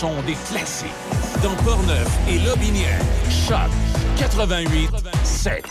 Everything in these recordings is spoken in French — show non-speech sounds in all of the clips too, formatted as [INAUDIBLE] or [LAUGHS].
le son des classiques. Dans Portneuf et Lobinière, Choc 88 7.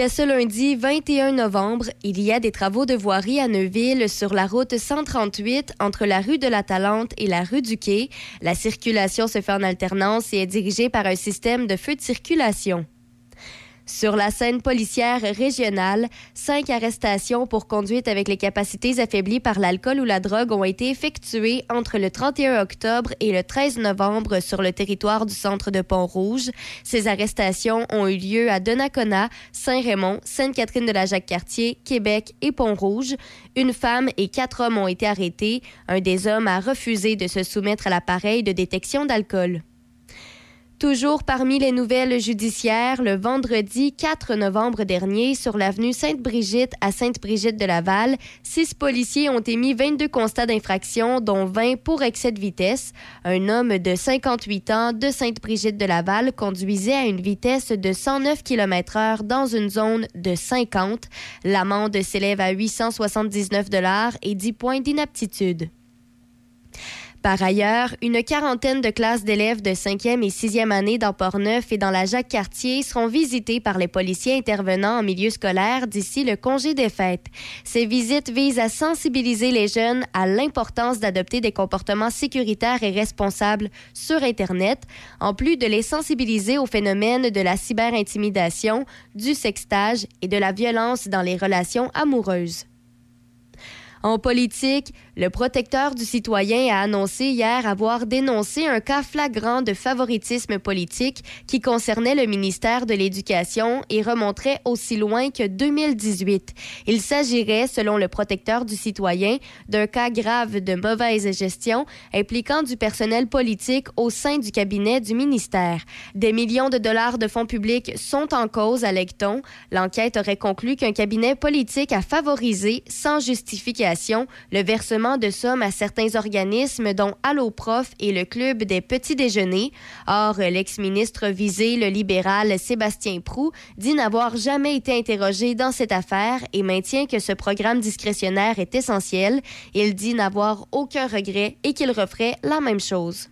Jusqu'à ce lundi 21 novembre, il y a des travaux de voirie à Neuville sur la route 138 entre la rue de la Talente et la rue du Quai. La circulation se fait en alternance et est dirigée par un système de feu de circulation. Sur la scène policière régionale, cinq arrestations pour conduite avec les capacités affaiblies par l'alcool ou la drogue ont été effectuées entre le 31 octobre et le 13 novembre sur le territoire du centre de Pont-Rouge. Ces arrestations ont eu lieu à Donnacona, Saint-Raymond, Sainte-Catherine de la Jacques-Cartier, Québec et Pont-Rouge. Une femme et quatre hommes ont été arrêtés. Un des hommes a refusé de se soumettre à l'appareil de détection d'alcool. Toujours parmi les nouvelles judiciaires, le vendredi 4 novembre dernier, sur l'avenue Sainte-Brigitte à Sainte-Brigitte-de-Laval, six policiers ont émis 22 constats d'infraction, dont 20 pour excès de vitesse. Un homme de 58 ans de Sainte-Brigitte-de-Laval conduisait à une vitesse de 109 km h dans une zone de 50. L'amende s'élève à 879 dollars et 10 points d'inaptitude. Par ailleurs, une quarantaine de classes d'élèves de 5e et 6e année dans Port-Neuf et dans la Jacques-Cartier seront visitées par les policiers intervenant en milieu scolaire d'ici le congé des fêtes. Ces visites visent à sensibiliser les jeunes à l'importance d'adopter des comportements sécuritaires et responsables sur Internet, en plus de les sensibiliser au phénomène de la cyberintimidation, du sextage et de la violence dans les relations amoureuses. En politique, le protecteur du citoyen a annoncé hier avoir dénoncé un cas flagrant de favoritisme politique qui concernait le ministère de l'Éducation et remonterait aussi loin que 2018. Il s'agirait, selon le protecteur du citoyen, d'un cas grave de mauvaise gestion impliquant du personnel politique au sein du cabinet du ministère. Des millions de dollars de fonds publics sont en cause, à on L'enquête aurait conclu qu'un cabinet politique a favorisé, sans justification, le versement de sommes à certains organismes, dont Alloprof et le Club des petits déjeuners. Or, l'ex-ministre visé, le libéral Sébastien Prou, dit n'avoir jamais été interrogé dans cette affaire et maintient que ce programme discrétionnaire est essentiel. Il dit n'avoir aucun regret et qu'il referait la même chose.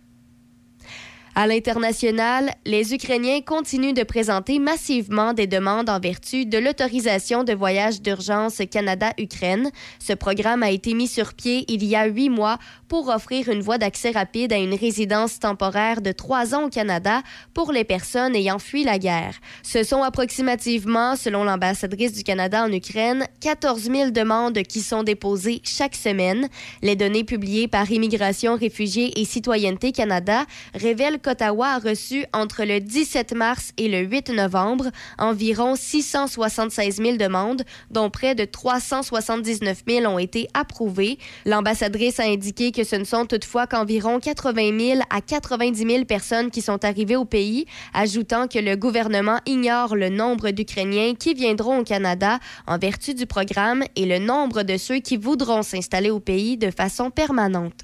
À l'international, les Ukrainiens continuent de présenter massivement des demandes en vertu de l'autorisation de voyage d'urgence Canada-Ukraine. Ce programme a été mis sur pied il y a huit mois pour offrir une voie d'accès rapide à une résidence temporaire de trois ans au Canada pour les personnes ayant fui la guerre. Ce sont approximativement, selon l'ambassadrice du Canada en Ukraine, 14 000 demandes qui sont déposées chaque semaine. Les données publiées par Immigration, Réfugiés et Citoyenneté Canada révèlent qu'Ottawa a reçu entre le 17 mars et le 8 novembre environ 676 000 demandes, dont près de 379 000 ont été approuvées. L'ambassadrice a indiqué que que ce ne sont toutefois qu'environ 80 000 à 90 000 personnes qui sont arrivées au pays, ajoutant que le gouvernement ignore le nombre d'Ukrainiens qui viendront au Canada en vertu du programme et le nombre de ceux qui voudront s'installer au pays de façon permanente.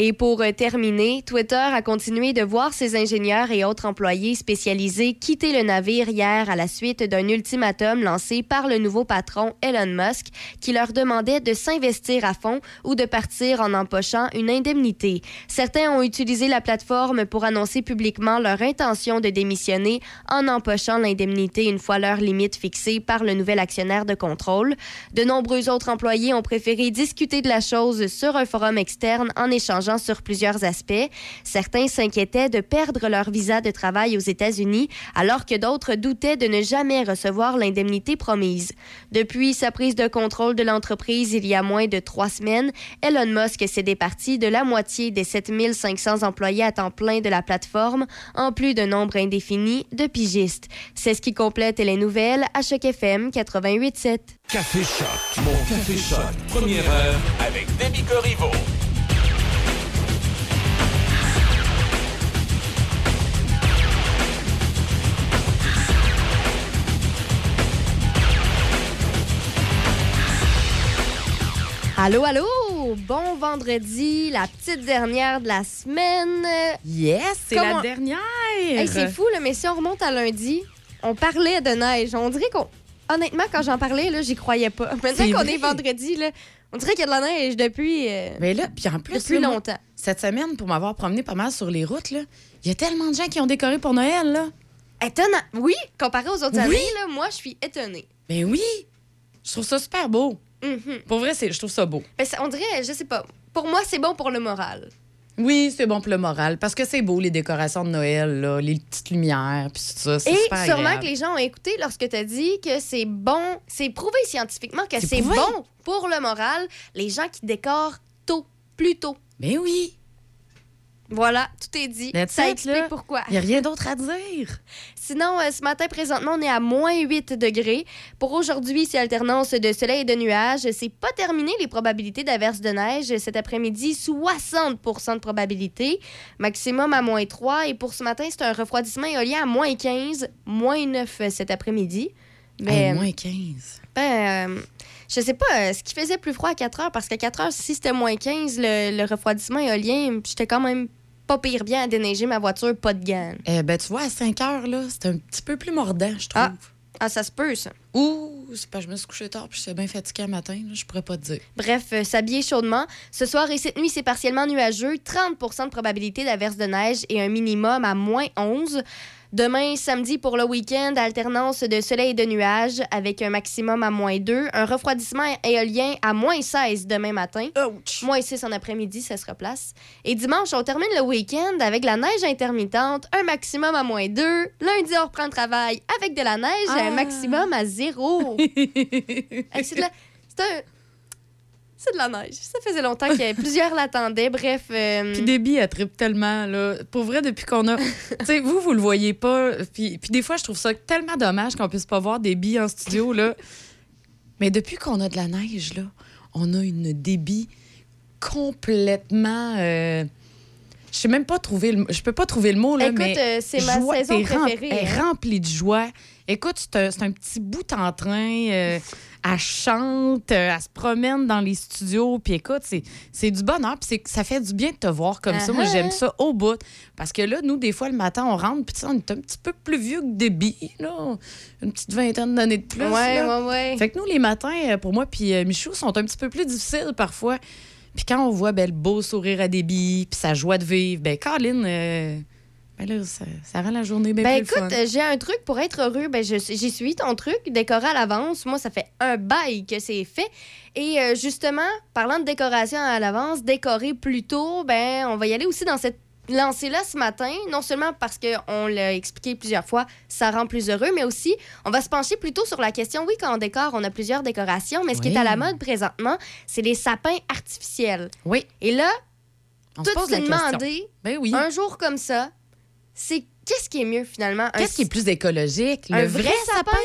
Et pour euh, terminer, Twitter a continué de voir ses ingénieurs et autres employés spécialisés quitter le navire hier à la suite d'un ultimatum lancé par le nouveau patron Elon Musk qui leur demandait de s'investir à fond ou de partir en empochant une indemnité. Certains ont utilisé la plateforme pour annoncer publiquement leur intention de démissionner en empochant l'indemnité une fois leur limite fixée par le nouvel actionnaire de contrôle. De nombreux autres employés ont préféré discuter de la chose sur un forum externe en échangeant sur plusieurs aspects. Certains s'inquiétaient de perdre leur visa de travail aux États-Unis, alors que d'autres doutaient de ne jamais recevoir l'indemnité promise. Depuis sa prise de contrôle de l'entreprise il y a moins de trois semaines, Elon Musk s'est départi de la moitié des 7500 employés à temps plein de la plateforme, en plus d'un nombre indéfini de pigistes. C'est ce qui complète les nouvelles à Choc FM 88.7. Café Choc, mon Café Choc, première heure avec. Allô, allô! Bon vendredi, la petite dernière de la semaine. Yes, c'est la dernière! c'est fou, mais si on remonte à lundi, on parlait de neige. On dirait qu'on. Honnêtement, quand j'en parlais, là, j'y croyais pas. Maintenant qu'on est vendredi, là, on dirait qu'il y a de la neige depuis. Euh, mais là, puis en plus. Depuis longtemps. cette semaine, pour m'avoir promené pas mal sur les routes, là, il y a tellement de gens qui ont décoré pour Noël, là. Étonnant. Oui, comparé aux autres années, là, moi, je suis étonnée. Ben oui! Je trouve ça super beau. Mhm. Pour vrai, je trouve ça beau. Ben, on dirait, je sais pas. Pour moi, c'est bon pour le moral. Oui, c'est bon pour le moral parce que c'est beau les décorations de Noël, là, les petites lumières, puis tout ça. Et sûrement que les gens ont écouté lorsque tu as dit que c'est bon, c'est prouvé scientifiquement que c'est bon pour le moral, les gens qui décorent tôt, plus tôt. Mais ben oui. Voilà, tout est dit. ça explique pourquoi. Il n'y a rien d'autre à dire. [LAUGHS] Sinon, euh, ce matin, présentement, on est à moins 8 degrés. Pour aujourd'hui, c'est alternance de soleil et de nuages. C'est pas terminé les probabilités d'averse de neige. Cet après-midi, 60% de probabilité. Maximum à moins 3. Et pour ce matin, c'est un refroidissement éolien à moins 15, moins 9 cet après-midi. Mais, moins 15. Ben, euh, je sais pas, ce qui faisait plus froid à 4 heures, parce qu'à 4 heures, si c'était moins 15, le, le refroidissement éolien, j'étais quand même pas pire bien à déneiger ma voiture, pas de gain. Eh ben, tu vois, à 5 heures, là, c'est un petit peu plus mordant, je trouve. Ah, Ah, ça se peut, ça. Ou c'est pas je me suis couché tard puis j'étais bien fatiguée un matin, là, je pourrais pas te dire. Bref, euh, s'habiller chaudement. Ce soir et cette nuit, c'est partiellement nuageux. 30% de probabilité d'averse de neige et un minimum à moins 11. Demain, samedi, pour le week-end, alternance de soleil et de nuages avec un maximum à moins 2. Un refroidissement éolien à moins 16 demain matin. Ouch! Moins 6 en après-midi, ça se replace. Et dimanche, on termine le week-end avec la neige intermittente, un maximum à moins 2. Lundi, on reprend le travail avec de la neige, Ah. un maximum à 0. Hey, [LAUGHS] c'est un... C'est de la neige. Ça faisait longtemps que [LAUGHS] plusieurs l'attendaient. Bref, euh, Puis Déby, elle tripe tellement, là. Pour vrai, depuis qu'on a. [LAUGHS] tu sais, vous, vous le voyez pas. Puis, puis des fois, je trouve ça tellement dommage qu'on puisse pas voir Déby en studio, là. [LAUGHS] Mais depuis qu'on a de la neige, là, on a une Déby complètement. euh, Je sais même pas trouver le... Je peux pas trouver le mot, là, écoute, mais. euh, c'est ma saison rem- préférée. Elle est hein. remplie de joie. Écoute, c'est un, un petit bout en train. euh, elle chante, euh, elle se promène dans les studios. Puis écoute, c'est, du bonheur. Puis ça fait du bien de te voir comme ça. Moi, Uh-huh. j'aime ça au bout. Parce que là, nous, des fois, le matin, on rentre. Puis on est un petit peu plus vieux que Déby, là. Une petite vingtaine d'années de plus. Ouais, là. ouais, ouais. Fait que nous, les matins, euh, pour moi, puis euh, Michou, sont un petit peu plus difficiles parfois. Puis quand on voit ben, le beau sourire à Déby, puis sa joie de vivre, ben, Colin, euh, ben là, ça, ça rend la journée bien Ben plus écoute, j'ai un truc pour être heureux. Ben je- j'ai suivi ton truc, décorer à l'avance. Moi, ça fait un bail que c'est fait. Et euh, justement, parlant de décoration à l'avance, décorer plus tôt, ben on va y aller aussi dans cette lancée-là ce matin. Non seulement parce qu'on l'a expliqué plusieurs fois, ça rend plus heureux, mais aussi on va se pencher plutôt sur la question. Oui, quand on décore, on a plusieurs décorations, mais ce qui est à la mode présentement, c'est les sapins artificiels. Oui, Et là, on se tout pose se la demander, Ben oui. un jour comme ça, c'est qu'est-ce qui est mieux finalement? Qu'est-ce qui est plus écologique? un le vrai sapin?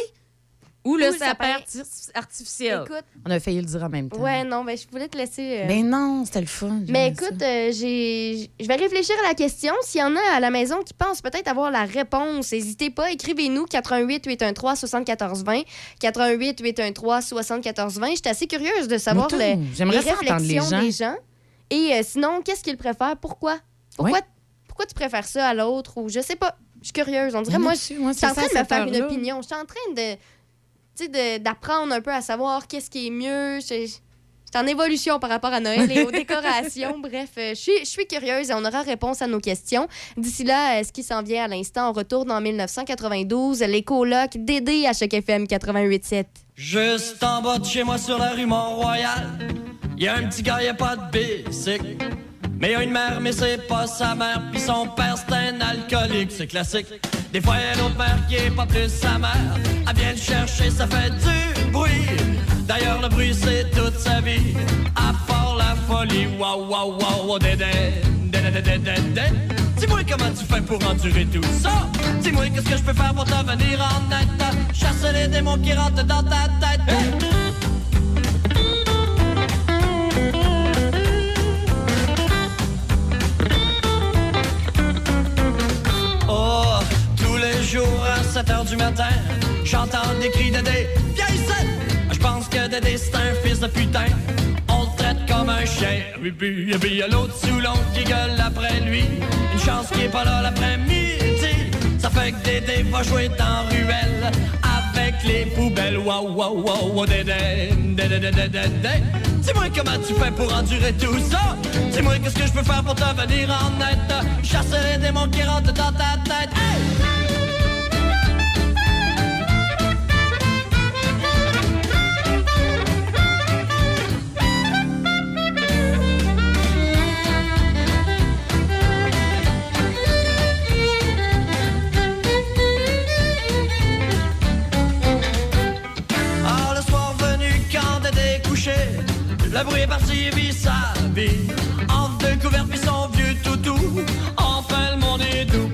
ou le sapin sapin? arti- artificiel? Écoute, On a failli le dire en même temps. ouais, non, ben, je voulais te laisser. euh, Ben non, c'était le fun. mais écoute, euh, j'ai, je vais réfléchir à la question. S'il y en a à la maison qui pensent peut-être avoir la réponse, n'hésitez pas, écrivez-nous 88 813 74 20, 88 813 74 20. J'étais assez curieuse de savoir les réflexions des gens. Et euh, sinon, qu'est-ce qu'ils préfèrent? Pourquoi? Pourquoi Pourquoi tu préfères ça à l'autre ou je sais pas. Je suis curieuse. On dirait moi, je moi, Je suis en train de me faire une opinion. Je suis en train de, tu sais, de- d'apprendre un peu à savoir qu'est-ce qui est mieux. Je suis en évolution par rapport à Noël et aux [LAUGHS] décorations. Bref, euh, je suis, je suis curieuse et on aura réponse à nos questions. D'ici là, euh, ce qui s'en vient à l'instant, on retourne en 1992, les colocs Dédé à chaque FM 88.7. Juste en bas de chez moi sur la rue Mont-Royal, y a un petit gars, y a pas de bicycle. Mais y a une mère, mais c'est pas sa mère, puis son père c'est un alcoolique, c'est classique. Des fois y a une autre mère qui est pas plus sa mère, elle vient le chercher, ça fait du bruit. D'ailleurs le bruit c'est toute sa vie, à part la folie. Waouh waouh waouh, dédé, dédé, dédé, dédé. Dis-moi comment tu fais pour endurer tout ça. Dis-moi qu'est-ce que je peux faire pour te venir en aide. Chasser les démons qui rentrent dans ta tête. Oh, tous les jours à 7 heures du matin, j'entends des cris de Dédé. Viens ici! Je pense que Dédé c'est un fils de putain. On le traite comme un chien. Et puis, puis y a l'autre sous qui gueule après lui. Une chance qu'il est pas là l'après-midi. Ça fait que Dédé va jouer dans ruelle les poubelles. Waouh, waouh, waouh. Dis-moi comment tu fais pour endurer tout ça. Dis-moi qu'est-ce que je peux faire pour te venir en aide. Chasser les démons qui rentrent dans ta tête. Hey! Le bruit est parti, vit sa vie. Entre deux couverts, puis son vieux toutou, enfin le monde est doux.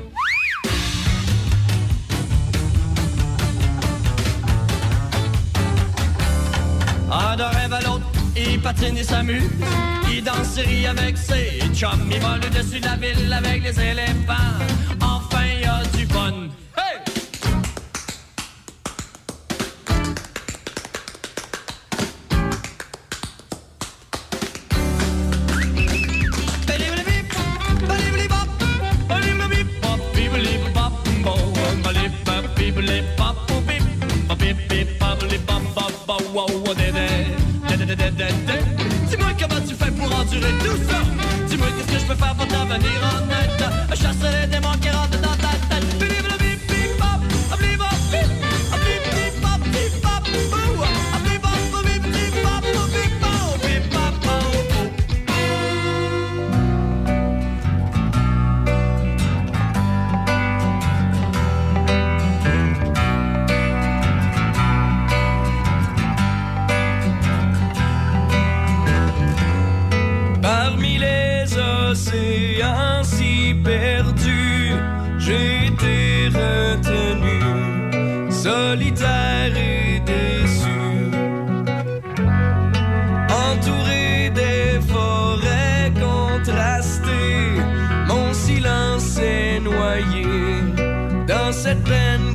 Un de rêve à l'autre, il patine et s'amuse. Il danse et avec ses chums. Il vole au-dessus de la ville avec les éléphants. Enfin, il y a du fun. Dis-moi comment tu fais pour endurer tout ça. Dis-moi qu'est-ce que je peux faire pour t'en venir en aide. À chasser les démons qui rentrent dans si perdus, j'ai été retenu, solitaire et déçu. Entouré des forêts contrastées, mon silence est noyé dans cette peine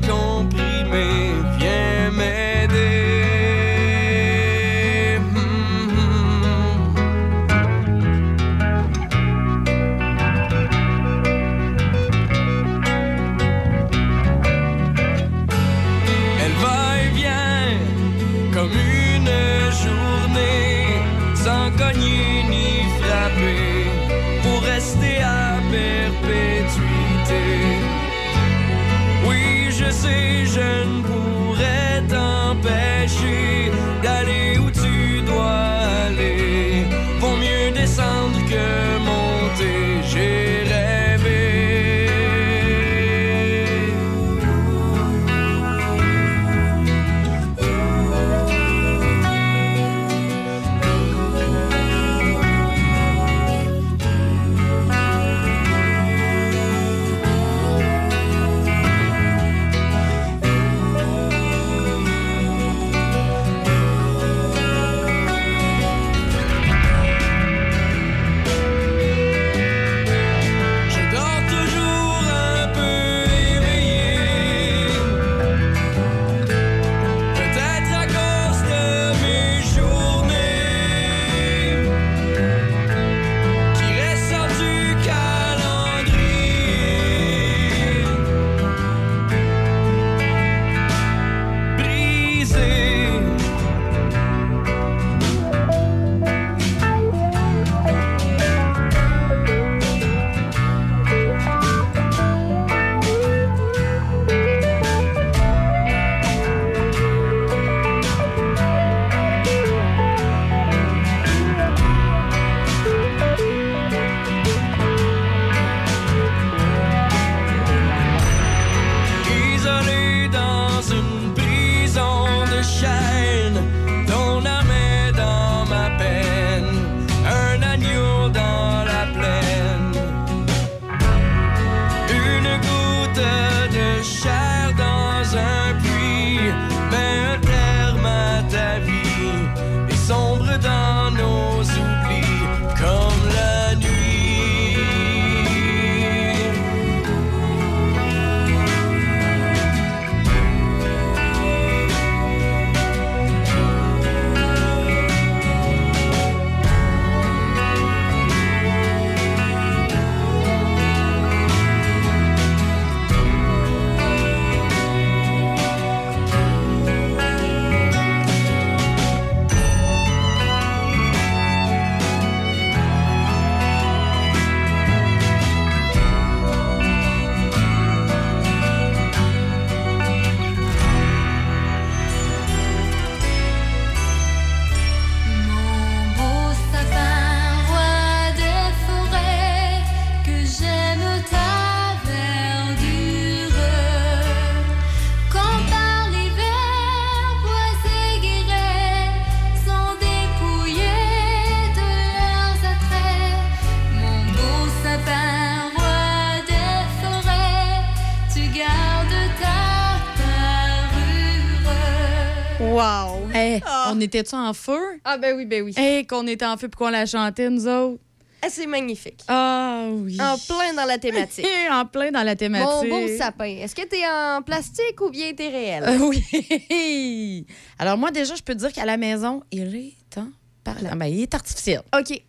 était-tu en feu? Ah ben oui, ben oui. Hey, qu'on était en feu puis qu'on la chantait, nous autres. Ah, c'est magnifique. Ah oui. En plein dans la thématique. [LAUGHS] en plein dans la Mon thématique. beau sapin, est-ce que t'es en plastique ou bien t'es réel? Euh, oui. [LAUGHS] Alors, moi, déjà, je peux te dire qu'à la maison, il est en parlant. Ben, il est artificiel. OK.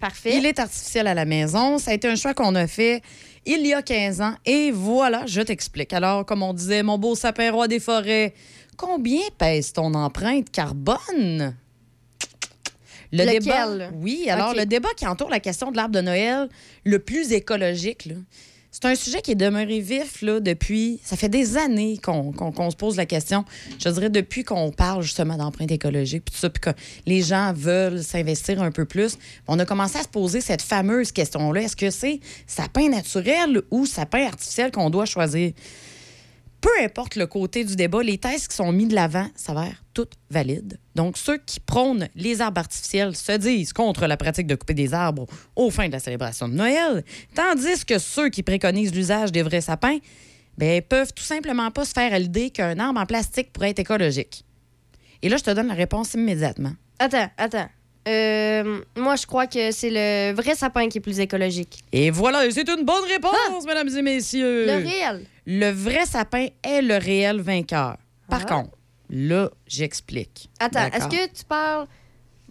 Parfait. Il est artificiel à la maison. Ça a été un choix qu'on a fait il y a 15 ans. Et voilà, je t'explique. Alors, comme on disait, mon beau sapin roi des forêts, combien pèse ton empreinte carbone? Le Lequel? débat, oui, alors le débat qui entoure la question de l'arbre de Noël le plus écologique, là, c'est un sujet qui est demeuré vif là, depuis. Ça fait des années qu'on qu'on- qu'on se pose la question. Je dirais depuis qu'on parle justement d'empreinte écologique, puis tout ça, puis que les gens veulent s'investir un peu plus. On a commencé à se poser cette fameuse question-là est-ce que c'est sapin naturel ou sapin artificiel qu'on doit choisir? Peu importe le côté du débat, les thèses qui sont mises de l'avant s'avèrent toutes valides. Donc, ceux qui prônent les arbres artificiels se disent contre la pratique de couper des arbres au fin de la célébration de Noël, tandis que ceux qui préconisent l'usage des vrais sapins ben, peuvent tout simplement pas se faire à l'idée qu'un arbre en plastique pourrait être écologique. Et là, je te donne la réponse immédiatement. Attends, attends. Euh, moi, je crois que c'est le vrai sapin qui est plus écologique. Et voilà, c'est une bonne réponse, mesdames et messieurs. Le réel. Le vrai sapin est le réel vainqueur. Par Ah. contre, là, j'explique. Attends, est-ce que tu parles.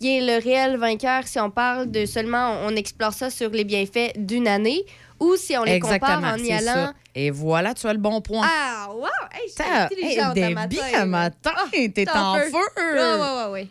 Il est le réel vainqueur si on parle de seulement. On explore ça sur les bienfaits d'une année ou si on les compare en y c'est allant? ça. Et voilà, tu as le bon point. Ah, wow! Hey, je suis intelligente hey, à matin. matin, t'es en feu. ouais, ouais, ouais.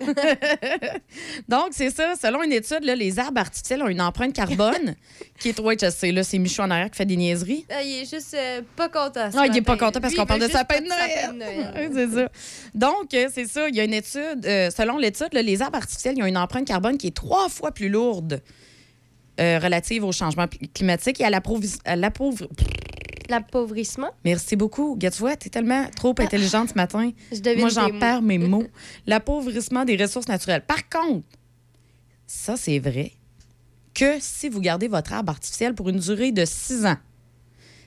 [LAUGHS] Donc, c'est ça. Selon une étude, là, les arbres artificiels ont une empreinte carbone [LAUGHS] qui est trop HSC. Là, c'est Michou en arrière qui fait des niaiseries. Ah, il est juste euh, pas content. Non, il est pas content parce qu'on parle de sapin de Noël. [LAUGHS] C'est ça. Donc, euh, c'est ça. Il y a une étude, euh, selon l'étude, les arbres artificiels, ils ont une empreinte carbone qui est trois fois plus lourde euh, relative au changement climatique et à l'approvis- à l'appauvr- L'appauvrissement. Merci beaucoup. Regarde, tu vois, t'es tellement trop intelligente ce matin. [LAUGHS] Je Moi, j'en perds mes mots. L'appauvrissement des ressources naturelles. Par contre, ça, c'est vrai que si vous gardez votre arbre artificiel pour une durée de 6 ans,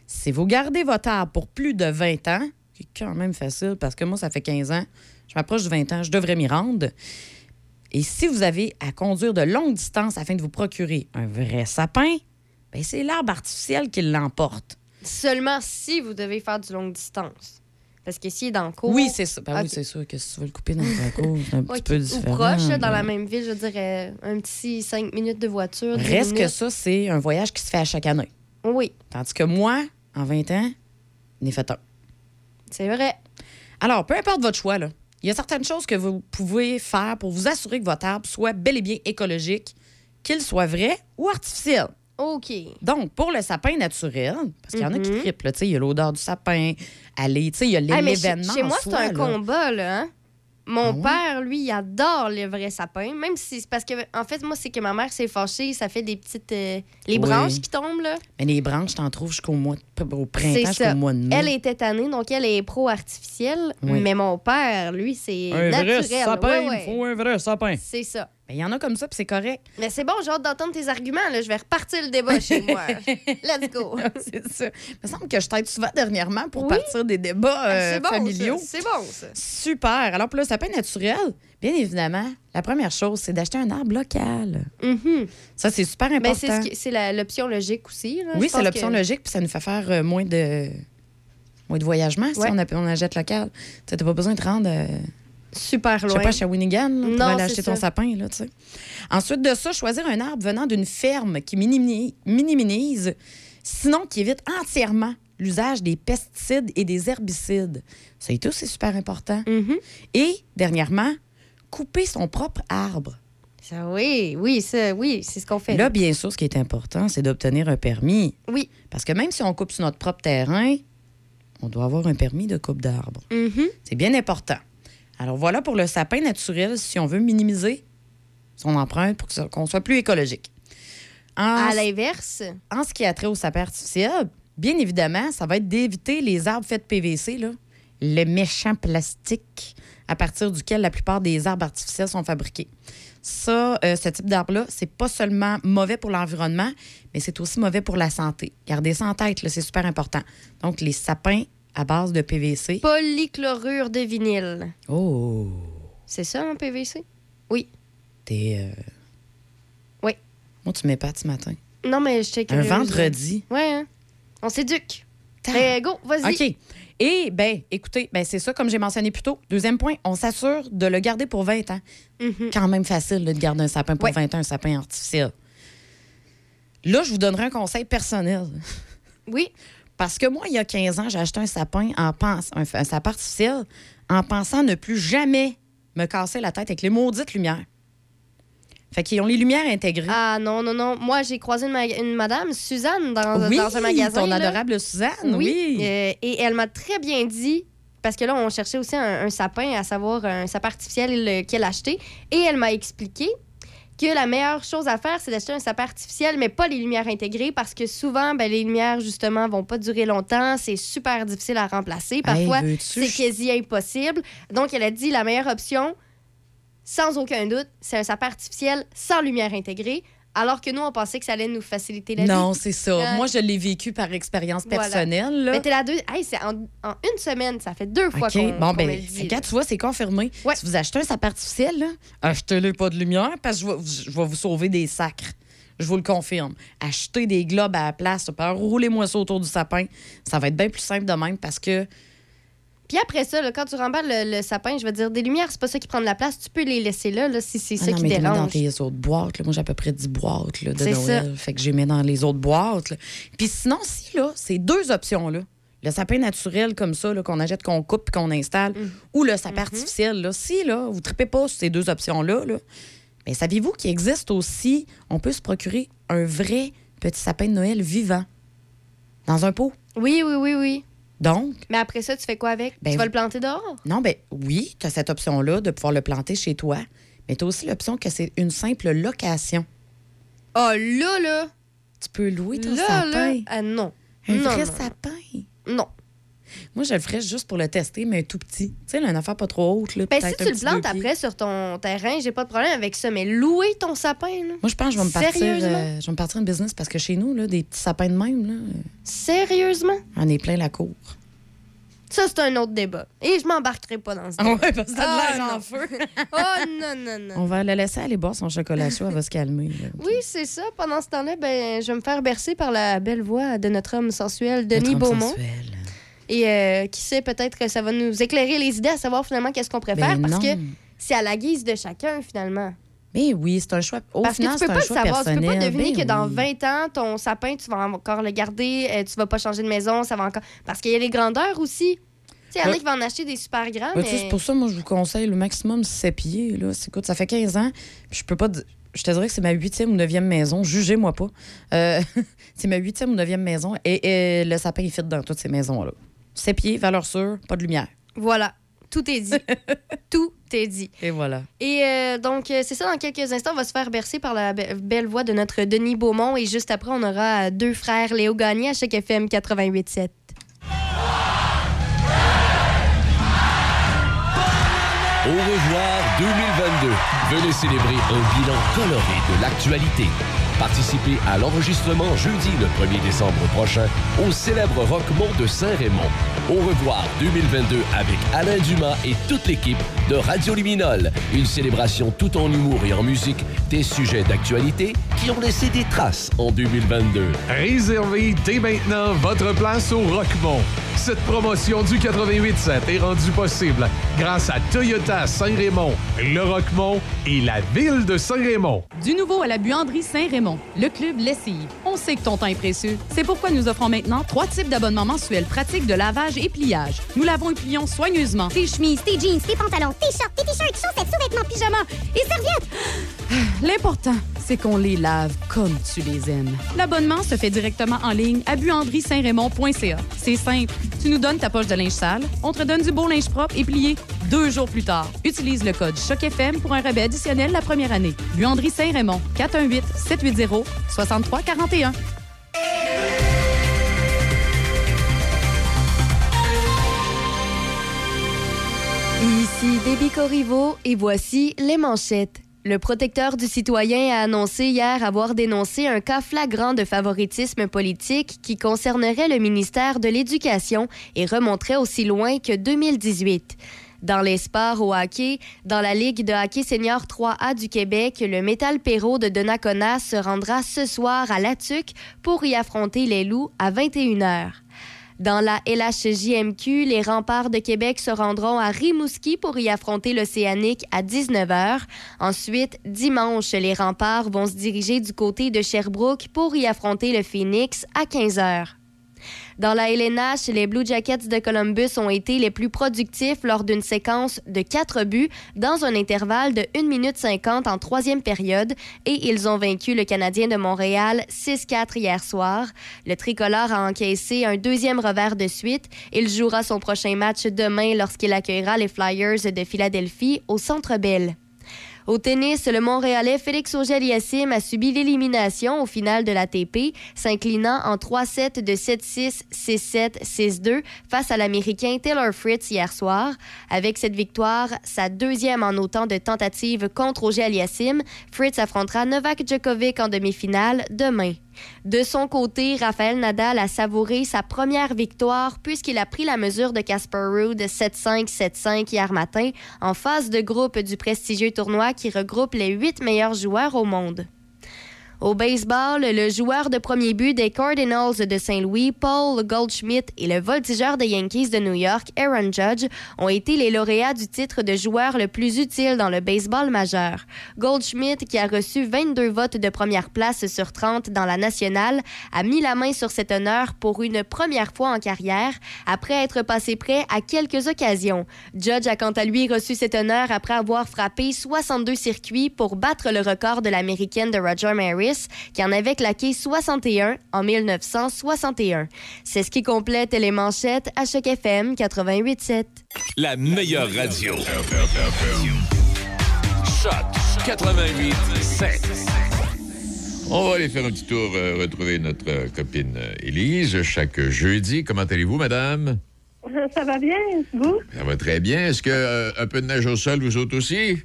si vous gardez votre arbre pour plus de 20 ans, c'est quand même facile parce que moi, ça fait 15 ans, je m'approche de 20 ans, je devrais m'y rendre. Et si vous avez à conduire de longues distances afin de vous procurer un vrai sapin, ben c'est l'arbre artificiel qui l'emporte. Seulement si vous devez faire du longue distance. Parce que s'il est dans le cours. Oui, c'est ça. Ben oui, Ok. c'est sûr que si tu veux le couper dans ta cour, c'est un [LAUGHS] petit peu ou différent. proche, là, dans la ben. même ville, je dirais un petit 5 minutes de voiture. 10 Reste que ça, c'est un voyage qui se fait à chaque année. Oui, Tandis que moi, en 20 ans, n'ai fait un. c'est vrai. Alors, peu importe votre choix, là, il y a certaines choses que vous pouvez faire pour vous assurer que votre arbre soit bel et bien écologique, qu'il soit vrai ou artificiel. OK. Donc, pour le sapin naturel, parce qu'il y en a qui Mhm. trippent, là, tu sais, il y a l'odeur du sapin, aller, tu sais, il y a Ah, mais chez, l'événement. chez moi, c'est un là. combat, là. hein. Mon Ah père, lui, il adore les vrais sapins. Même si c'est parce que, en fait, moi, c'est que ma mère s'est fâchée. Ça fait des petites. euh, les Oui. branches qui tombent, là. Mais les branches, t'en trouves jusqu'au mois de- au C'est printemps, ça. jusqu'au mois de mai. Elle était tannée, donc elle est pro-artificielle. Oui. Mais mon père, lui, c'est un naturel. vrai sapin, Ouais, il faut un vrai sapin. C'est ça. Ben, Il y en a comme ça, puis c'est correct. Mais c'est bon, j'ai hâte d'entendre tes arguments. Là. Je vais repartir le débat chez moi. [LAUGHS] Let's go. [LAUGHS] c'est ça. Il me semble que je t'aide souvent dernièrement pour Oui. partir des débats Ah, euh, c'est bon, familiaux. C'est bon, ça. Super. Alors, pour le sapin naturel, bien évidemment, la première chose, c'est d'acheter un arbre local. Mhm. Ça, c'est super important. Ben, c'est qui- c'est l'option logique aussi. là. oui, c'est l'option que- logique, puis ça nous fait faire euh, moins de moins de voyagement si on, a- on achète local. Tu n'as pas besoin de rendre, euh, Super je loin. sais pas, Shawinigan là, pour Non, aller acheter ton sapin. Là, tu sais. Ensuite de ça, choisir un arbre venant d'une ferme qui minimi- minimise, sinon qui évite entièrement l'usage des pesticides et des herbicides. Ça et tout, c'est super important. Mhm. Et, dernièrement, couper son propre arbre. Ça, oui, oui, ça, oui, c'est ce qu'on fait. Là, bien sûr, ce qui est important, c'est d'obtenir un permis. Oui. Parce que même si on coupe sur notre propre terrain, on doit avoir un permis de coupe d'arbre. Mhm. C'est bien important. Alors voilà pour le sapin naturel si on veut minimiser son empreinte pour qu'on soit plus écologique. En, À l'inverse, en ce qui a trait au sapin artificiel, bien évidemment, ça va être d'éviter les arbres faits de PVC, là, le méchant plastique à partir duquel la plupart des arbres artificiels sont fabriqués. Ça, euh, ce type d'arbre-là, c'est pas seulement mauvais pour l'environnement, mais c'est aussi mauvais pour la santé. Gardez ça en tête, c'est super important. Donc, les sapins à base de PVC. polychlorure de vinyle. Oh! C'est ça, un PVC? T'es. euh, Oui. Moi, tu m'épates ce matin. Non, mais je sais Un vendredi. Ouais, hein? On s'éduque. Ben, go, vas-y. OK. Et, ben, écoutez, ben, c'est ça, comme j'ai mentionné plus tôt. Deuxième point, on s'assure de le garder pour 20 ans. Mhm. Quand même facile là, de garder un sapin pour Ouais. 20 ans, un sapin artificiel. Là, je vous donnerai un conseil personnel. Oui. Parce que moi, il y a 15 ans, j'ai acheté un sapin en pense, un, un sapin artificiel en pensant ne plus jamais me cassaient la tête avec les maudites lumières. Fait qu'ils ont les lumières intégrées. Ah non, non, non. Moi, j'ai croisé une, ma- une madame, Suzanne, dans, oui, dans un magasin. ton là. adorable Suzanne, oui. Euh, et elle m'a très bien dit, parce que là, on cherchait aussi un, un sapin, à savoir un sapin artificiel qu'elle achetait. Et elle m'a expliqué que la meilleure chose à faire, c'est d'acheter un sapin artificiel, mais pas les lumières intégrées, parce que souvent, ben, les lumières, justement, vont pas durer longtemps. C'est super difficile à remplacer. Parfois, Hey, c'est quasi impossible. Donc, elle a dit la meilleure option, sans aucun doute, c'est un sapin artificiel sans lumière intégrée, alors que nous, on pensait que ça allait nous faciliter la vie. Non, c'est ça. Moi, je l'ai vécu par expérience Voilà. personnelle. là. Mais t'es la deux. Hey, c'est en, en une semaine, ça fait deux fois OK. qu'on Bon, qu'on ben, regarde, tu vois, c'est confirmé. Ouais. Si vous achetez un sapin artificiel, achetez-le pas de lumière parce que je vais, je vais vous sauver des sacres. Je vous le confirme. Achetez des globes à la place, roulez-moi ça autour du sapin. Ça va être bien plus simple de même parce que Puis après ça, là, quand tu remballes le, le sapin, je veux dire, des lumières, c'est pas ça qui prend de la place. Tu peux les laisser là, là si c'est Ah ça non, qui mais dans tes autres boîtes. là. Moi, j'ai à peu près 10 boîtes là, de C'est Noël. Fait que j'ai mis dans les autres boîtes. là. Puis sinon, si, là, c'est deux options, là. Le sapin naturel comme ça, là, qu'on achète, qu'on coupe puis qu'on installe, Mm. ou le sapin Mm-hmm. artificiel, là. Si, là, vous ne tripez pas sur ces deux options-là, là, mais saviez-vous qu'il existe aussi, on peut se procurer un vrai petit sapin de Noël vivant dans un pot? Oui, oui, oui, oui. Donc, Mais après ça, tu fais quoi avec? Ben, tu vas le planter dehors? non, ben oui, tu as cette option-là de pouvoir le planter chez toi, mais tu as aussi l'option que c'est une simple location. Oh là, là! Tu peux louer ton Là, sapin. là! Ah non. Un non, vrai non, sapin? Non. Moi, je le ferais juste pour le tester, mais tout petit. Tu sais, là, une affaire pas trop haute. Là, Ben, si tu le plantes après sur ton terrain, j'ai pas de problème avec ça. Mais louer ton sapin, là. Moi, je pense que je vais me partir, euh, je vais me partir un business parce que chez nous, là, des petits sapins de même, là, euh, Sérieusement? on est plein la cour. Ça, c'est un autre débat. Et je m'embarquerai pas dans ce Ah débat. ouais, parce que t'as de Ah, l'air en non. feu. [LAUGHS] Oh non, non, non. On va la laisser aller boire son chocolat chaud, elle va se calmer. là. Oui, c'est ça. Pendant ce temps-là, ben, je vais me faire bercer par la belle voix de notre homme sensuel, Notre Denis homme Beaumont. sensuel. Et euh, qui sait, peut-être que ça va nous éclairer les idées à savoir finalement qu'est-ce qu'on préfère. Ben parce que c'est à la guise de chacun, finalement. Mais oui, c'est un choix. Au parce final, que tu peux pas le savoir. Tu peux pas deviner Ben que dans oui. 20 ans, ton sapin, tu vas encore le garder, euh, tu vas pas changer de maison, ça va encore. Parce qu'il y a les grandeurs aussi. Il y en a qui vont en acheter des super grands, mais. C'est pour ça, moi, je vous conseille le maximum 7 pieds. Là. C'est- Écoute, ça fait 15 ans. je peux pas. Je te dirais que c'est ma huitième ou neuvième maison. Jugez-moi pas. Euh, [LAUGHS] c'est ma huitième ou neuvième maison. Et, et le sapin, il fit dans toutes ces maisons-là. 7 pieds, valeur sûre, pas de lumière. Voilà. Tout est dit. [LAUGHS] Tout est dit. Et voilà. Et euh, donc, euh, c'est ça, dans quelques instants, on va se faire bercer par la be- belle voix de notre Denis Beaumont. Et juste après, on aura euh, deux frères Léo Gagné à chaque FM 88.7. Au revoir 2022. Venez célébrer un bilan coloré de l'actualité. Participez à l'enregistrement jeudi le 1er décembre prochain au célèbre Rockmont de Saint-Raymond. Au revoir 2022 avec Alain Dumas et toute l'équipe de Radio Luminol. Une célébration tout en humour et en musique des sujets d'actualité qui ont laissé des traces en 2022. Réservez dès maintenant votre place au Rockmont. Cette promotion du 88.7 est rendue possible grâce à Toyota Saint-Raymond, le Rockmont et la ville de Saint-Raymond. Du nouveau à la buanderie Saint-Raymond, le club Lessive. On sait que ton temps est précieux. C'est pourquoi nous offrons maintenant trois types d'abonnements mensuels pratiques de lavage et pliage. Nous lavons et plions soigneusement Tes chemises, tes jeans, tes pantalons, tes shorts, tes t-shirts, chaussettes, sous-vêtements, pyjamas et serviettes. L'important, c'est qu'on les lave comme tu les aimes. L'abonnement se fait directement en ligne à buanderie-saint-raymond.ca. C'est simple. Tu nous donnes ta poche de linge sale, on te donne du beau linge propre et plié deux jours plus tard. Utilise le code CHOC-FM pour un rabais additionnel la première année. Buanderie Saint-Raymond, 418-780-6341. Ici Déby Corriveau et voici les manchettes. Le protecteur du citoyen a annoncé hier avoir dénoncé un cas flagrant de favoritisme politique qui concernerait le ministère de l'Éducation et remonterait aussi loin que 2018. Dans les sports au hockey, dans la Ligue de hockey senior 3A du Québec, le Métal Perrault de Donnacona se rendra ce soir à Latuc pour y affronter les Loups à 21h. Dans la LHJMQ, les remparts de Québec se rendront à Rimouski pour y affronter l'Océanique à 19h. Ensuite, dimanche, les remparts vont se diriger du côté de Sherbrooke pour y affronter le Phoenix à 15h. Dans la LNH, les Blue Jackets de Columbus ont été les plus productifs lors d'une séquence de quatre buts dans un intervalle de 1 minute 50 en troisième période et ils ont vaincu le Canadien de Montréal 6-4 hier soir. Le tricolore a encaissé un deuxième revers de suite. Il jouera son prochain match demain lorsqu'il accueillera les Flyers de Philadelphie au Centre Bell. Au tennis, le Montréalais Félix Auger-Aliassime a subi l'élimination au final de l'ATP, s'inclinant en 3-7 de 7-6, 6-7, 6-2 face à l'Américain Taylor Fritz hier soir. Avec cette victoire, sa deuxième en autant de tentatives contre Auger-Aliassime, Fritz affrontera Novak Djokovic en demi-finale demain. De son côté, Raphaël Nadal a savouré sa première victoire puisqu'il a pris la mesure de Casper Ruud 7-5, 7-5 hier matin en phase de groupe du prestigieux tournoi qui regroupe les huit meilleurs joueurs au monde. Au baseball, le joueur de premier but des Cardinals de Saint-Louis, Paul Goldschmidt, et le voltigeur des Yankees de New York, Aaron Judge, ont été les lauréats du titre de joueur le plus utile dans le baseball majeur. Goldschmidt, qui a reçu 22 votes de première place sur 30 dans la nationale, a mis la main sur cet honneur pour une première fois en carrière, après être passé près à quelques occasions. Judge a quant à lui reçu cet honneur après avoir frappé 62 circuits pour battre le record de l'américaine de Roger Maris, qui en avait claqué 61 en 1961. C'est ce qui complète les manchettes à Choc FM 88.7. La meilleure radio. Choc 88.7. On va aller faire un petit tour, euh, retrouver notre euh, copine euh, Élise chaque jeudi. Comment allez-vous, madame? Ça va bien, vous? Ça va très bien. Est-ce que euh, un peu de neige au sol, vous autres aussi?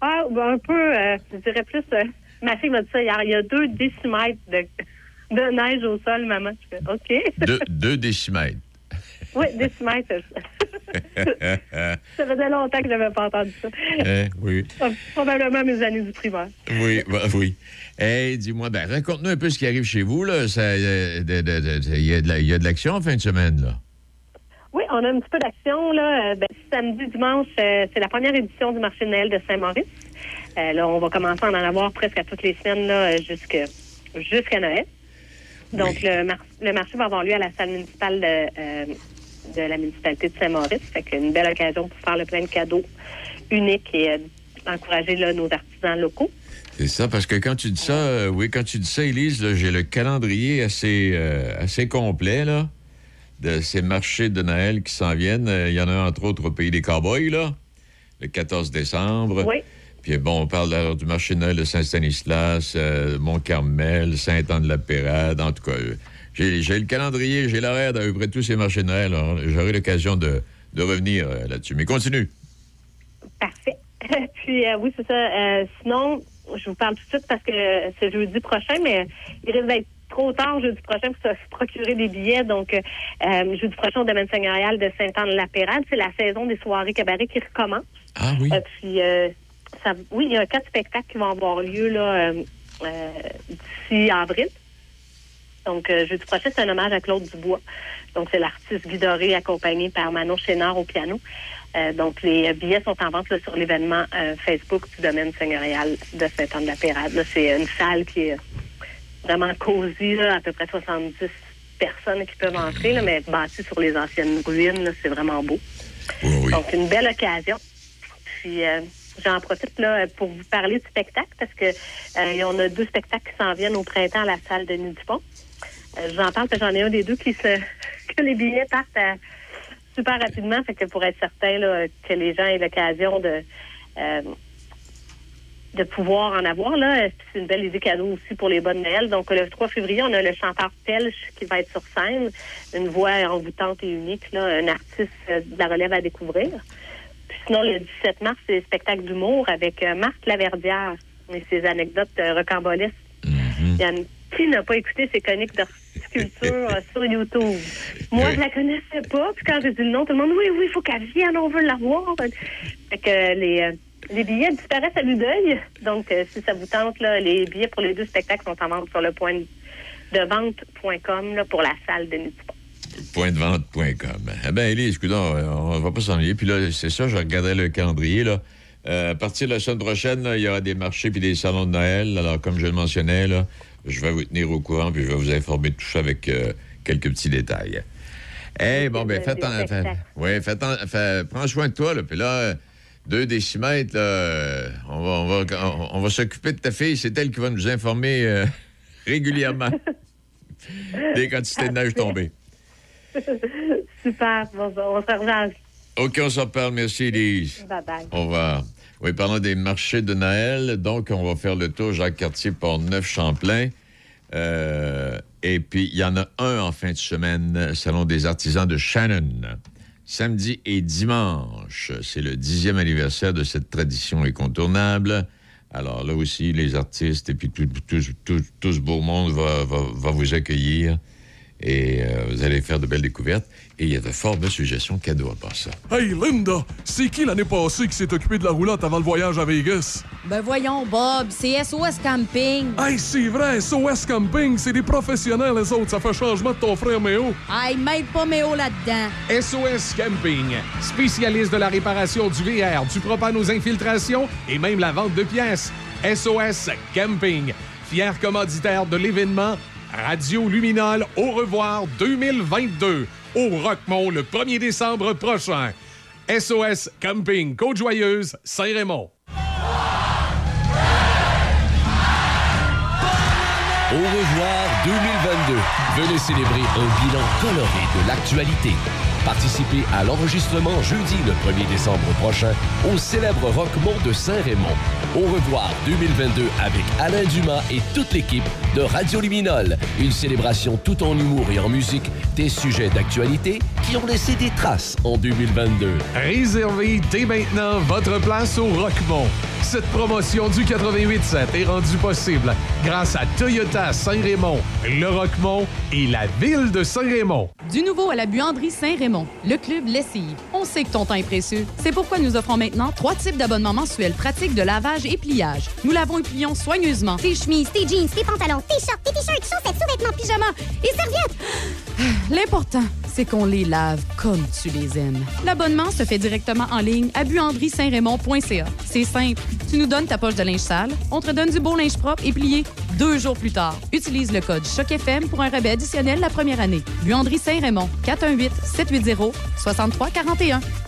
Ah, ben, un peu, euh, je dirais plus. Ma fille m'a dit ça hier. Il y a deux décimètres de, de neige au sol, maman. Je fais, OK. Deux, deux décimètres. oui, décimètres. [LAUGHS] ça faisait longtemps que je n'avais pas entendu ça. Hein, oui. Probablement mes années du primaire. Oui, bah, oui. Hey, dis-moi, ben, raconte-nous un peu ce qui arrive chez vous, Il y a de l'action en fin de semaine, là. Oui, on a un petit peu d'action. là. Euh, ben, samedi, dimanche, euh, c'est la première édition du marché de Noël de Saint-Maurice. Euh, là, on va commencer à en avoir presque à toutes les semaines jusqu'à Noël. Donc, le, mar- le marché va avoir lieu à la salle municipale de, euh, de la municipalité de Saint-Maurice. Fait qu'une belle occasion pour faire le plein de cadeaux uniques et euh, encourager là, nos artisans locaux. C'est ça, parce que quand tu dis ça, euh, oui, quand tu dis ça, Élise, j'ai le calendrier assez, euh, assez complet, là, de ces marchés de Noël qui s'en viennent. Euh, Il y en a un, entre autres, au Pays des Cowboys, là, le 14 décembre. Oui. Puis bon, on parle alors du marché de Noël de Saint-Stanislas, euh, Mont-Carmel, Saint-Anne-de-la-Pérade, en tout cas. euh, J'ai le calendrier, j'ai l'horaire d'à peu près tous ces marchés de Noël. J'aurai l'occasion de, de revenir euh, là-dessus. Mais continue. Parfait. [LAUGHS] Puis oui, c'est ça. Sinon, je vous parle tout de suite parce que c'est jeudi prochain, mais il risque d'être trop tard jeudi prochain pour se [LAUGHS] procurer des billets. Donc, euh, jeudi prochain au domaine seigneurial de Saint-Anne-de-la-Pérade, c'est la saison des soirées cabaret qui recommence. Ah oui. Euh, puis, euh, ça, oui, il y a quatre spectacles qui vont avoir lieu là euh, euh, d'ici avril. Donc, euh, jeudi prochain, c'est un hommage à Claude Dubois. Donc, c'est l'artiste Guy Doré accompagné par Manon Chénard au piano. Euh, donc, les billets sont en vente là, sur l'événement euh, Facebook du domaine seigneurial de Saint-Anne-de-la-Pérade. Là, C'est une salle qui est vraiment cosy, là, à peu près 70 personnes qui peuvent entrer, là, mais bâtie sur les anciennes ruines. C'est vraiment beau. Donc, une belle occasion. Puis, euh, j'en profite là pour vous parler du spectacle parce que euh, on a deux spectacles qui s'en viennent au printemps à la salle de Dupont. Euh, j'en parle parce que j'en ai un des deux qui se [LAUGHS] que les billets partent euh, super rapidement, fait que pour être certain que les gens aient l'occasion de euh, de pouvoir en avoir là, euh, c'est une belle idée cadeau aussi pour les bonnes Noël. Donc le 3 février, on a le chanteur Pelch qui va être sur scène, une voix envoûtante et unique un artiste euh, de la relève à découvrir. Sinon, le 17 mars, c'est le spectacle d'humour avec euh, Marc Laverdière et ses anecdotes euh, rocambolesques. Une- qui n'a pas écouté ses chroniques d'horticulture euh, sur YouTube? Moi, Oui. je la connaissais pas. Puis quand j'ai dit le nom, tout le monde, oui, oui, il faut qu'elle vienne, on veut la voir. Fait que les, les billets disparaissent à l'œil. Donc, euh, si ça vous tente, là, les billets pour les deux spectacles sont en vente sur le point de vente.com pour la salle de Nutipont. Pointdevente.com. Eh bien, Élise, écoute, on va pas s'ennuyer. Puis là, c'est ça, je regardais le calendrier, là. Euh, à partir de la semaine prochaine, là, il y aura des marchés puis des salons de Noël. Alors, comme je le mentionnais, là, je vais vous tenir au courant puis je vais vous informer de tout ça avec euh, quelques petits détails. Eh, bon, ben, ton- fais- spectacles. ouais, ton- fais- prends soin de toi, là. Puis là, deux décimètres, là, euh, on va, on va, on- on va s'occuper de ta fille. C'est elle qui va nous informer euh, [LAUGHS] régulièrement [LAUGHS] des quantités de neige tombées. [LAUGHS] Super. Bon, ben, on se rejoint. OK, on s'en parle. Merci, Elise. Bye bye. On va. Oui, parlant des marchés de Noël, donc on va faire le tour Jacques-Cartier, Port-Neuf, Champlain. et puis, il y en a un en fin de semaine, Salon des artisans de Shannon. Samedi et dimanche, c'est le dixième anniversaire de cette tradition incontournable. Alors là aussi, les artistes et puis tout, tout, tout- tout ce beau monde va, va- va vous accueillir et euh, vous allez faire de belles découvertes. Et il y a de fort belles suggestions cadeaux à part ça. Hey, Linda, c'est qui l'année passée qui s'est occupé de la roulotte avant le voyage à Vegas? Ben voyons, Bob, c'est SOS Camping. Hey, c'est vrai, SOS Camping, c'est des professionnels, les autres. Ça fait changement de ton frère Méo. Hey, mêle pas Méo là-dedans. SOS Camping, spécialiste de la réparation du VR, du propane aux infiltrations et même la vente de pièces. SOS Camping, fier commanditaire de l'événement Radio Luminol Au revoir 2022 au Rockmont le 1er décembre prochain. SOS Camping, Côte-Joyeuse, Saint-Raymond. Au revoir 2022. Venez célébrer un bilan coloré de l'actualité. Participez à l'enregistrement jeudi le 1er décembre prochain au célèbre Rockmont de Saint-Raymond. Au revoir 2022 avec Alain Dumas et toute l'équipe de Radio Luminol. Une célébration tout en humour et en musique des sujets d'actualité qui ont laissé des traces en 2022. Réservez dès maintenant votre place au Rockmont. Cette promotion du 88.7 est rendue possible grâce à Toyota Saint-Raymond, le Rockmont et la ville de Saint-Raymond. Du nouveau à la buanderie Saint-Raymond, le club Lessive. On sait que ton temps est précieux. C'est pourquoi nous offrons maintenant trois types d'abonnements mensuels pratiques de lavage et pliage. Nous lavons et plions soigneusement Tes chemises, tes jeans, tes pantalons, tes shorts, tes t-shirts, chaussettes, sous-vêtements, pyjamas et serviettes. L'important, c'est qu'on les lave comme tu les aimes. L'abonnement se fait directement en ligne à buanderie-saint-raymond.ca. C'est simple. Tu nous donnes ta poche de linge sale, on te donne du beau linge propre et plié deux jours plus tard. Utilise le code CHOC-FM pour un rabais additionnel la première année. Buanderie Saint-Raymond, 418-780-6341.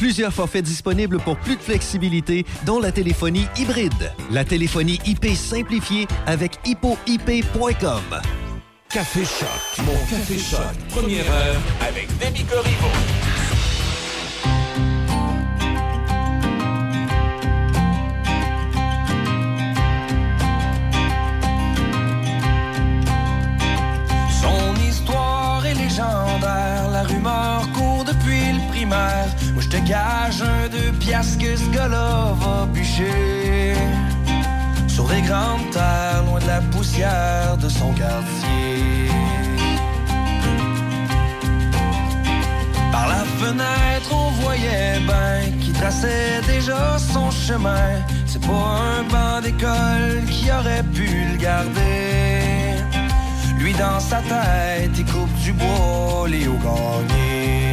Plusieurs forfaits disponibles pour plus de flexibilité, dont la téléphonie hybride. La téléphonie IP simplifiée avec hippoip.com. Café Choc, mon Café Choc, première heure avec Demi Corriveau. Son histoire est légendaire, la rumeur court depuis le primaire. Te gage un deux piastres que ce gars-là va bûcher. Sur les grandes terres, loin de la poussière de son quartier. Par la fenêtre, on voyait ben qui traçait déjà son chemin. C'est pas un banc d'école qui aurait pu le garder. Lui dans sa tête, il coupe du bois, Léo Gagné. Léo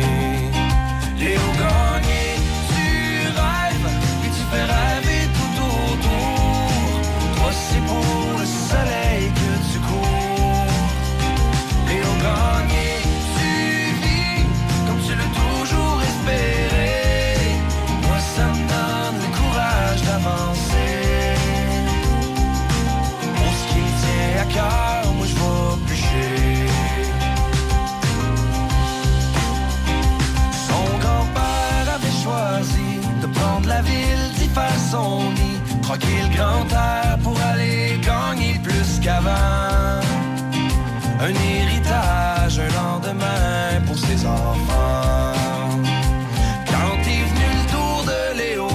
grand air pour aller gagner plus qu'avant. Un héritage, un lendemain pour ses enfants. Quand est venu le tour de Léo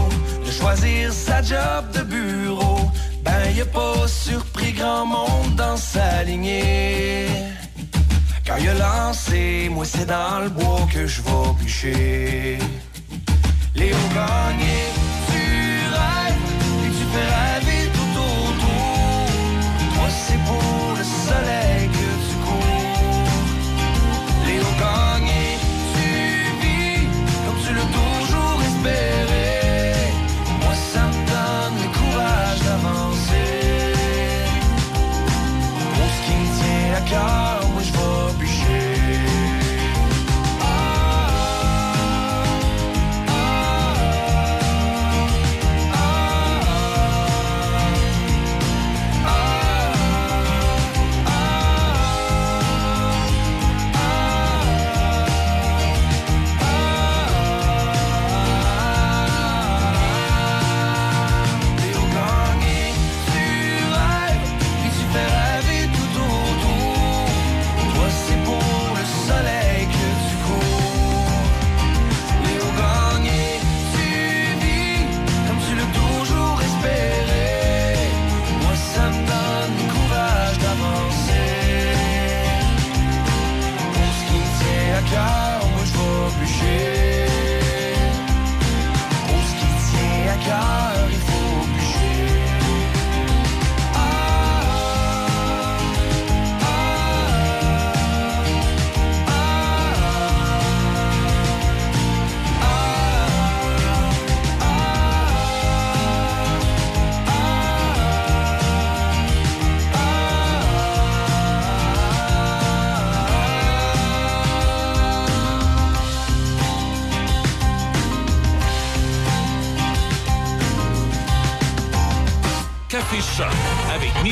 de choisir sa job de bureau, ben y a pas surpris grand monde dans sa lignée. Quand il a lancé, moi c'est dans le bois que je vais bûcher. Léo Gagné, soleil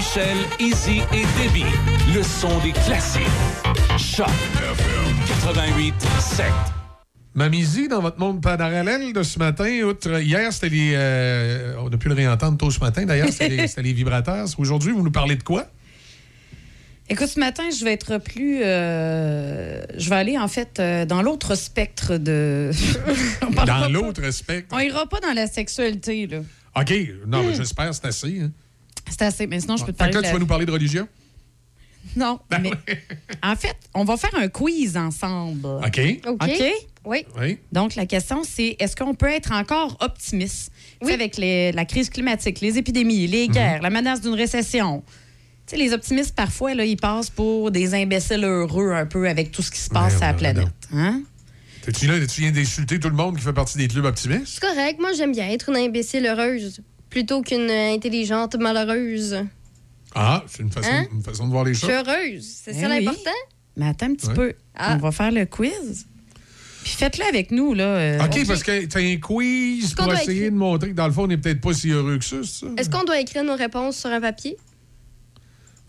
Michel, Izzy et Debbie. Le son des classiques. Choc 88 7. Mamie dans votre monde parallèle de ce matin, outre hier, c'était les. euh, on a pu le réentendre tôt ce matin d'ailleurs, [LAUGHS] c'était les, vibrateurs. Aujourd'hui, vous nous parlez de quoi? Écoute, ce matin, je vais être plus. euh, je vais aller, en fait, euh, dans l'autre spectre de. [LAUGHS] Dans l'autre aspect. On ira pas dans la sexualité, là. OK, non, mais Hmm. j'espère c'est assez. Hein. C'est assez, mais sinon, je peux te Fait parler que là, de tu vas nous parler de religion? Non, mais [LAUGHS] en fait, on va faire un quiz ensemble. OK. OK? Oui. Oui. Donc, la question, c'est est-ce qu'on peut être encore optimiste Tu sais, avec les- la crise climatique, les épidémies, les Mhm. guerres, la menace d'une récession? Tu sais, les optimistes, parfois, là, ils passent pour des imbéciles heureux un peu avec tout ce qui se passe sur la planète. Hein? T'es-tu là, tu viens d'insulter tout le monde qui fait partie des clubs optimistes? C'est correct. Moi, j'aime bien être une imbécile heureuse plutôt qu'une intelligente malheureuse. Ah, c'est une façon, Hein? une façon de voir les Je suis choses. heureuse. C'est Eh ça oui. l'important? Mais attends un petit Ouais. peu. Ah. On va faire le quiz. Puis faites-le avec nous, là. euh, OK, parce que t'as un quiz pour doit essayer de montrer que dans le fond, on n'est peut-être pas si heureux que ça? Est-ce qu'on doit écrire nos réponses sur un papier?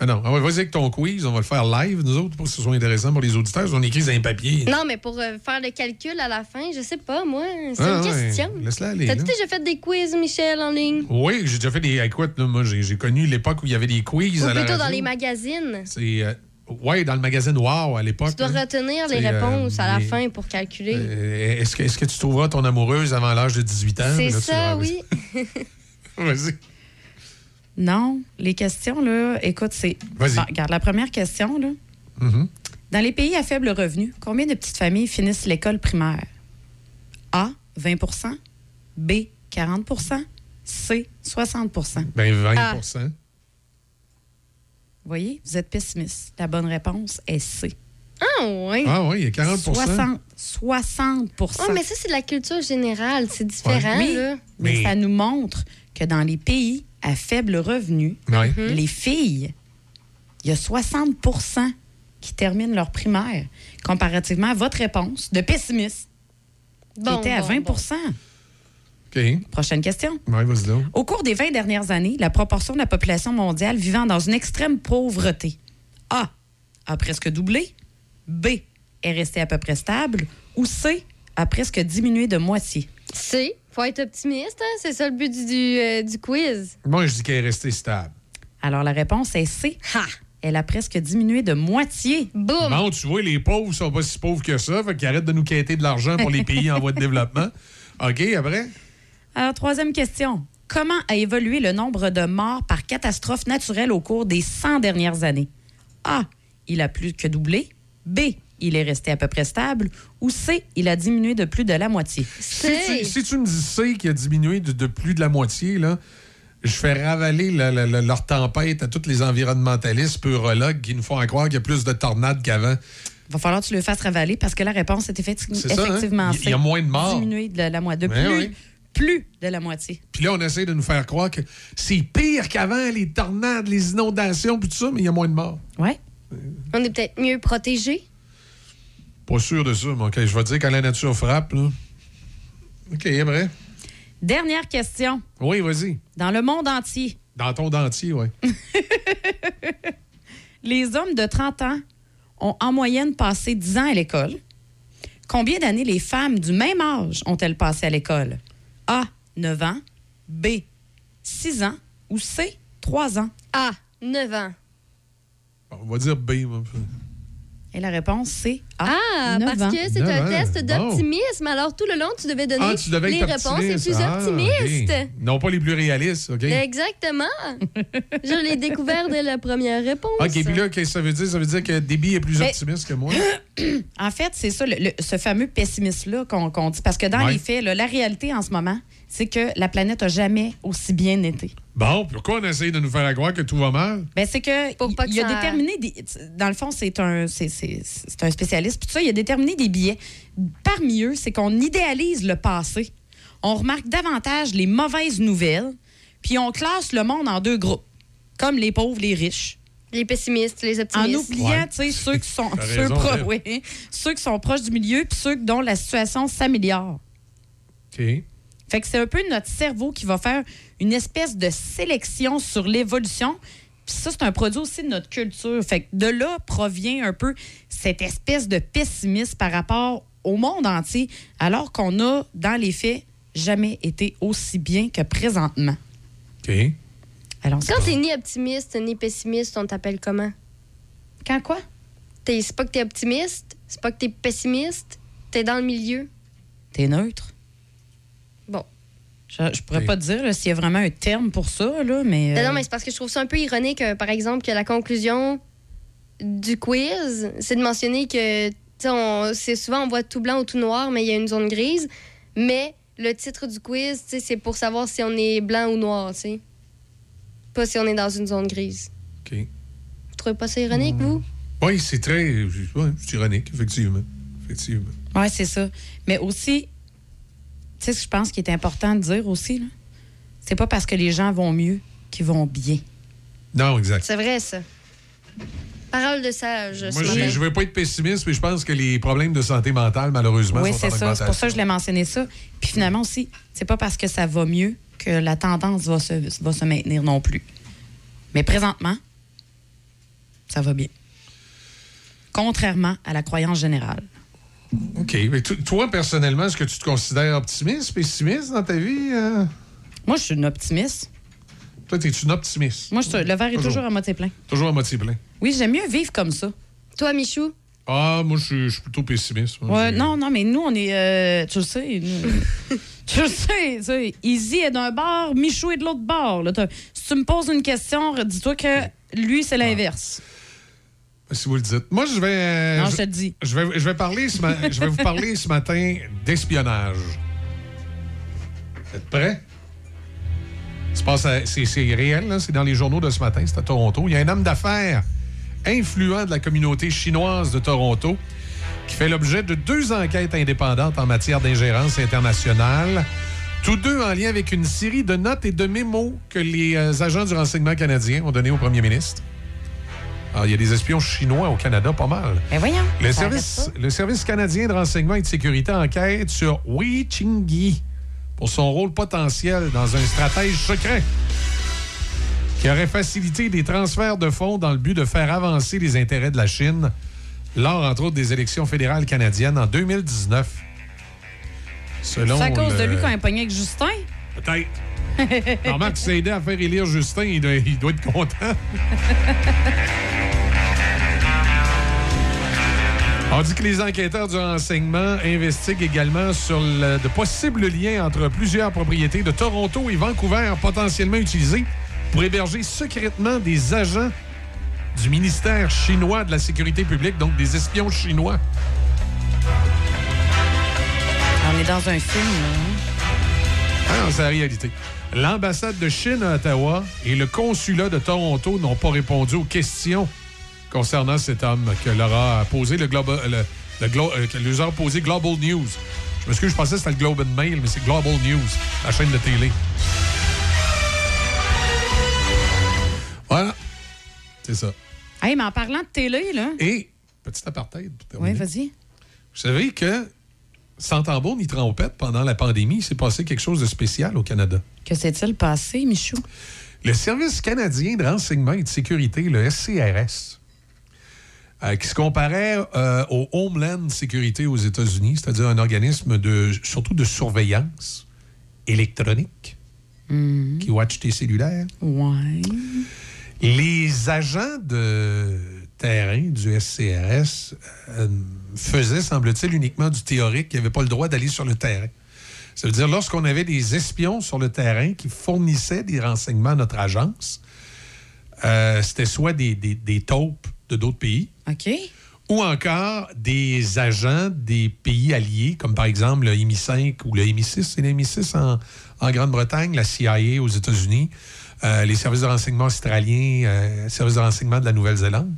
Ah non, ah vas-y avec ton quiz, on va le faire live, nous autres, pour que ce soit intéressant pour les auditeurs. On écrit un papier. Non, mais pour euh, faire le calcul à la fin, je sais pas, moi. C'est Ah, une ouais. question. Laisse-la aller. T'as-tu déjà fait des quiz, Michel, en ligne? Oui, j'ai déjà fait des. Écoute, là, moi, j'ai connu l'époque où il y avait des quiz Ou à la plutôt dans les magazines? C'est. euh, ouais, dans le magazine Wow à l'époque. Tu dois là. retenir les euh, réponses à la mais- fin pour calculer. Euh, Est-ce que, est-ce que tu trouveras ton amoureuse avant l'âge de 18 ans? C'est Là, ça, oui. [LAUGHS] Vas-y. Non, les questions, là, écoute, c'est. Vas-y. Bon, regarde, la première question, là. Mhm. Dans les pays à faible revenu, combien de petites familles finissent l'école primaire? A, 20% B, 40% C, 60% Ben, 20 Ah. Vous voyez, vous êtes pessimiste. La bonne réponse est C. Ah, oui. Ah oui, il y a 40 60, 60 Oh, mais ça, c'est de la culture générale. C'est différent, Oui, là. mais, Mais- ça nous montre que dans les pays à faible revenu. Mhm. les filles, il y a 60% qui terminent leur primaire, comparativement à votre réponse de pessimiste, qui Bon, était à bon, 20 bon. OK. Prochaine question. Ouais, vas-y donc. Au cours des 20 dernières années, la proportion de la population mondiale vivant dans une extrême pauvreté A a presque doublé, B est restée à peu près stable ou C a presque diminué de moitié? C, faut être optimiste, hein? C'est ça le but du, du, euh, du quiz. Moi, je dis qu'elle est restée stable. Alors la réponse est C. Ha! Elle a presque diminué de moitié. Boum! Bon, tu vois, les pauvres sont pas si pauvres que ça, fait qu'ils arrêtent de nous quêter de l'argent pour les pays en voie de développement. [LAUGHS] OK, après? Alors, troisième question. Comment a évolué le nombre de morts par catastrophe naturelle au cours des 100 dernières années? A. Il a plus que doublé. B, il est resté à peu près stable. Ou C, il a diminué de plus de la moitié? Si tu, si tu me dis C qui a diminué de, de plus de la moitié, là, je fais ravaler la- la- la- leur tempête à tous les environnementalistes, purologues qui nous font à croire qu'il y a plus de tornades qu'avant. Il va falloir que tu le fasses ravaler parce que la réponse est effecti- C'est ça, hein? effectivement Il y- il y a moins de morts. Diminué de la moitié. De plus, oui. plus de la moitié. Puis là, on essaie de nous faire croire que c'est pire qu'avant, les tornades, les inondations, puis tout ça, mais il y a moins de morts. Ouais. On est peut-être mieux protégés. Pas sûr de ça, mais OK, je vais dire quand la nature frappe, là. OK, après. Dernière question. Oui, vas-y. Dans le monde entier, Dans ton dentier, oui. [LAUGHS] les hommes de 30 ans ont en moyenne passé 10 ans à l'école. Combien d'années les femmes du même âge ont-elles passé à l'école? A, 9 ans. B, 6 ans. Ou C, 3 ans. A, 9 ans. On va dire B. Et la réponse, c'est A. Ah, 9 parce ans. que c'est un ans. test d'optimisme. Alors, tout le long, tu devais donner Ah, tu devais les réponses les plus Ah, optimistes. Non pas les plus réalistes, OK? Exactement. Je l'ai découvert dès la première réponse. OK, puis là, qu'est-ce que ça veut dire? Ça veut dire que Déby est plus Mais- optimiste que moi? [CLEARS THROAT] En fait, c'est ça, le- le- ce fameux pessimisme-là qu'on qu'on dit. Parce que dans Ouais. les faits, là, la réalité en ce moment, c'est que la planète a jamais aussi bien été. Bon, pourquoi on essaye de nous faire croire que tout va mal? Ben, c'est que Pour pas il a que ça- déterminé des, dans le fond c'est un c'est, c'est- c'est un spécialiste puis tout ça il a déterminé des billets. Parmi eux, c'est qu'on idéalise le passé. On remarque davantage les mauvaises nouvelles, puis on classe le monde en deux groupes, comme les pauvres, les riches. Les pessimistes, les En optimistes. oubliant, Ouais. tu sais, ceux qui sont [LAUGHS] ceux, raison, pro- Deb. oui, ceux qui sont proches du milieu, puis ceux dont la situation s'améliore. OK. Fait que c'est un peu notre cerveau qui va faire une espèce de sélection sur l'évolution. Puis ça, c'est un produit aussi de notre culture. Fait que de là provient un peu cette espèce de pessimisme par rapport au monde entier, alors qu'on a, dans les faits, jamais été aussi bien que présentement. OK. Alors, Quand t'es ni optimiste ni pessimiste, on t'appelle comment? Quand quoi? T'es- C'est pas que t'es optimiste, c'est pas que t'es pessimiste, t'es dans le milieu. T'es neutre. Je, je pourrais pas te dire s'il y a vraiment un terme pour ça, là, mais. Non, euh, non, mais c'est parce que je trouve ça un peu ironique, euh, par exemple, que la conclusion du quiz, c'est de mentionner que, c'est souvent on voit tout blanc ou tout noir, mais il y a une zone grise. Mais le titre du quiz, c'est pour savoir si on est blanc ou noir, tu sais. Pas si on est dans une zone grise. OK. Vous trouvez pas ça ironique, vous? Oui, c'est très. ouais, c'est ironique, effectivement. Effectivement. Oui, c'est ça. Mais aussi, sais, ce que je pense qu'il est important de dire aussi, là, c'est pas parce que les gens vont mieux qu'ils vont bien. Non, exact. C'est vrai, ça. Parole de sage. Moi, je veux pas être pessimiste, mais je pense que les problèmes de santé mentale, malheureusement, Oui, sont c'est en ça. C'est pour ça que je l'ai mentionné ça. Puis finalement aussi, c'est pas parce que ça va mieux que la tendance va se, va se maintenir non plus. Mais présentement, ça va bien. Contrairement à la croyance générale. OK. Mais to- toi, personnellement, est-ce que tu te considères optimiste, pessimiste dans ta vie? euh? Moi, je suis une optimiste. Toi, t'es une optimiste. Moi, je suis- le verre est Toujours. toujours à moitié plein. Toujours à moitié plein. Oui, j'aime mieux vivre comme ça. Toi, Michou? Ah, moi, je suis- plutôt pessimiste. moi. Ouais, J'ai- non, non, mais nous, on est. euh, tu le sais. nous- [LAUGHS] tu le sais, tu sais. Izzy est d'un bord, Michou est de l'autre bord. là. Si tu me poses une question, dis-toi que lui, c'est l'inverse. Si vous le dites. Moi, je vais. Non, je te dis. Je vais, je vais, parler ce ma- je vais vous parler ce matin d'espionnage. Vous êtes prêts? C'est réel, c'est dans les journaux de ce matin, c'est à Toronto. Il y a un homme d'affaires influent de la communauté chinoise de Toronto qui fait l'objet de deux enquêtes indépendantes en matière d'ingérence internationale, tous deux en lien avec une série de notes et de mémos que les euh, agents du renseignement canadien ont donné au premier ministre. Alors, il y a des espions chinois au Canada, pas mal. Ben voyons. Le service, pas. le service canadien de renseignement et de sécurité enquête sur Wei Chingyi pour son rôle potentiel dans un stratège secret qui aurait facilité des transferts de fonds dans le but de faire avancer les intérêts de la Chine lors, entre autres, des élections fédérales canadiennes en 2019. Selon C'est à cause de lui qu'on est pogné avec Justin? Peut-être. Normalement, tu s'est aidé à faire élire Justin, il doit, il doit être content. [LAUGHS] On dit que les enquêteurs du renseignement investiguent également sur le- de possibles liens entre plusieurs propriétés de Toronto et Vancouver potentiellement utilisées pour héberger secrètement des agents du ministère chinois de la sécurité publique, donc des espions chinois. On est dans un film, là. Ah non, c'est la réalité. L'ambassade de Chine à Ottawa et le consulat de Toronto n'ont pas répondu aux questions concernant cet homme que leur a posé le Global, le, le Glo- euh, que leur a posé Global News. Je m'excuse, je pensais que c'était le Globe and Mail, mais c'est Global News, la chaîne de télé. Voilà. C'est ça. Hey, mais en parlant de télé, là. Et, petit apartheid. Oui, vas-y. Vous savez que, sans tambour ni trompette, pendant la pandémie, il s'est passé quelque chose de spécial au Canada. Que s'est-il passé, Michou? Le Service canadien de renseignement et de sécurité, le SCRS, euh, qui se comparait euh, au Homeland Security aux États-Unis, c'est-à-dire un organisme de, surtout de surveillance électronique qui watch tes cellulaires. Ouais. Les agents de terrain du SCRS euh, faisaient, semble-t-il, uniquement du théorique. Ils n'avaient pas le droit d'aller sur le terrain. Ça veut dire, lorsqu'on avait des espions sur le terrain qui fournissaient des renseignements à notre agence, euh, c'était soit des, des, des taupes de d'autres pays, OK. ou encore des agents des pays alliés, comme par exemple le MI5 ou le MI6. C'est le MI6 en, Grande-Bretagne, la CIA aux États-Unis, euh, les services de renseignement australiens, euh, services de renseignement de la Nouvelle-Zélande.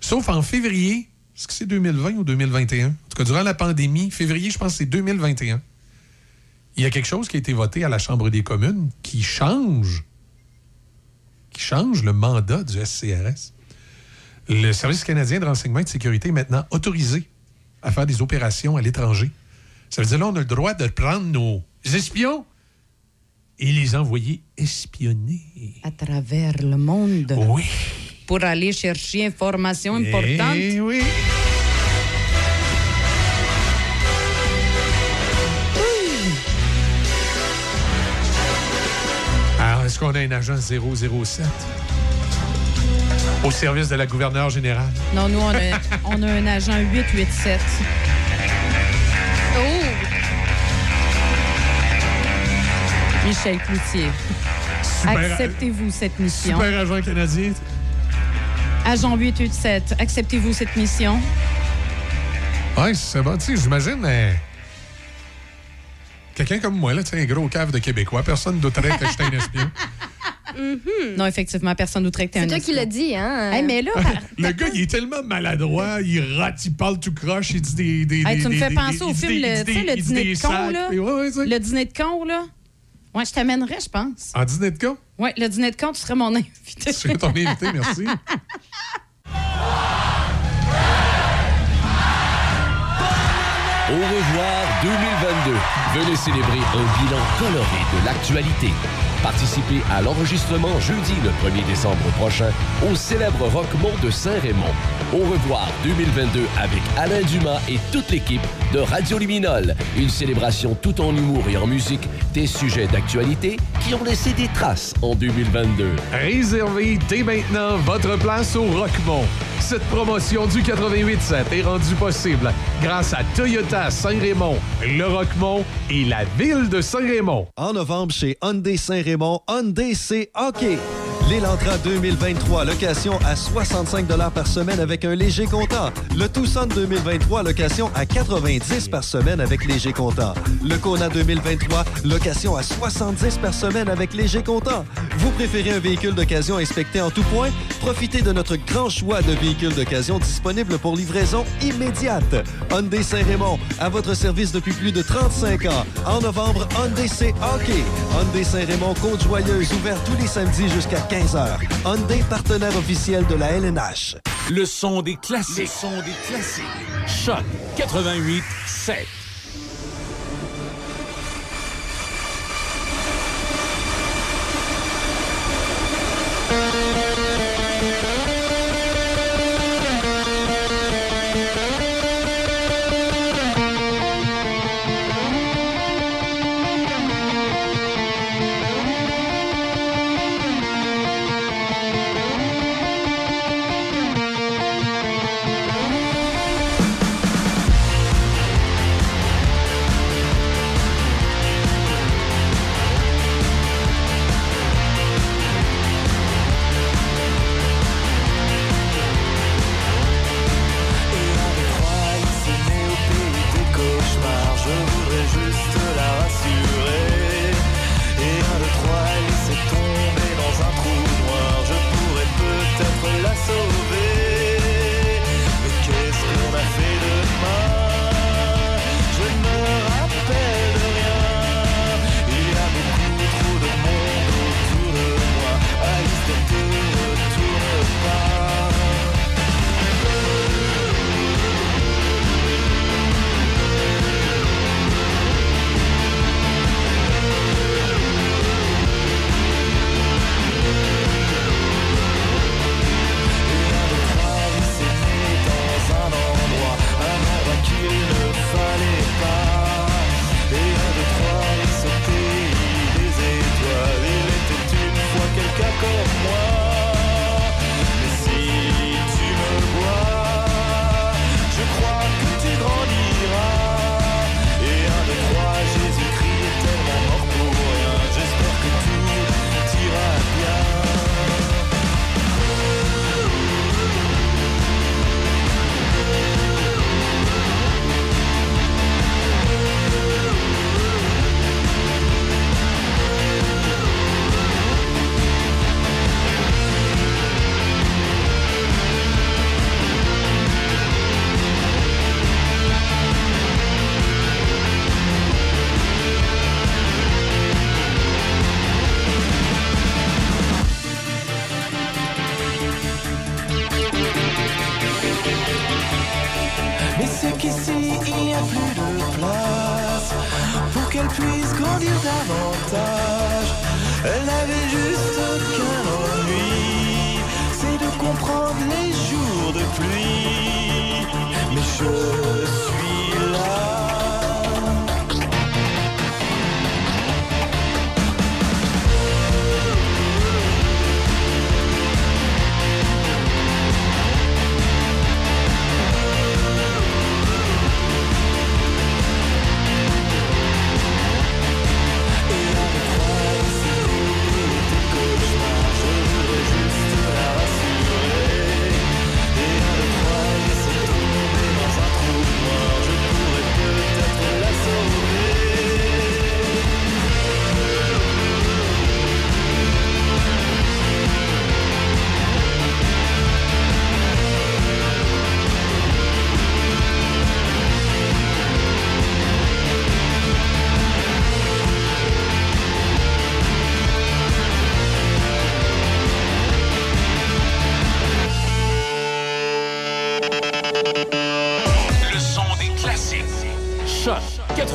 Sauf en février, est-ce que c'est 2020 ou 2021? En tout cas, durant la pandémie, février, je pense que c'est 2021. Il y a quelque chose qui a été voté à la Chambre des communes qui change, qui change le mandat du SCRS. Le Service canadien de renseignement et de sécurité est maintenant autorisé à faire des opérations à l'étranger. Ça veut dire là, on a le droit de prendre nos espions et les envoyer espionner. À travers le monde. Oui. Pour aller chercher information importante. Eh oui. Alors, est-ce qu'on a un agent 007 au service de la gouverneure générale? Non, nous, on a, on a un agent 887. Oh! Michel Cloutier. Super- Acceptez-vous cette mission? Super agent canadien. Agent 887, acceptez-vous cette mission? Oui, c'est bon. Tu sais, j'imagine. euh, Quelqu'un comme moi, là, tu sais, un gros cave de Québécois, personne ne douterait que j'étais un espion. [LAUGHS] Non, effectivement, personne douterait que t'es un C'est toi qui l'as dit, hein? Hey, mais là, [LAUGHS] Le gars, il est tellement maladroit, il rate, il parle tout croche, il dit des. des, Hey, des- tu me fais des- penser au il dit film, des- le, tu le dîner de con, là. ouais, ouais, Le dîner de con, là. Ouais, je t'amènerais, je pense. En dîner de con? Ouais, le dîner de con, tu serais mon invité. Je suis ton invité, [LAUGHS] merci. Au revoir 2022. Venez célébrer un bilan coloré de l'actualité. Participez à l'enregistrement jeudi le 1er décembre prochain au célèbre Rockmont de Saint-Raymond. Au revoir 2022 avec Alain Dumas et toute l'équipe de Radio Luminol. Une célébration tout en humour et en musique des sujets d'actualité qui ont laissé des traces en 2022. Réservez dès maintenant votre place au Rockmont. Cette promotion du 88.7 est rendue possible grâce à Toyota Saint-Raymond, le Rockmont et la ville de Saint-Raymond. En novembre, chez Hyundai Saint-Raymond, Hyundai, c'est hockey. L'Elantra 2023, location à 65 par semaine avec un léger comptant. Le Tucson 2023, location à 90 par semaine avec léger comptant. Le Kona 2023, location à 70 par semaine avec léger comptant. Vous préférez un véhicule d'occasion inspecté en tout point? Profitez de notre grand choix de véhicules d'occasion disponibles pour livraison immédiate. Hyundai Saint-Raymond, à votre service depuis plus de 35 ans. En novembre, Hyundai c'est hockey. Hyundai Saint-Raymond, Côte-Joyeuse, ouvert tous les samedis jusqu'à 15h. Hyundai, partenaire officiel de la LNH. Le son des classiques. Le son des classiques. Choc 88 7.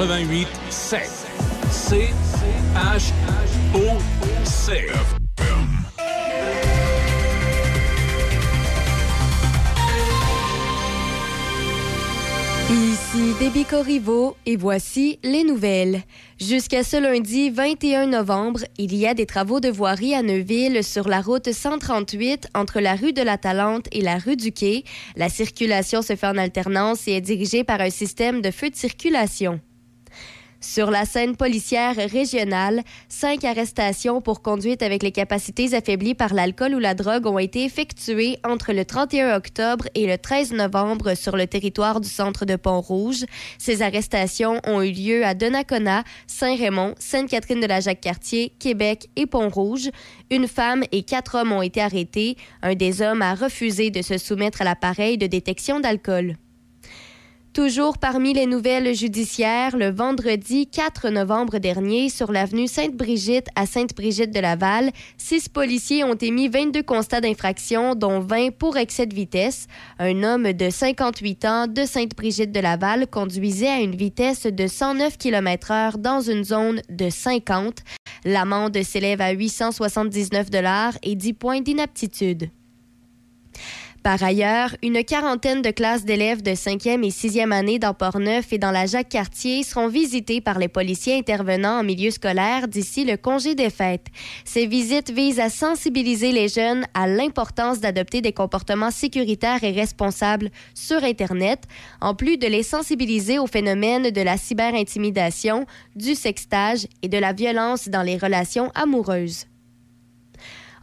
88 7. C H O C. Ici Déby Corriveau et voici les nouvelles. Jusqu'à ce lundi 21 novembre, il y a des travaux de voirie à Neuville sur la route 138 entre la rue de la Talente et la rue du Quai. La circulation se fait en alternance et est dirigée par un système de feu de circulation. Sur la scène policière régionale, cinq arrestations pour conduite avec les capacités affaiblies par l'alcool ou la drogue ont été effectuées entre le 31 octobre et le 13 novembre sur le territoire du centre de Pont-Rouge. Ces arrestations ont eu lieu à Donnacona, Saint-Raymond, Sainte-Catherine de la Jacques-Cartier, Québec et Pont-Rouge. Une femme et quatre hommes ont été arrêtés. Un des hommes a refusé de se soumettre à l'appareil de détection d'alcool. Toujours parmi les nouvelles judiciaires, le vendredi 4 novembre dernier, sur l'avenue Sainte-Brigitte à Sainte-Brigitte-de-Laval, six policiers ont émis 22 constats d'infraction, dont 20 pour excès de vitesse. Un homme de 58 ans de Sainte-Brigitte-de-Laval conduisait à une vitesse de 109 km/h dans une zone de 50. L'amende s'élève à 879 et 10 points d'inaptitude. Par ailleurs, une quarantaine de classes d'élèves de 5e et 6e année dans Port-Neuf et dans la Jacques-Cartier seront visitées par les policiers intervenant en milieu scolaire d'ici le congé des fêtes. Ces visites visent à sensibiliser les jeunes à l'importance d'adopter des comportements sécuritaires et responsables sur Internet, en plus de les sensibiliser au phénomène de la cyberintimidation, du sextage et de la violence dans les relations amoureuses.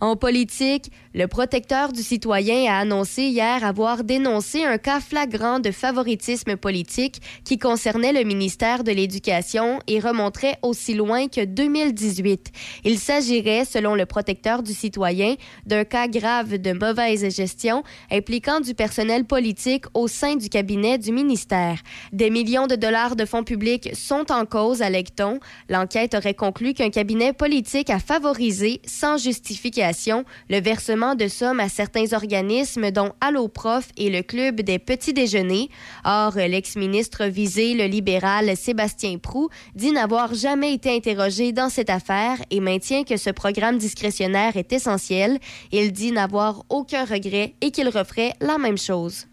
En politique, le protecteur du citoyen a annoncé hier avoir dénoncé un cas flagrant de favoritisme politique qui concernait le ministère de l'Éducation et remonterait aussi loin que 2018. Il s'agirait, selon le protecteur du citoyen, d'un cas grave de mauvaise gestion impliquant du personnel politique au sein du cabinet du ministère. Des millions de dollars de fonds publics sont en cause, allègue-t-on. L'enquête aurait conclu qu'un cabinet politique a favorisé, sans justification, le versement de sommes à certains organismes dont Alloprof et le Club des petits déjeuners. Or, l'ex-ministre visé, le libéral Sébastien Prou, dit n'avoir jamais été interrogé dans cette affaire et maintient que ce programme discrétionnaire est essentiel. Il dit n'avoir aucun regret et qu'il referait la même chose.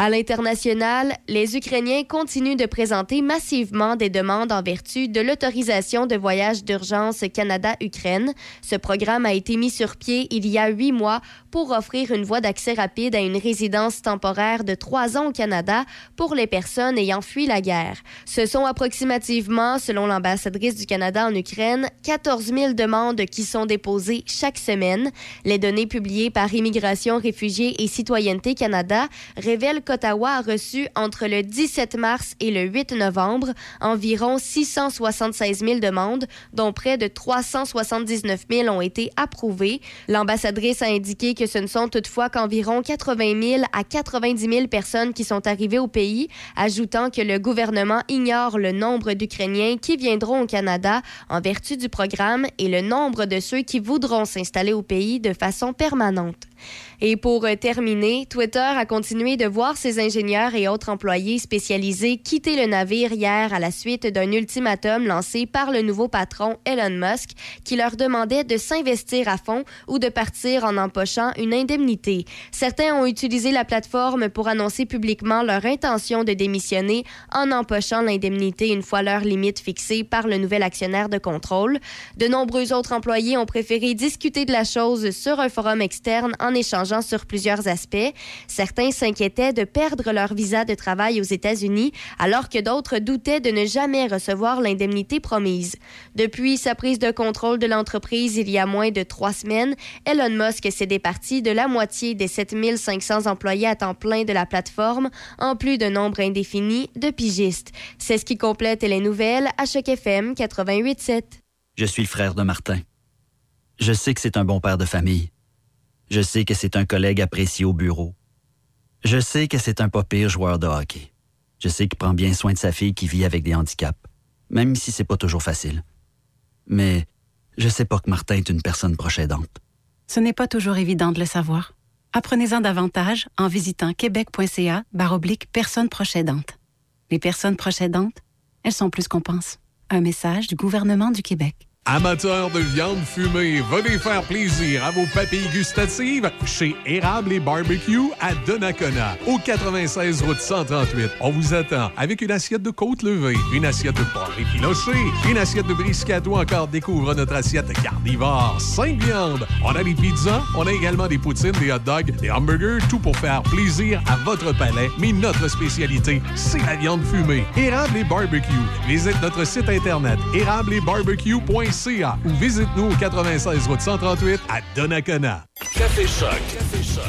À l'international, les Ukrainiens continuent de présenter massivement des demandes en vertu de l'autorisation de voyage d'urgence Canada-Ukraine. Ce programme a été mis sur pied il y a huit mois pour offrir une voie d'accès rapide à une résidence temporaire de trois ans au Canada pour les personnes ayant fui la guerre. Ce sont approximativement, selon l'ambassadrice du Canada en Ukraine, 14 000 demandes qui sont déposées chaque semaine. Les données publiées par Immigration, Réfugiés et Citoyenneté Canada révèlent qu'Ottawa a reçu entre le 17 mars et le 8 novembre environ 676 000 demandes, dont près de 379 000 ont été approuvées. L'ambassadrice a indiqué que ce ne sont toutefois qu'environ 80 000 à 90 000 personnes qui sont arrivées au pays, ajoutant que le gouvernement ignore le nombre d'Ukrainiens qui viendront au Canada en vertu du programme et le nombre de ceux qui voudront s'installer au pays de façon permanente. Et pour euh, terminer, Twitter a continué de voir ses ingénieurs et autres employés spécialisés quitter le navire hier à la suite d'un ultimatum lancé par le nouveau patron Elon Musk qui leur demandait de s'investir à fond ou de partir en empochant une indemnité. Certains ont utilisé la plateforme pour annoncer publiquement leur intention de démissionner en empochant l'indemnité une fois leur limite fixée par le nouvel actionnaire de contrôle. De nombreux autres employés ont préféré discuter de la chose sur un forum externe en échangeant sur plusieurs aspects. Certains s'inquiétaient de perdre leur visa de travail aux États-Unis, alors que d'autres doutaient de ne jamais recevoir l'indemnité promise. Depuis sa prise de contrôle de l'entreprise il y a moins de trois semaines, Elon Musk s'est départi de la moitié des 7500 employés à temps plein de la plateforme, en plus d'un nombre indéfini de pigistes. C'est ce qui complète les nouvelles à Choc FM 88.7. Je suis le frère de Martin. Je sais que c'est un bon père de famille. Je sais que c'est un collègue apprécié au bureau. Je sais que c'est un pas pire joueur de hockey. Je sais qu'il prend bien soin de sa fille qui vit avec des handicaps, même si c'est pas toujours facile. Mais je sais pas que Martin est une personne proche aidante. Ce n'est pas toujours évident de le savoir. Apprenez-en davantage en visitant québec.ca baroblique personnes proches aidantes. Les personnes proches aidantes, elles sont plus qu'on pense. Un message du gouvernement du Québec. Amateurs de viande fumée, venez faire plaisir à vos papilles gustatives chez Érable et Barbecue à Donnacona, au 96 route 138. On vous attend avec une assiette de côte levée, une assiette de porc effiloché, une assiette de brisket ou encore découvre notre assiette carnivore, 5 viandes. On a des pizzas, on a également des poutines, des hot dogs, des hamburgers, tout pour faire plaisir à votre palais. Mais notre spécialité, c'est la viande fumée. Érable et Barbecue. Visite notre site internet ou visite-nous au 96 route 138 à Donnacona. Café Choc. Café Choc.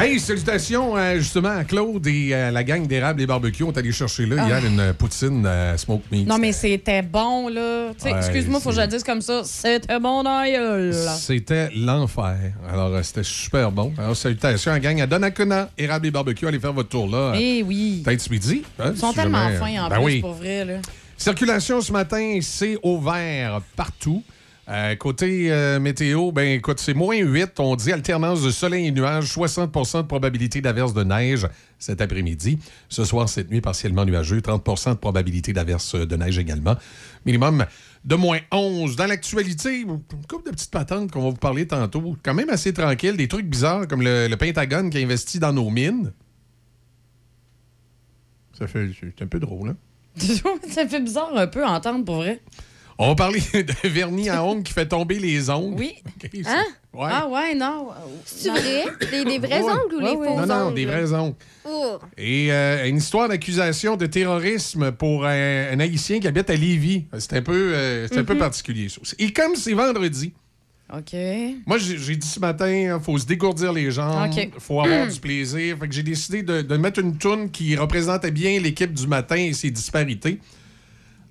Hey, salutations euh, justement à Claude et à la gang d'érable et barbecue. On est allé chercher là Ah. hier une poutine euh, smoke meat. Non, mais c'était bon, là. Ouais, excuse-moi, faut que je le dise comme ça. C'était bon gueule. C'était l'enfer. Alors, euh, c'était super bon. Alors, salutations à la gang à Donnacona, érable et barbecue. Allez faire votre tour là. Eh oui. Peut-être ce midi. hein, Ils sont si tellement jamais, euh, fins, en ben plus, oui. pour vrai, là. Circulation ce matin, c'est au vert partout. Euh, côté euh, météo, ben écoute, c'est moins 8. On dit alternance de soleil et nuages, 60% de probabilité d'averse de neige cet après-midi. Ce soir, cette nuit, partiellement nuageux, 30% de probabilité d'averse de neige également. Minimum de moins 11. Dans l'actualité, une couple de petites patentes qu'on va vous parler tantôt. Quand même assez tranquille. Des trucs bizarres comme le, le Pentagone qui a investi dans nos mines. Ça fait c'est un peu drôle, hein? [LAUGHS] ça fait bizarre un peu à entendre, pour vrai. On va parler [LAUGHS] de vernis à ongles qui fait tomber les ongles. Oui. [LAUGHS] Hein? Ouais. Ah ouais, non. C'est vrai? Des, des vrais Ouais. ongles ou les Ouais, faux Non, non, ongles? des vrais ongles. Oh. Et euh, une histoire d'accusation de terrorisme pour un, un Haïtien qui habite à Lévis. C'est un peu, euh, c'est un peu Mhm. particulier, ça. Et comme c'est vendredi, OK. moi, j'ai dit ce matin, il faut se dégourdir les jambes, OK. faut avoir du plaisir. Fait que j'ai décidé de, de mettre une toune qui représentait bien l'équipe du matin et ses disparités.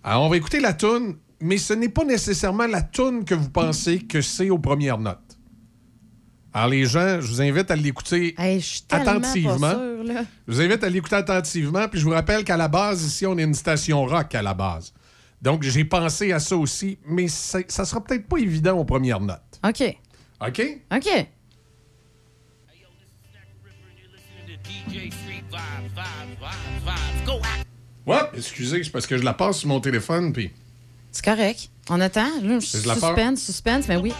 Alors, on va écouter la toune, mais ce n'est pas nécessairement la toune que vous pensez que c'est aux premières notes. Alors, les gens, je vous invite à l'écouter Hey, attentivement. pas sûre, là. Je vous invite à l'écouter attentivement. Puis je vous rappelle qu'à la base, ici, on est une station rock à la base. Donc, j'ai pensé à ça aussi, mais ça, ça sera peut-être pas évident aux premières notes. OK. OK? OK. Ouais, excusez, c'est parce que je la passe sur mon téléphone, puis... C'est correct. On attend. Là, Je la suspense, suspense, mais oui.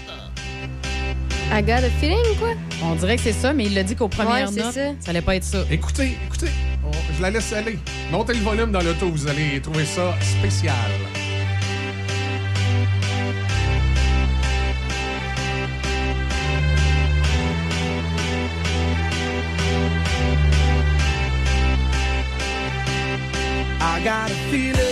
I got a feeling, quoi? On dirait que c'est ça, mais il l'a dit qu'aux premières Ouais, notes, ça. ça allait pas être ça. Écoutez, écoutez, on- je la laisse aller. Montez le volume dans l'auto, vous allez trouver ça spécial. I got a feeling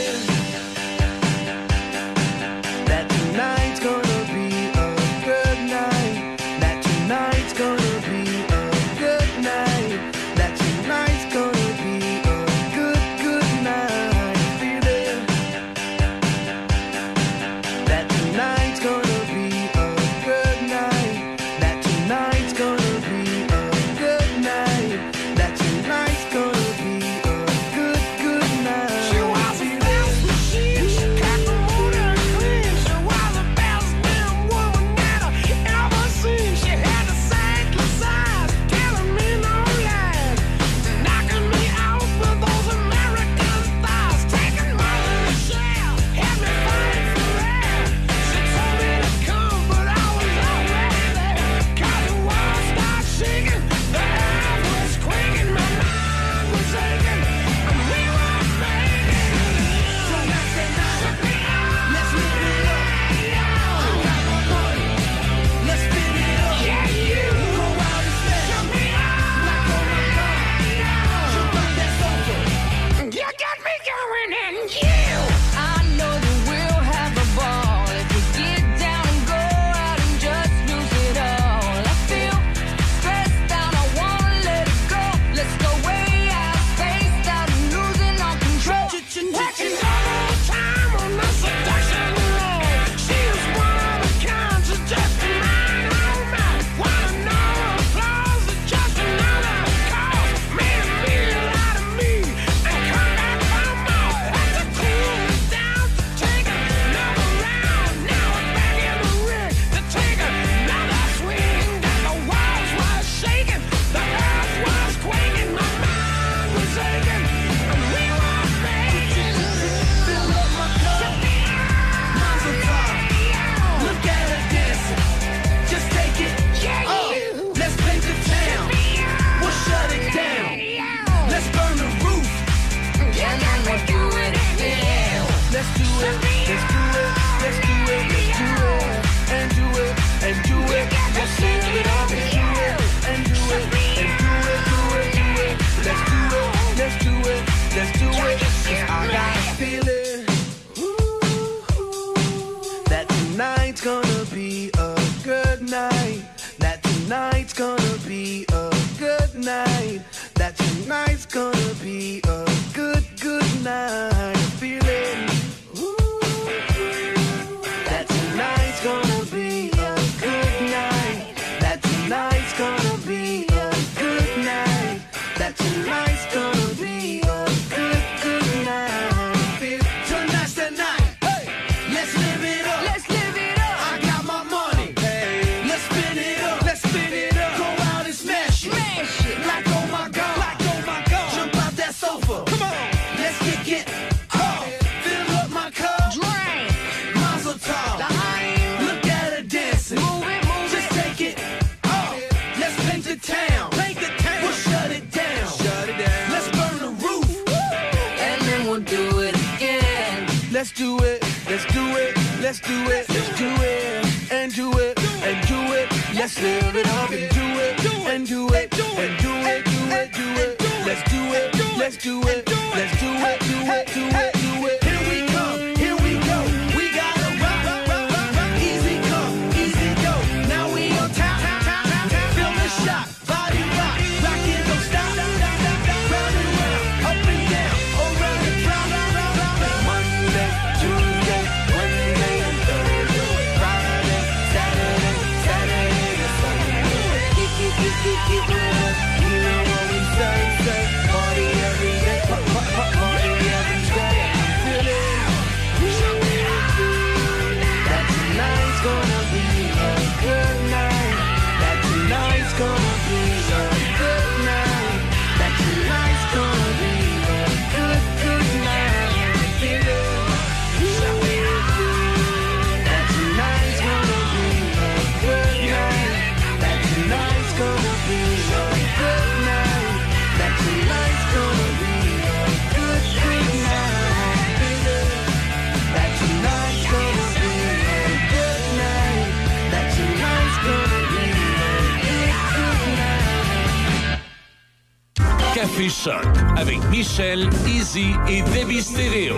Michel, Easy et Debbie Stereo.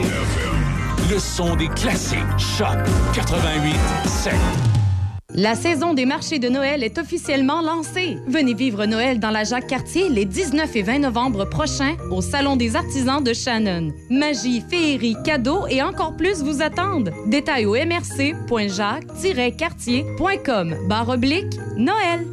Le son des classiques. Choc 88 7. La saison des marchés de Noël est officiellement lancée. Venez vivre Noël dans la Jacques-Cartier les 19 et 20 novembre prochains au Salon des artisans de Shannon. Magie, féerie, cadeaux et encore plus vous attendent. Détails au mrc.jacques-cartier.com. Barre oblique, Noël.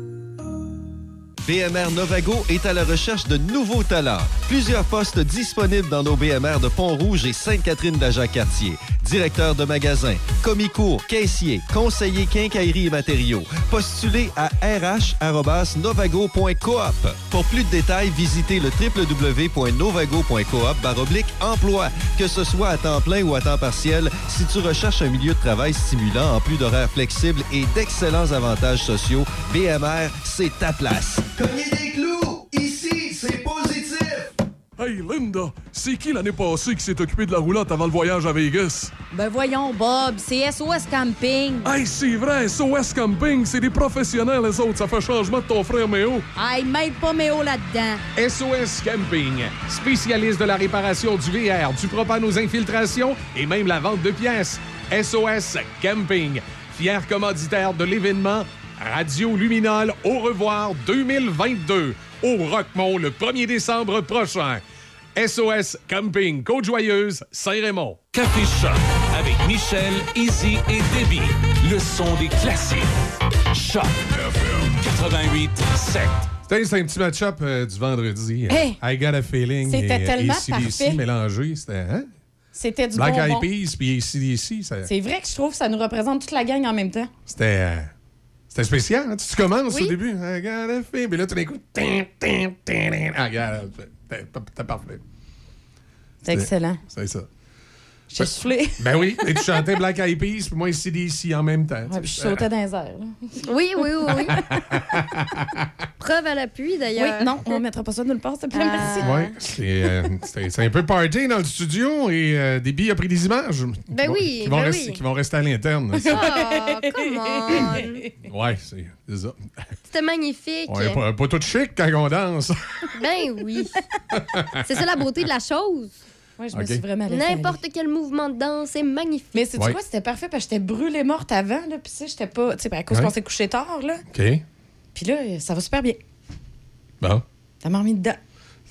BMR Novago est à la recherche de nouveaux talents. Plusieurs postes disponibles dans nos BMR de Pont-Rouge et Sainte-Catherine d'Agen-Cartier. Directeur de magasin, commis-cours, caissier, conseiller quincaillerie et matériaux. Postulez à rh.novago.coop. Pour plus de détails, visitez le www.novago.coop baroblique emploi. Que ce soit à temps plein ou à temps partiel, si tu recherches un milieu de travail stimulant en plus d'horaires flexibles et d'excellents avantages sociaux, BMR, c'est ta place. Linda, c'est qui l'année passée qui s'est occupé de la roulotte avant le voyage à Vegas? Ben voyons, Bob, c'est SOS Camping. Hey, c'est vrai, SOS Camping, c'est des professionnels, les autres. Ça fait changement de ton frère Méo. Hey, mêle pas Méo là-dedans. SOS Camping, spécialiste de la réparation du VR, du propane aux infiltrations et même la vente de pièces. SOS Camping, fier commanditaire de l'événement Radio Luminol au revoir 2022 au Rockmont le 1er décembre prochain. SOS Camping, Côte-Joyeuse, Saint-Raymond. Café Choc avec Michel, Easy et Debbie. Le son des classiques. Choc 88 7. C'était un petit match-up euh, du vendredi. Hey! I got a feeling. C'était et, tellement AC/DC parfait. mélangé. C'était, hein? C'était du Black bonbon. Eyed Peas puis ACDC. ça- C'est vrai que je trouve que ça nous représente toute la gang en même temps. C'était. euh, c'était spécial. hein? Tu, tu commences Oui. au début. I got a feeling. Puis là, tout d'un coup. tin, tin, c'était parfait. C'est excellent. C'est ça. J'ai soufflé. Ben oui. Et tu chantais Black Eyed Peas puis moi ACDC en même temps. Ouais, puis je sautais dans les airs. Oui, oui, oui, oui. [LAUGHS] Preuve à l'appui, d'ailleurs. Oui, non, on ne mettra pas ça nulle part, s'il te plaît. Merci. Ouais, c'est euh, c'est un peu party dans le studio et euh, Déby a pris des images. Ben Qui vont- oui, Qui vont, ben rester, oui. qui vont rester à l'interne. Oh, come on. [LAUGHS] ouais, c'est c'est ça. C'était magnifique. On est pas, pas tout chic quand on danse. Ben oui. C'est ça la beauté de la chose. Ouais, je me suis vraiment. N'importe quel mouvement de danse est magnifique. Mais c'est Ouais. quoi, c'était parfait parce que j'étais brûlée morte avant, là. Puis, tu sais, j'étais pas. Tu sais, ben, à cause Ouais. qu'on s'est couché tard, là. OK. Puis là, ça va super bien. Bon. Ça m'a remis dedans.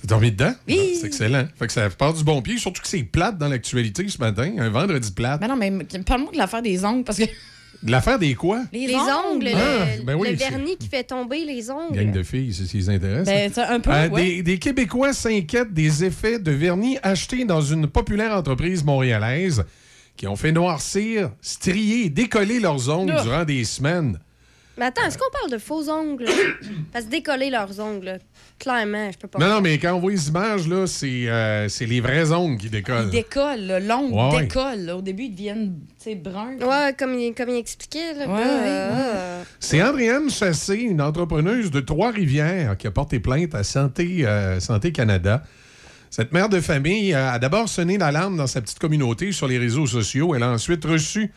T'es dormi dedans? Oui. Bon, C'est excellent. Fait que ça part du bon pied, surtout que c'est plate dans l'actualité ce matin. Un vendredi plate. Mais non, mais parle-moi de l'affaire des ongles parce que. L'affaire des quoi? Les, Les ongles, Ah, le, ben oui, le vernis qui fait tomber les ongles. Gang de filles, c'est ce qui les intéresse. Ben, un peu, Euh, ouais. des, des Québécois s'inquiètent des effets de vernis achetés dans une populaire entreprise montréalaise qui ont fait noircir, strier décoller leurs ongles Ah. durant des semaines. Mais attends, est-ce qu'on parle de faux ongles? [COUGHS] Parce que décoller leurs ongles, clairement, je peux pas. Non, non, mais quand on voit les images, là, c'est euh, c'est les vrais ongles qui décollent. Ils décollent, là, l'ongle Ouais, ouais. décolle. là. Au début, ils deviennent, tu sais, bruns. Ouais, comme il, comme il expliquait. Là, Ouais, Euh, C'est Andréane Chassé, une entrepreneuse de Trois-Rivières, qui a porté plainte à Santé, euh, Santé Canada. Cette mère de famille a d'abord sonné l'alarme dans sa petite communauté sur les réseaux sociaux. Elle a ensuite reçu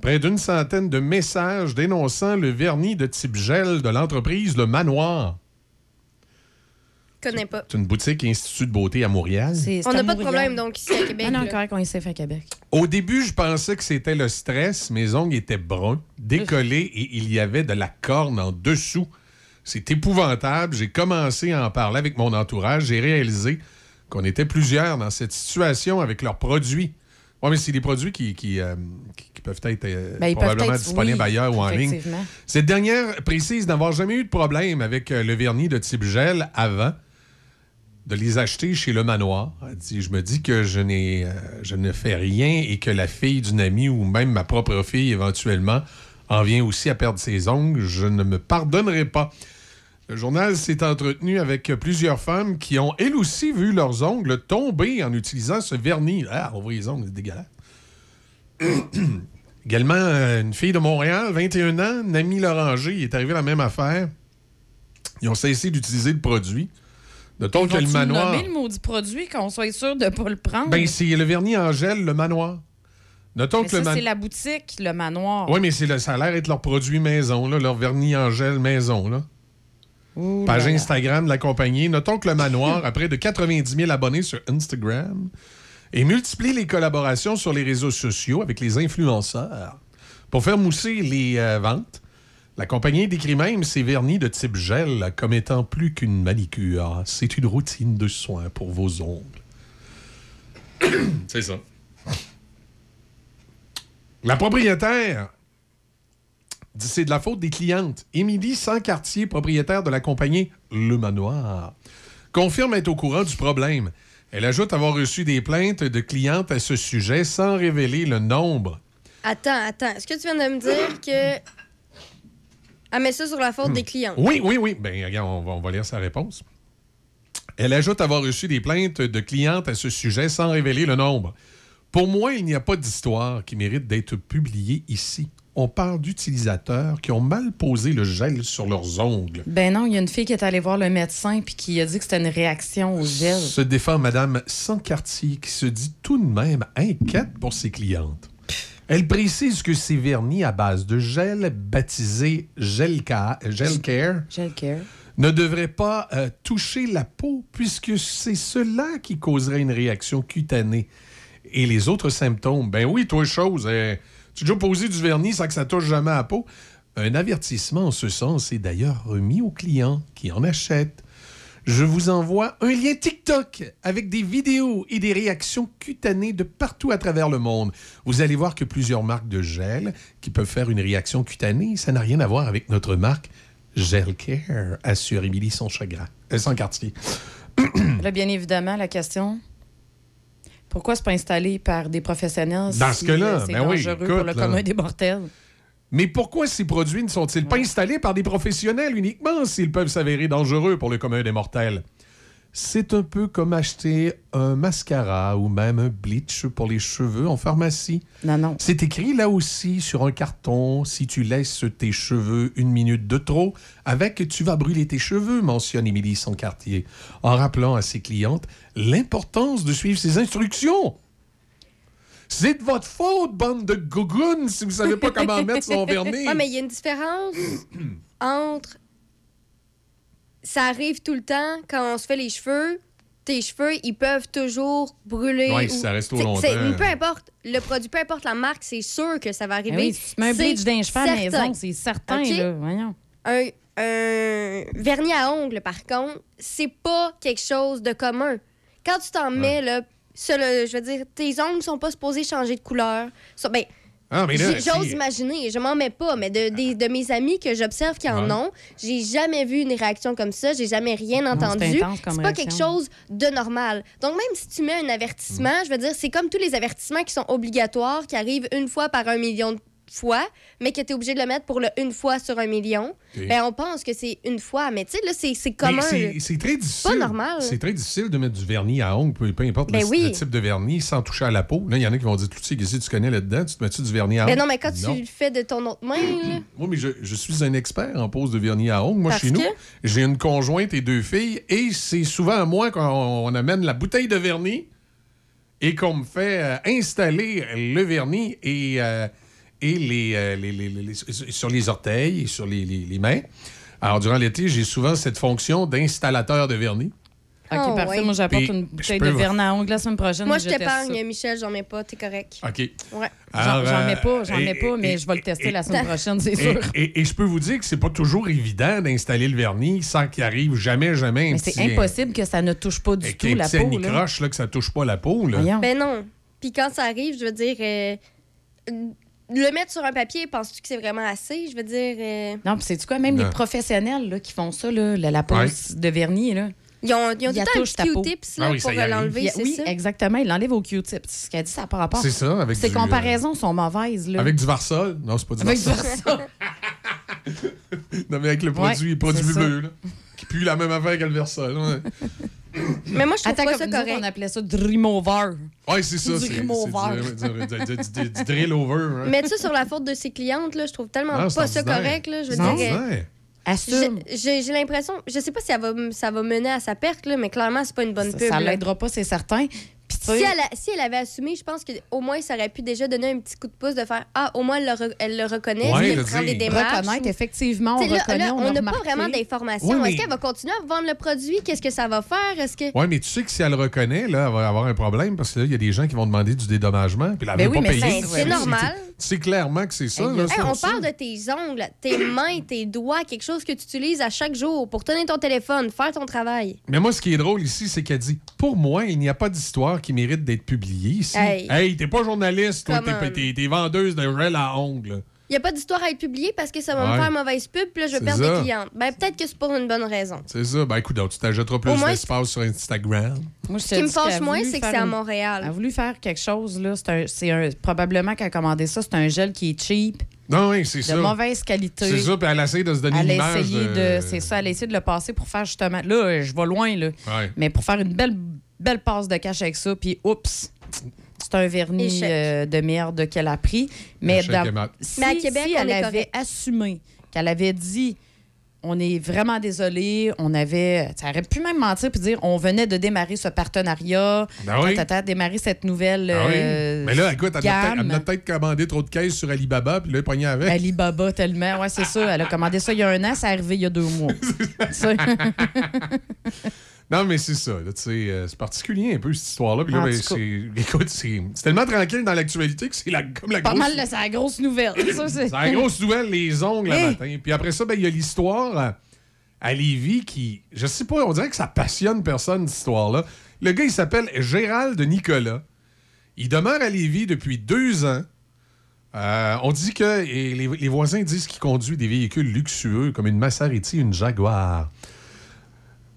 près d'une centaine de messages dénonçant le vernis de type gel de l'entreprise Le Manoir. connais pas. C'est une boutique institut de beauté à Montréal. On n'a pas de problème, donc, ici à Québec. Ah non, correct, on est safe à Québec. Au début, je pensais que c'était le stress. Mes ongles étaient bruns, décollés et il y avait de la corne en dessous. C'est épouvantable. J'ai commencé à en parler avec mon entourage. J'ai réalisé qu'on était plusieurs dans cette situation avec leurs produits. Oui, mais c'est des produits qui, qui, euh, qui- qui peuvent être euh, Ben, peuvent probablement être- disponibles oui, ailleurs ou en ligne. Cette dernière précise n'avoir jamais eu de problème avec euh, le vernis de type gel avant de les acheter chez le manoir. Elle dit, je me dis que je, n'ai, je ne fais rien et que la fille d'une amie ou même ma propre fille éventuellement en vient aussi à perdre ses ongles. Je ne me pardonnerai pas. Le journal s'est entretenu avec plusieurs femmes qui ont elles aussi vu leurs ongles tomber en utilisant ce vernis. Ah, on voit les ongles, c'est dégueulasse. [COUGHS] Également, une fille de Montréal, 21 ans, Nami Loranger, il est arrivé la même affaire. Ils ont cessé d'utiliser le produit. Notons que le manoir. le maudit produit, qu'on soit sûr de ne pas le prendre? Ben, c'est le vernis en gel, le manoir. Notons Mais que le ça, manoir. c'est la boutique, le manoir. Oui, mais c'est le, ça a l'air être leur produit maison, là, leur vernis en gel maison. Là. Ouh Page là là. Instagram de la compagnie. Notons que le manoir a près de 90 000 abonnés sur Instagram et multiplie les collaborations sur les réseaux sociaux avec les influenceurs. Pour faire mousser les euh, ventes, la compagnie décrit même ses vernis de type gel comme étant plus qu'une manicure. C'est une routine de soins pour vos ongles. C'est ça. La propriétaire dit c'est de la faute des clientes. Émilie Sancartier, propriétaire de la compagnie Le Manoir, confirme être au courant du problème. Elle ajoute avoir reçu des plaintes de clientes à ce sujet sans révéler le nombre. Attends, attends. Est-ce que tu viens de me dire que. Elle met ça sur la faute des clients? Oui, oui, oui. Ben, regarde, on va, on va lire sa réponse. Elle ajoute avoir reçu des plaintes de clientes à ce sujet sans révéler le nombre. Pour moi, il n'y a pas d'histoire qui mérite d'être publiée ici. On parle d'utilisateurs qui ont mal posé le gel sur leurs ongles. Ben non, il y a une fille qui est allée voir le médecin puis qui a dit que c'était une réaction au gel. Se défend Madame Sancartier qui se dit tout de même inquiète pour ses clientes. Elle précise que ces vernis à base de gel, baptisés Gel, Ca- Gel Care, Gel Care. ne devraient pas euh, toucher la peau puisque c'est cela qui causerait une réaction cutanée. Et les autres symptômes, ben oui, toi, chose, euh, tu as déjà posé du vernis sans que ça touche jamais à peau. Un avertissement en ce sens est d'ailleurs remis aux clients qui en achètent. Je vous envoie un lien TikTok avec des vidéos et des réactions cutanées de partout à travers le monde. Vous allez voir que plusieurs marques de gel qui peuvent faire une réaction cutanée, ça n'a rien à voir avec notre marque Gel Care, assure Émilie son chagrin. Euh, sans quartier. Là, bien évidemment, la question. Pourquoi c'est pas installé par des professionnels Dans si, ce cas-là, euh, c'est ben oui, dangereux écoute, pour le là. commun des mortels? Mais pourquoi ces produits ne sont-ils pas installés par des professionnels uniquement s'ils peuvent s'avérer dangereux pour le commun des mortels? C'est un peu comme acheter un mascara ou même un bleach pour les cheveux en pharmacie. Non, non. C'est écrit là aussi sur un carton si tu laisses tes cheveux une minute de trop, avec tu vas brûler tes cheveux, mentionne Émilie Sancartier, en rappelant à ses clientes l'importance de suivre ses instructions. C'est de votre faute, bande de gougounes, si vous savez pas comment mettre son [LAUGHS] vernis. Ouais, mais il y a une différence [CLEARS THROAT] entre. Ça arrive tout le temps quand on se fait les cheveux. Tes cheveux, ils peuvent toujours brûler. Ouais, ou- si ça reste trop longtemps. c'est- Peu importe le produit, peu importe la marque, c'est sûr que ça va arriver. Oui, si tu mets un bleach d'un cheveu à maison, c'est certain, là. Voyons. Un, un vernis à ongles, par contre, c'est pas quelque chose de commun. Quand tu t'en mets, là, je veux dire, tes ongles sont pas supposés changer de couleur. Ben, Ah, mais là, J'ose si- imaginer, je m'en mets pas, mais de, des- de mes amis que j'observe qui en Ouais. ont, j'ai jamais vu une réaction comme ça, j'ai jamais rien entendu. C'est pas quelque chose de normal. Donc même si tu mets un avertissement, je veux dire, c'est comme tous les avertissements qui sont obligatoires, qui arrivent une fois par un million de fois, mais que tu es obligé de le mettre pour le une fois sur un million, ben on pense que c'est une fois. Mais tu sais, là, c'est c'est commun. C'est- très difficile. Pas normal. C'est très difficile de mettre du vernis à ongles, peu, peu importe Ben le, oui. le type de vernis, sans toucher à la peau. Là, il y en a qui vont dire, sais, qu'est-ce que tu connais là-dedans? Tu te mets-tu du vernis à ongles? Ben non, mais quand tu le fais de ton autre main, [CLEARS THROAT] Moi, mais je, je suis un expert en pose de vernis à ongles. Moi, Parce chez nous, que? j'ai une conjointe et deux filles, et c'est souvent à moi qu'on on amène la bouteille de vernis et qu'on me fait euh, installer le vernis et, euh, et les, euh, les- les- les- les- sur les orteils et sur les, les- les mains. Alors, durant l'été, j'ai souvent cette fonction d'installateur de vernis. OK, Oh, parfait. Moi, j'apporte une bouteille de vous- vernis à ongles la semaine prochaine. moi, je t'épargne. Michel, j'en mets pas, t'es correct. OK. Ouais. J'en euh, mets pas, j'en et- mets pas, mais et- je vais le tester et- la semaine prochaine, c'est Et, sûr. et- et je peux vous dire que c'est pas toujours évident d'installer le vernis sans qu'il arrive jamais, jamais un Mais c'est impossible que ça ne touche pas du tout un la petit peau. là. anicroche, là, que ça touche pas la peau. Là. Voyons. Ben non. Puis quand ça arrive, je veux dire, euh, le mettre sur un papier, penses-tu que c'est vraiment assez? Je veux dire, euh, Non, puis c'est-tu quoi, même Non. les professionnels là, qui font ça, là, la, la pose Ouais. de vernis, là. ils ont, ils ont Il tout le temps un. Q-tips là, Ah oui, pour euh, l'enlever, c'est oui, ça? exactement. Il l'enlève au Q-tip. C'est ce qu'elle dit, ça n'a pas rapport. C'est ça, avec Ces du, comparaisons sont mauvaises. Là. euh, avec du Varsol. Non, c'est pas du Avec du Varsol. Varsol. [LAUGHS] non, mais avec le produit, Ouais, produit bleu, là, qui pue la même affaire que le Varsol. Ouais, [COUGHS] Mais moi, je trouve Attends, pas ça nous autres, correct. on appelait ça dream over. Ouais, c'est ça. Rime over. du, drill over. hein. Mettre ça sur la faute de ses clientes, là, je trouve tellement Non, pas c'est ça correct. Là, je veux C'est dire, j'ai- l'impression, je sais pas si ça va, ça va mener à sa perte, là, mais clairement, c'est pas une bonne Ça, pub. ça l'aidera pas, c'est certain. Puis, Si elle, a- si elle avait assumé, je pense qu'au moins, ça aurait pu déjà donner un petit coup de pouce de faire Ah, au moins, elle le, re- elle le reconnaît, Ouais, puis elle prend des démarches. reconnaître, effectivement, on T'sais, là, reconnaît, là, on, n'a pas remarqué. vraiment d'informations. Oui, mais- Est-ce qu'elle va continuer à vendre le produit? Qu'est-ce que ça va faire? Est-ce que. Ouais, mais tu sais que si elle le reconnaît, là, elle va avoir un problème parce que là, il y a des gens qui vont demander du dédommagement, puis là, elle Ben veut oui, pas mais payer. c'est- c'est normal. Sais clairement que c'est ça. Hey, là, hey, c'est Hey, on parle de tes ongles, tes mains, tes doigts, quelque chose que tu utilises à chaque jour pour tenir ton téléphone, faire ton travail. Mais moi, ce qui est drôle ici, c'est qu'elle dit Pour moi, il n'y a pas d'histoire qui mérite d'être publiée ici. Hey. t'es pas journaliste, toi, t'es vendeuse de gel à ongles. Il n'y a pas d'histoire à être publiée parce que ça va Ouais. me faire mauvaise pub, puis là, je vais perdre ça. des clientes. Ben, peut-être que c'est pour une bonne raison. C'est ça. Ben écoute, donc, tu t'ajouteras plus d'espace sur Instagram. Moi, je Ce qui me fâche moins, c'est que c'est à Montréal. Elle a voulu faire quelque chose, là. C'est un, c'est un- probablement qu'elle a commandé ça. C'est un gel qui est cheap, Non, oui, c'est de ça. mauvaise qualité. C'est ça, puis elle essaie de se donner Elle une a image. essayé de. C'est ça, elle a essayé de le passer pour faire justement. Là, je vais loin, là. Ouais. Mais pour faire une belle, belle passe de cash avec ça, puis oups, c'est un vernis euh, de merde qu'elle a pris. Mais, dans- si, Mais à Québec, si elle avait correct. assumé, qu'elle avait dit on est vraiment désolé, on avait. Ça aurait pu même mentir puis dire on venait de démarrer ce partenariat, Ben oui. tata, démarrer cette nouvelle. Oui. euh, Mais là, écoute, elle a peut-être- gamme. elle a peut-être commandé trop de caisses sur Alibaba, puis là, elle avec. Alibaba tellement. Ouais, c'est ça. Elle a commandé ça il y a un an, c'est arrivé il y a deux mois. [LAUGHS] [LAUGHS] Non, mais c'est ça. euh, c'est particulier un peu, cette histoire-là. Puis là, En ben, c'est- écoute, c'est c'est tellement tranquille dans l'actualité que c'est la, comme la Pas grosse... mal, là, c'est la grosse nouvelle. C'est- la grosse nouvelle, les ongles le Hey! matin. Puis après ça, ben, il y a l'histoire euh, à Lévis qui, je sais pas, on dirait que ça passionne personne, cette histoire-là. Le gars, il s'appelle Gérald Nicolas. Il demeure à Lévis depuis deux ans. Euh, on dit que et les, les voisins disent qu'il conduit des véhicules luxueux comme une Maserati, une Jaguar.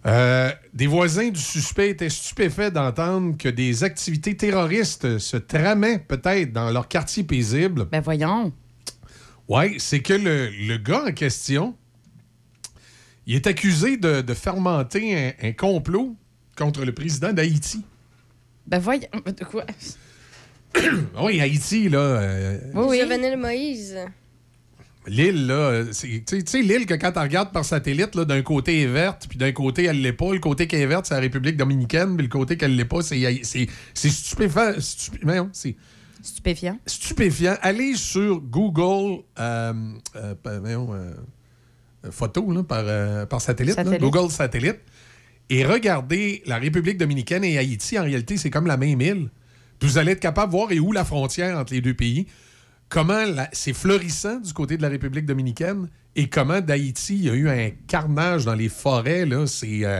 Euh, des voisins du suspect étaient stupéfaits d'entendre que des activités terroristes se tramaient peut-être dans leur quartier paisible. Ben voyons. Oui, c'est que le, le gars en question, il est accusé de, de fermenter un, un complot contre le président d'Haïti. Ben voyons. De quoi? [COUGHS] oui, Haïti, là. euh, Oui, oui. Jovenel Moïse. L'île, là, c'est- tu sais- l'île que quand tu regardes par satellite, là, d'un côté est verte, puis d'un côté elle l'est pas. Le côté qui est verte, c'est la République dominicaine, puis le côté qu'elle l'est pas, c'est c'est c'est stupéfiant. c'est Stupéfiant. stupéfiant. Allez sur Google euh, euh, euh, photo là, par, par satellite, là. Google satellite, et regardez la République dominicaine et Haïti. En réalité, c'est comme la même île. Puis vous allez être capable de voir et où la frontière entre les deux pays. Comment c'est florissant du côté de la République dominicaine et comment d'Haïti, il y a eu un carnage dans les forêts. Là, c'est euh,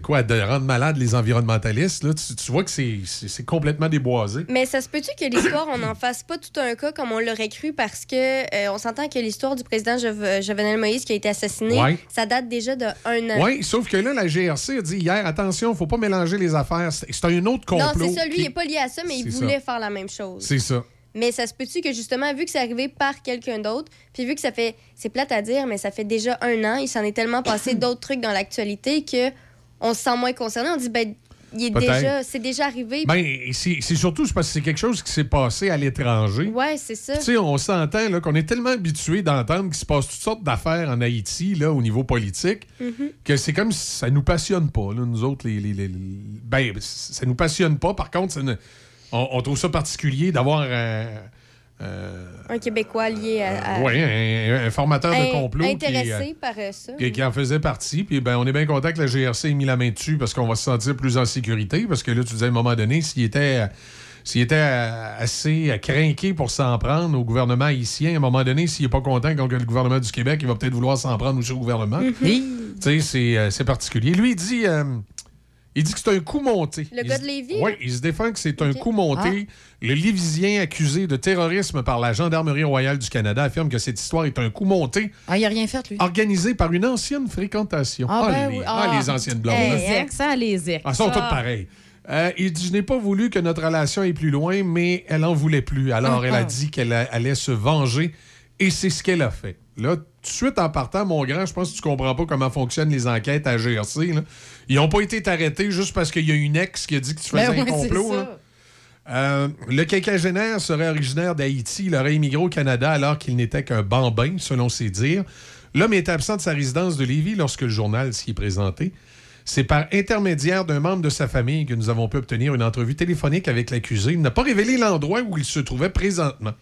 quoi, de rendre malade les environnementalistes. Là. Tu, tu vois que c'est- complètement déboisé. Mais ça se peut-tu que l'histoire, on n'en fasse pas tout un cas comme on l'aurait cru parce que euh, on s'entend que l'histoire du président Jove- Jovenel Moïse qui a été assassiné, Ouais. ça date déjà de un an. Oui, sauf que là, la GRC a dit hier, attention, faut pas mélanger les affaires. C'est un autre complot. Non, c'est ça. Lui, qui- il n'est pas lié à ça, mais il voulait ça. faire la même chose. C'est ça. Mais ça se peut-tu que justement, vu que c'est arrivé par quelqu'un d'autre, puis vu que ça fait, c'est plate à dire, mais ça fait déjà un an, il s'en est tellement passé [COUGHS] d'autres trucs dans l'actualité que on se sent moins concerné. On dit, ben, il est déjà, c'est déjà arrivé. Ben, c'est c'est surtout c'est parce que c'est quelque chose qui s'est passé à l'étranger. ouais, c'est ça. Tu sais, on s'entend là, qu'on est tellement habitué d'entendre qu'il se passe toutes sortes d'affaires en Haïti là, au niveau politique Mhm. que c'est comme si ça nous passionne pas, là, nous autres. Les, les- les- les- Ben, ça nous passionne pas. Par contre, ça ne- on, on trouve ça particulier d'avoir un, euh, Un Québécois lié à. à- ouais, un, un formateur de complot qui, Intéressé euh, par euh, ça. qui- qui en faisait partie. Puis ben, on est bien content que la GRC ait mis la main dessus parce qu'on va se sentir plus en sécurité. Parce que là, tu disais à un moment donné, s'il était, s'il était euh, assez euh, craqué pour s'en prendre au gouvernement haïtien, à un moment donné, s'il n'est pas content contre le gouvernement du Québec, il va peut-être vouloir s'en prendre aussi au gouvernement. Tu sais, c'est, euh, c'est particulier. Lui, il dit, euh, il dit que c'est un coup monté. Le Il gars de Lévis, Oui, il se défend que c'est un coup monté. Le Lévisien accusé de terrorisme par la Gendarmerie royale du Canada affirme que cette histoire est un coup monté Ah, il a rien fait, lui. organisé par une ancienne fréquentation. Ah, ben les, oui. ah, Ah. les anciennes blondes. Hey, hein. les ex, les ex. Ah, elles sont Ah. toutes pareilles. Euh, il dit Je n'ai pas voulu que notre relation aille plus loin, mais elle en voulait plus. Alors, elle a Ah. dit qu'elle allait se venger et c'est ce qu'elle a fait. Là, tout de suite en partant, mon grand, je pense que tu comprends pas comment fonctionnent les enquêtes à GRC. là. Ils n'ont pas été arrêtés juste parce qu'il y a une ex qui a dit que tu faisais Ben un ouais, c'est complot. là. Euh, le quinquagénaire serait originaire d'Haïti. Il aurait immigré au Canada alors qu'il n'était qu'un bambin, selon ses dires. L'homme est absent de sa résidence de Lévis lorsque le journal s'y est présenté. C'est par intermédiaire d'un membre de sa famille que nous avons pu obtenir une entrevue téléphonique avec l'accusé. Il n'a pas révélé l'endroit où il se trouvait présentement.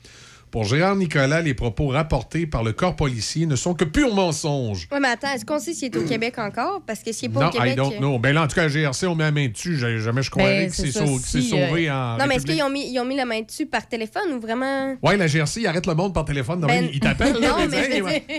Pour Gérard Nicolas, les propos rapportés par le corps policier ne sont que pur mensonges. Ouais, mais attends, est-ce qu'on sait s'il est au Québec encore? Parce que s'il n'est pas non, au Québec. I don't euh, know. Ben là, en tout cas, à GRC, on met la main dessus. Jamais je croirais Ben, que c'est si, sauvé euh, en. Non, mais est-ce qu'ils ont mis, ils ont mis la main dessus par téléphone ou vraiment? Ouais, la GRC, il arrête le monde par téléphone. Non, Ben- il t'appelle, [LAUGHS] là, Non, mais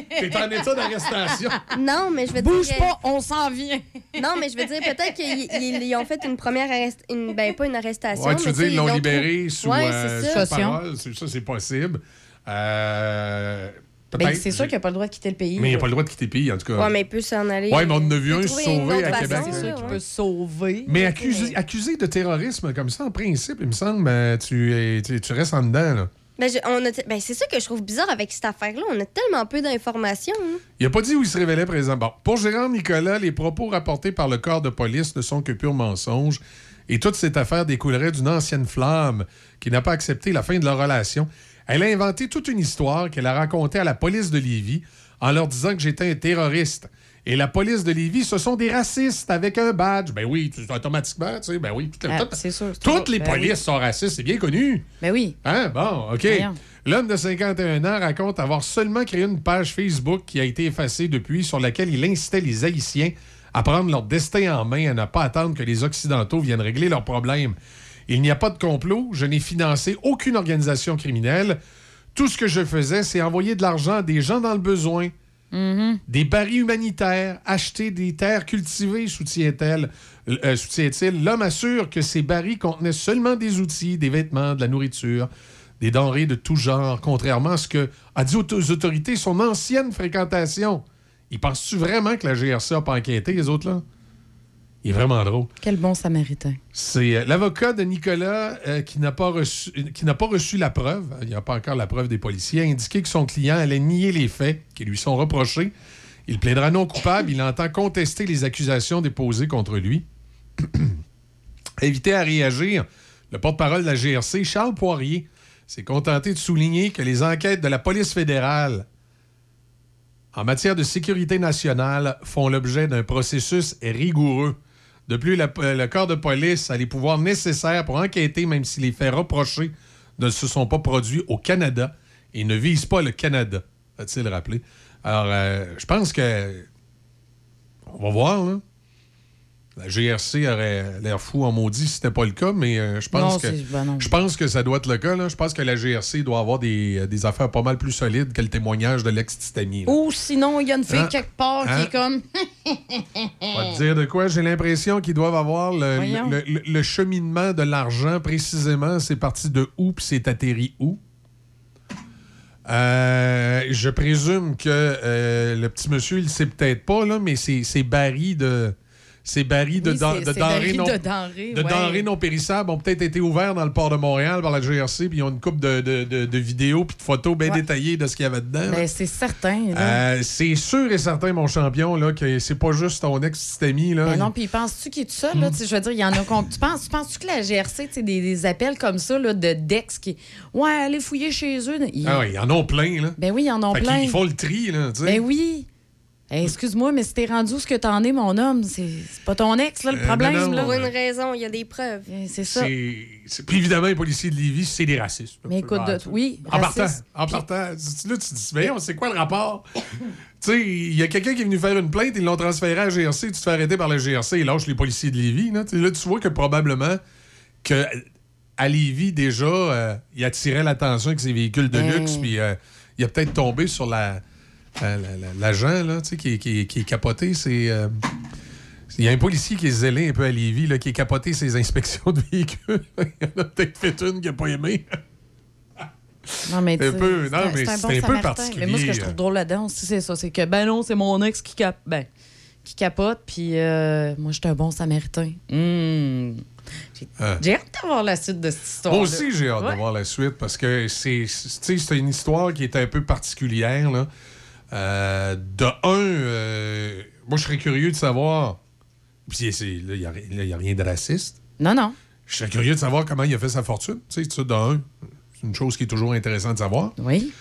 Hey, dire- en état d'arrestation. [LAUGHS] Non, mais je veux Bouge dire. pas, on s'en vient. [LAUGHS] Non, mais je veux dire, peut-être qu'ils ils- ils ont fait une première arrestation. Une... Ben, pas une arrestation. Ouais, tu mais veux dire, ils l'ont libéré sous, Ouais, euh, sous parole. C'est- Ça, c'est possible. Euh, Ben, c'est sûr qu'il n'a pas le droit de quitter le pays. Mais il n'a pas le droit de quitter le pays, en tout cas. Ouais, mais il peut s'en aller. Ouais, mais on en a vu un peut se sauver à Québec. c'est Tu ouais. peux sauver. Mais accusé, accusé de terrorisme comme ça, en principe, il me semble, ben, tu, es- tu, tu restes en dedans. là. Ben, ben, c'est ça que je trouve bizarre avec cette affaire-là. On a tellement peu d'informations. hein. Il n'a pas dit où il se révélait présent. Bon, pour Gérard Nicolas, les propos rapportés par le corps de police ne sont que purs mensonges. Et toute cette affaire découlerait d'une ancienne flamme qui n'a pas accepté la fin de leur relation. Elle a inventé toute une histoire qu'elle a racontée à la police de Lévis en leur disant que j'étais un terroriste. Et la police de Lévis, ce sont des racistes avec un badge. Ben oui, automatiquement, tu sais, ben oui. tout- Ah, tout- sûr, toutes les ben polices oui. sont racistes, c'est bien connu. Ben oui. Hein? Bon, OK. L'homme de 51 ans raconte avoir seulement créé une page Facebook qui a été effacée depuis, sur laquelle il incitait les Haïtiens à prendre leur destin en main et à ne pas attendre que les Occidentaux viennent régler leurs problèmes. Il n'y a pas de complot, je n'ai financé aucune organisation criminelle. Tout ce que je faisais, c'est envoyer de l'argent à des gens dans le besoin. Des barils humanitaires, acheter des terres cultivées, soutient-elle. Euh, soutient-il. L'homme assure que ces barils contenaient seulement des outils, des vêtements, de la nourriture, des denrées de tout genre, contrairement à ce que a dit aux autorités son ancienne fréquentation. Il penses-tu vraiment que la GRC n'a pas enquêté, les autres, là? Il est vraiment drôle. Quel bon samaritain. C'est euh, l'avocat de Nicolas euh, qui n'a pas reçu qui n'a pas reçu la preuve. Il n'y a pas encore la preuve des policiers. A indiqué que son client allait nier les faits qui lui sont reprochés. Il plaidera non coupable. Il entend contester les accusations déposées contre lui. [CLEARS THROAT] Invité à réagir, le porte-parole de la GRC, Charles Poirier, s'est contenté de souligner que les enquêtes de la police fédérale en matière de sécurité nationale font l'objet d'un processus rigoureux. De plus, le corps de police a les pouvoirs nécessaires pour enquêter, même si les faits reprochés ne se sont pas produits au Canada et ne visent pas le Canada, a-t-il rappelé. Alors, euh, je pense que. On va voir, là. La GRC aurait l'air fou en maudit si c'était pas le cas, mais euh, je pense Non, que ben je pense que ça doit être le cas. Là. Je pense que la GRC doit avoir des, des affaires pas mal plus solides que le témoignage de l'ex-Titanie. là. Ou sinon, il y a une fille Hein? quelque part qui Hein? est comme. Va te dire de quoi? J'ai l'impression qu'ils doivent avoir le, le- le- le cheminement de l'argent précisément. C'est parti de où puis c'est atterri où? Euh, je présume que euh, le petit monsieur, il le sait peut-être pas, là, mais c'est barils de. Ces barils de, Oui, de denrées non, de denrées, de ouais. denrées non périssables ont peut-être été ouverts dans le port de Montréal par la GRC, puis ils ont une coupe de, de- de- de vidéos puis de photos bien Ouais. détaillées de ce qu'il y avait dedans. Ben, c'est certain. Euh, c'est sûr et certain, mon champion, là, que c'est pas juste ton. Là. Ben non, puis penses-tu qu'il est tout seul? Là? Tu sais, Je veux dire, il y en a. Tu penses, tu penses-tu que la GRC, des, des appels comme ça là, de Dex qui. Ouais, allez fouiller chez eux. Il- Ah oui, ils en ont plein. Là. Ben oui, ils en ont Fait plein. Ils font le tri. Là. Ben oui. Hey, Excuse-moi, mais si t'es rendu où ce que t'en es, mon homme, c'est c'est pas ton ex, là, le Euh, problème. non, non, là. Pour une raison, il y a des preuves. C'est ça. C'est- c'est- Puis évidemment, les policiers de Lévis, c'est des racistes. Mais écoute, Ah, de- tu- oui, En partant, en partant, tu- là, tu te dis, voyons, c'est quoi le rapport? [COUGHS] tu sais, il y a quelqu'un qui est venu faire une plainte, ils l'ont transféré à la GRC, tu te fais arrêter par la GRC, ils lâchent les policiers de Lévis. Là, Tu là, tu vois que probablement que à Lévis, déjà, euh, il attirait l'attention avec ses véhicules de Ben. luxe, puis euh, il a peut-être tombé sur la la- la- la- l'agent là, tu sais, qui, est- qui, est- qui est capoté. C'est... euh, il y a un policier qui est zélé un peu à Lévis, là, qui est capoté ses inspections de véhicules. [LAUGHS] il en a peut-être fait une qu'il n'a pas aimé. Non, mais Un tu sais, peu, c'est non, mais c'est c'est bon un peu particulier, Mais moi, ce que je trouve euh. drôle là-dedans aussi, c'est ça. C'est que, ben non, c'est mon ex qui, cap... ben, qui capote, puis euh, moi, je suis un bon samaritain. Hmm. J'ai Ah. j'ai hâte d'avoir la suite de cette histoire. Moi aussi, j'ai hâte de voir la suite parce que c'est c'est- tu sais, c'est une histoire qui est un peu particulière. Là. Euh, de un, euh, moi, je serais curieux de savoir. Puis là, il n'y a, rien de raciste. Non, non. Je serais curieux de savoir comment il a fait sa fortune. Tu sais, de un, c'est une chose qui est toujours intéressante de savoir. Oui.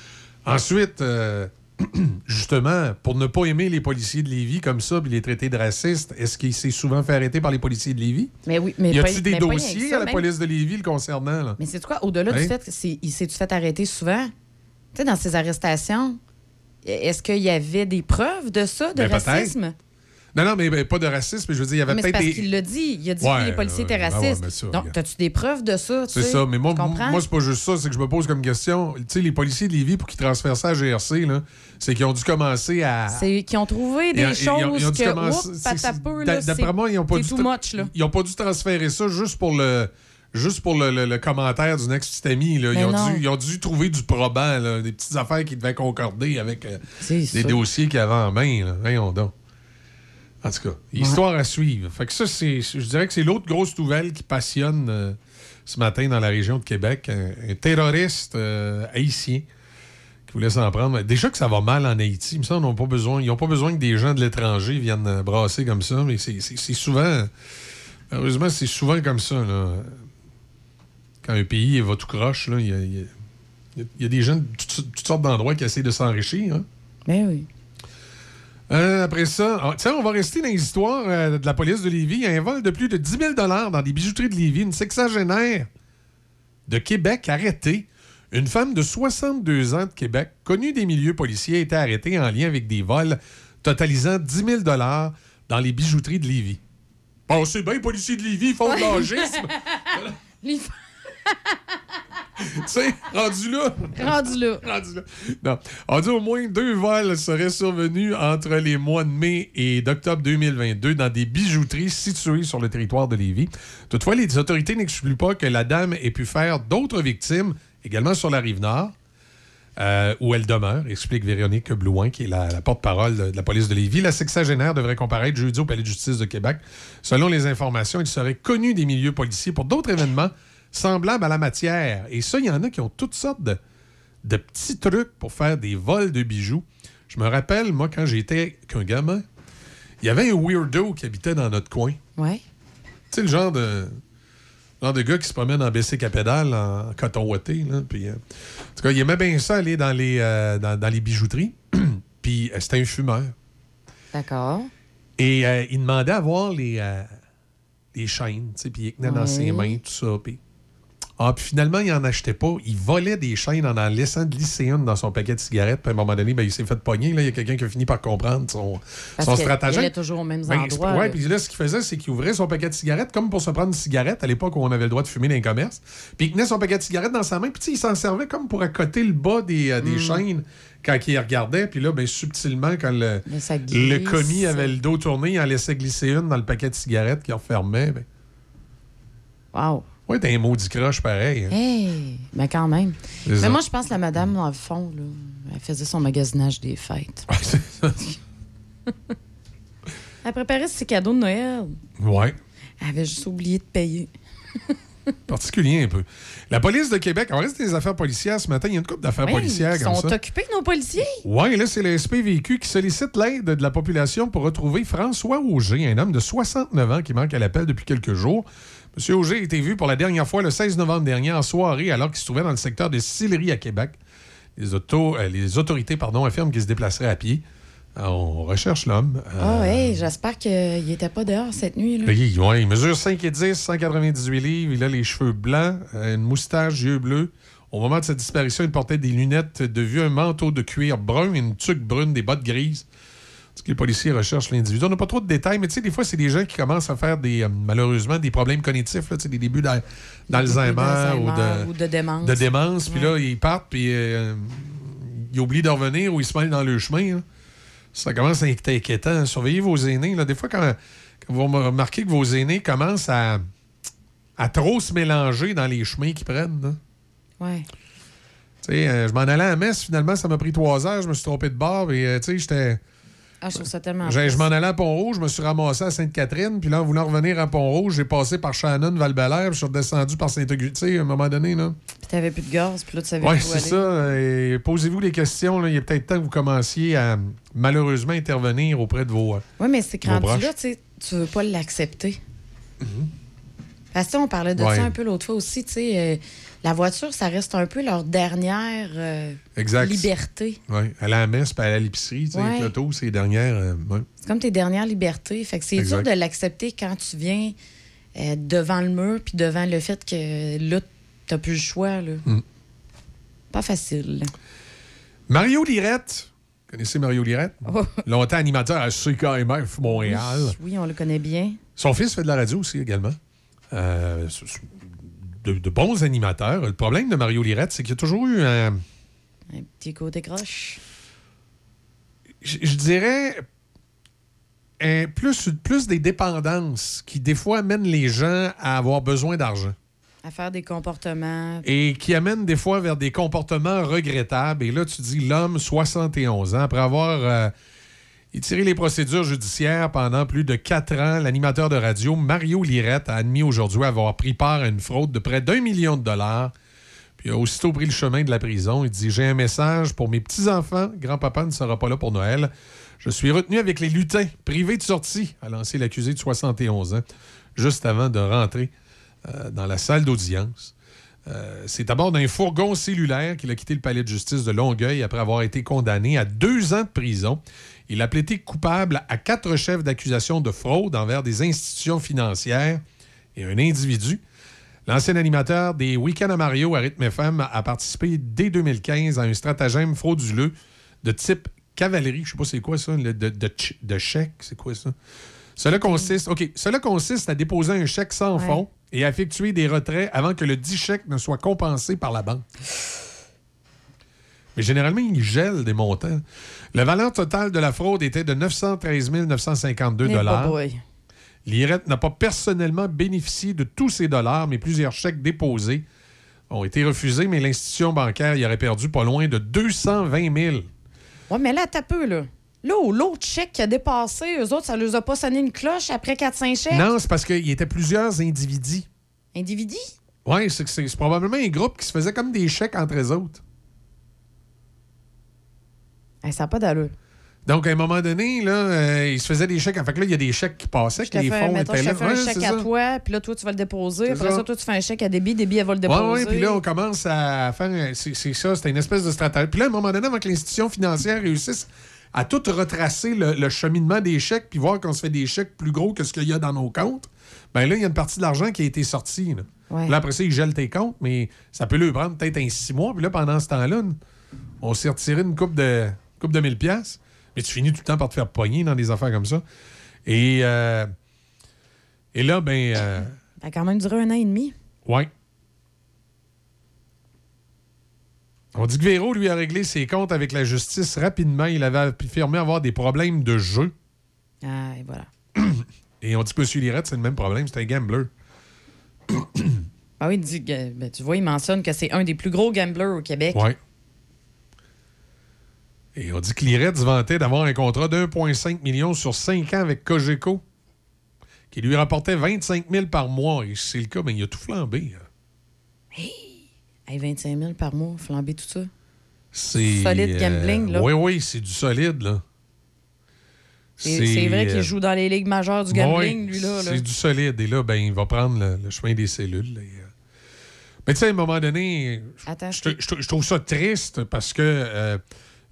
Ensuite, euh, [CLEARS THROAT] justement, pour ne pas aimer les policiers de Lévis comme ça, puis les traiter de racistes, est-ce qu'il s'est souvent fait arrêter par les policiers de Lévis? Mais oui, mais y a-t-il des dossiers ça, à la même. police de Lévis le concernant? Là? Mais c'est quoi, au-delà Hein? du fait que c'est- il s'est-tu fait arrêter souvent? Tu sais, dans ces arrestations, est-ce qu'il y avait des preuves de ça, de Ben, racisme? Non, non, mais ben, pas de racisme. Je veux dire, il y avait peut-être parce des. qu'il l'a dit. Il a dit Ouais, que les policiers étaient ouais, ouais, racistes. mais ça, Donc, as-tu des preuves de ça? C'est ça, mais moi, moi c'est pas juste ça, c'est que je me pose comme question. Tu sais, les policiers de Lévis, pour qu'ils transfèrent ça à GRC, là, c'est qu'ils ont dû commencer à. C'est qu'ils ont trouvé des Ils choses ils ont- ils ont dû que, commencer- D'après moi, ils ont pas dû much, là. Ils ont pas dû transférer ça juste pour le juste pour le, le- le commentaire d'une ex-petite amie. Là. Ils, Mais ont dû, ils ont dû trouver du probant, là, des petites affaires qui devaient concorder avec euh, des ça. dossiers qu'ils avaient en main. Là. Voyons donc. En tout cas, histoire à suivre. Fait que ça, c'est, je dirais que c'est l'autre grosse nouvelle qui passionne euh, ce matin dans la région de Québec. Un, un terroriste euh, haïtien qui voulait s'en prendre. Déjà que ça va mal en Haïti, qu'ils n'ont pas besoin, ils n'ont pas besoin que des gens de l'étranger viennent brasser comme ça, mais c'est souvent, heureusement, c'est souvent comme ça. là. Quand un pays va tout croche, il y a, y y des gens de toutes, toutes sortes d'endroits qui essaient de s'enrichir. hein. Mais oui. Euh, après ça, ah, tiens, on va rester dans les histoires euh, de la police de Lévis. Il y a un vol de plus de 10 000 dans des bijouteries de Lévis. Une sexagénaire de Québec arrêtée. Une femme de 62 ans de Québec, connue des milieux policiers, a été arrêtée en lien avec des vols totalisant 10 000 dans les bijouteries de Lévis. Bon, c'est bien, les policiers de Lévis, ils font de l'agisme. [LAUGHS] Tu sais, rendu là. Rendu là. [LAUGHS] Rendu là. Non. On dit au moins deux vols seraient survenus entre les mois de mai et d'octobre 2022 dans des bijouteries situées sur le territoire de Lévis. Toutefois, les autorités n'excluent pas que la dame ait pu faire d'autres victimes, également sur la rive nord, euh, où elle demeure, explique Véronique Blouin, qui est la, la porte-parole de, de la police de Lévis. La sexagénaire devrait comparaître jeudi au Palais de justice de Québec. Selon les informations, il serait connu des milieux policiers pour d'autres événements semblables à la matière. Et ça, il y en a qui ont toutes sortes de, de petits trucs pour faire des vols de bijoux. Je me rappelle, moi, quand j'étais qu'un gamin, il y avait un weirdo qui habitait dans notre coin. Ouais. Tu sais, le genre de, genre de gars qui se promène en BC Capédale en coton ouaté. Là, puis, euh, en tout cas, il aimait bien ça aller dans les, euh, dans, dans les bijouteries. [CLEARS THROAT] puis euh, c'était un fumeur. D'accord. Et il demandait à voir les, les chaînes, tu sais, puis il tenait dans ses mains, tout ça. Puis... Ah, puis finalement, il n'en achetait pas. Il volait des chaînes en en laissant glisser une dans son paquet de cigarettes. Puis à un moment donné, ben, il s'est fait pogner. Là, il y a quelqu'un qui a fini par comprendre son, Parce son stratagème. il allait toujours aux mêmes Ben, Ouais, là. puis là, ce qu'il faisait, c'est qu'il ouvrait son paquet de cigarettes comme pour se prendre une cigarette à l'époque où on avait le droit de fumer dans les commerces. Puis il tenait son paquet de cigarettes dans sa main. Puis il s'en servait comme pour accoter le bas des, euh, des Mm. chaînes quand il regardait. Puis là, ben, subtilement, quand le, le commis avait le dos tourné, il en laissait glisser une dans le paquet de cigarettes qu'il refermait. Ben... Wow. Ouais, t'es un maudit croche pareil. hein. Hey, mais quand même. Mais ça. moi, je pense que la madame, dans le fond, là, elle faisait son magasinage des fêtes. [LAUGHS] Elle préparait ses cadeaux de Noël. Ouais. Elle avait juste oublié de payer. [LAUGHS] Particulier un peu. La police de Québec, on reste des affaires policières ce matin. Il y a une couple d'affaires Oui, policières ils comme sont ça. occupés, nos policiers. Oui, là, c'est le SPVQ qui sollicite l'aide de la population pour retrouver François Auger, un homme de 69 ans qui manque à l'appel depuis quelques jours. Monsieur Auger a été vu pour la dernière fois le 16 novembre dernier en soirée alors qu'il se trouvait dans le secteur de Sillery à Québec. Les, euh, les autorités pardon, affirment qu'il se déplacerait à pied. On recherche l'homme. Ah Euh, ouais, j'espère qu'il n'était pas dehors cette nuit. Là. il, ouais, il mesure 5 et 10, 198 livres. Il a les cheveux blancs, euh, une moustache, yeux bleus. Au moment de sa disparition, il portait des lunettes de vue, un manteau de cuir brun, une tuque brune, des bottes grises. Est-ce que les policiers recherchent l'individu? On n'a pas trop de détails, mais tu sais, des fois, c'est des gens qui commencent à faire des, euh, malheureusement des problèmes cognitifs, là, des débuts d'al- d'Alzheimer ou de, ou de démence. de démence. Puis là, ils partent, puis euh, ils oublient de revenir ou ils se mêlent dans le chemin. là. Ça commence à être inquiétant. Surveillez vos aînés. Là. Des fois, quand, quand vous remarquez que vos aînés commencent à, à trop se mélanger dans les chemins qu'ils prennent. là. Ouais. Tu sais, euh, je m'en allais à la messe, finalement, ça m'a pris trois heures, je me suis trompé de bord, et tu sais, j'étais. Ah, je trouve ça tellement. Je m'en allais à Pont-Rouge, je me suis ramassé à Sainte-Catherine, puis là, en voulant revenir à Pont-Rouge, j'ai passé par Shannon, val puis je suis redescendu par Saint-Augustin, à un moment donné, là. Puis t'avais plus de gaz, puis là, tu savais où c'est ça. Et Posez-vous les questions. là. Il y a peut-être temps que vous commenciez à malheureusement intervenir auprès de vos. euh, Oui, mais c'est que rendu là, tu tu veux pas l'accepter. Parce que tu sais, on parlait de Ouais. ça un peu l'autre fois aussi, tu sais, euh, la voiture, ça reste un peu leur dernière euh, Exact. liberté. Oui, aller à la messe, puis aller à l'épicerie, Ouais. l'auto, c'est les dernières. euh, ouais. C'est comme tes dernières libertés. Fait que c'est dur de l'accepter quand tu viens euh, devant le mur puis devant le fait que là, t'as plus le choix. Là. Mm. Pas facile. Mario Lirette. Vous connaissez Mario Lirette? Longtemps animateur à CKMF Montréal. Oui, on le connaît bien. Son fils fait de la radio aussi également. Euh, de, de bons animateurs. Le problème de Mario Lirette, c'est qu'il y a toujours eu un. Un petit côté croche. je je dirais, un- plus, plus des dépendances qui, des fois, amènent les gens à avoir besoin d'argent À faire des comportements. et qui amènent des fois vers des comportements regrettables. Et là, tu dis l'homme, 71 ans, après avoir euh, étiré les procédures judiciaires pendant plus de quatre ans, l'animateur de radio Mario Lirette a admis aujourd'hui avoir pris part à une fraude de près d'un million de dollars. Puis il a aussitôt pris le chemin de la prison. Il dit J'ai un message pour mes petits-enfants. Grand-papa ne sera pas là pour Noël. Je suis retenu avec les lutins, privé de sortie, a lancé l'accusé de 71 ans, juste avant de rentrer euh, dans la salle d'audience. Euh, c'est à bord d'un fourgon cellulaire qu'il a quitté le palais de justice de Longueuil après avoir été condamné à deux ans de prison. Il a plaidé coupable à quatre chefs d'accusation de fraude envers des institutions financières et un individu. L'ancien animateur des Week-ends à Mario à Rythme FM a participé dès 2015 à un stratagème frauduleux de type cavalerie. Je sais pas c'est quoi ça, le- de, de, ch- de chèque, c'est quoi ça? Cela consiste, OK, cela consiste à déposer un chèque sans Ouais. fond et à effectuer des retraits avant que le dit chèque ne soit compensé par la banque. Mais généralement, ils gèlent des montants. La valeur totale de la fraude était de 913 952 Eh, dollars. boy. L'IRET n'a pas personnellement bénéficié de tous ces dollars, mais plusieurs chèques déposés ont été refusés, mais l'institution bancaire y aurait perdu pas loin de 220 000. Ouais, mais là, t'as peu, là. Là, l'autre chèque qui a dépassé, eux autres, ça leur a pas sonné une cloche après 4-5 chèques? Non, c'est parce qu'il y était plusieurs individus. Individu? Oui, c'est probablement un groupe qui se faisait comme des chèques entre eux autres. Eh, ça n'a pas d'allure. Donc, à un moment donné, là, euh, ils se faisaient des chèques. Fait que là, il y a des chèques qui passaient, Je que les fonds mettons, étaient je là. te fais un Ouais, chèque à ça. toi, puis là, toi, tu vas le déposer. Après ça. ça. toi, tu fais un chèque à Déby, Déby, elle va le déposer. Oui, oui, puis là, on commence à faire. C'est ça, c'était une espèce de stratégie. Puis là, à un moment donné, avant que l'institution financière réussisse à tout retracer le, le cheminement des chèques, puis voir qu'on se fait des chèques plus gros que ce qu'il y a dans nos comptes, ben là, il y a une partie de l'argent qui a été sortie. Là, Ouais. Là, après ça, ils gèlent tes comptes, mais ça peut le prendre peut-être un six mois. Puis là, pendant ce temps-là, on s'est retiré une coupe de, coupe de 1000 pièces mais tu finis tout le temps par te faire pogner dans des affaires comme ça. Et, euh, et là, ben. euh, Ça a quand même duré un an et demi. Ouais. On dit que Véro, lui, a réglé ses comptes avec la justice rapidement. Il avait affirmé avoir des problèmes de jeu. Ah, et voilà. [COUGHS] Et on dit que M. Lirette, c'est le même problème. C'est un gambler. [COUGHS] Ah oui, il dit ben, tu vois, il mentionne que c'est un des plus gros gamblers au Québec. Ouais. Et on dit que Lirette se vantait d'avoir un contrat de 1,5 million sur 5 ans avec Cogeco, qui lui rapportait 25 000 par mois. Et si c'est le cas, ben, il a tout flambé. hein. Hey, 25 000 par mois, flamber tout ça? C'est. Solide gambling, là. Oui, oui, c'est du solide, là. C'est vrai qu'il euh, joue dans les ligues majeures du gambling, ouais, lui, là. là. C'est du solide. Et là, ben, il va prendre le, le chemin des cellules. là, et, euh, Mais tu sais, à un moment donné, je- trouve ça triste parce que, euh,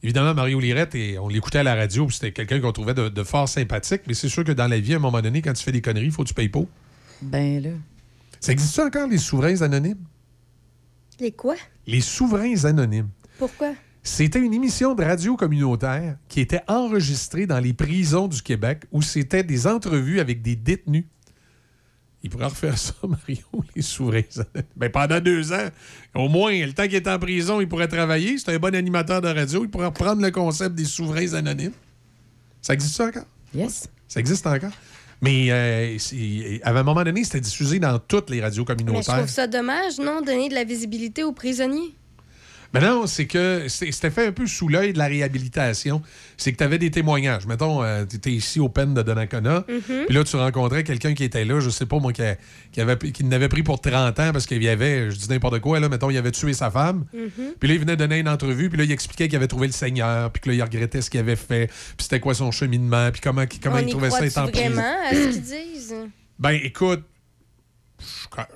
évidemment, Mario Lirette, et on l'écoutait à la radio, puis c'était quelqu'un qu'on trouvait de, de fort sympathique, mais c'est sûr que dans la vie, à un moment donné, quand tu fais des conneries, il faut que tu payes pas. Ben là. Ça existe encore, les souverains anonymes? Les quoi? Les souverains anonymes. Pourquoi? C'était une émission de radio communautaire qui était enregistrée dans les prisons du Québec où c'était des entrevues avec des détenus. Il pourrait refaire ça, [LAUGHS] Mario, les souverains. anonymes. Ben, pendant deux ans, au moins, le temps qu'il est en prison, il pourrait travailler. C'est un bon animateur de radio. Il pourrait reprendre le concept des souverains anonymes. Ça existe ça encore? Yes. Ça existe encore? Mais euh, à un moment donné, c'était diffusé dans toutes les radios Mais je communautaires. trouve ça dommage, non, donner de la visibilité aux prisonniers. Mais non, c'est que c'était fait un peu sous l'œil de la réhabilitation. C'est que tu avais des témoignages. Mettons, tu étais ici au Pen de Donnacona, Mhm. puis là, tu rencontrais quelqu'un qui était là, je sais pas moi, qui, a- qui, avait, qui n'avait pris pour 30 ans parce qu'il y avait, je dis n'importe quoi, là, mettons, il avait tué sa femme. Mhm. Puis là, il venait donner une entrevue, puis là, il expliquait qu'il avait trouvé le Seigneur, puis que là, il regrettait ce qu'il avait fait, puis c'était quoi son cheminement, puis comment, comment On il trouvait ça prison. vraiment à ce qu'ils disent? Ben, écoute,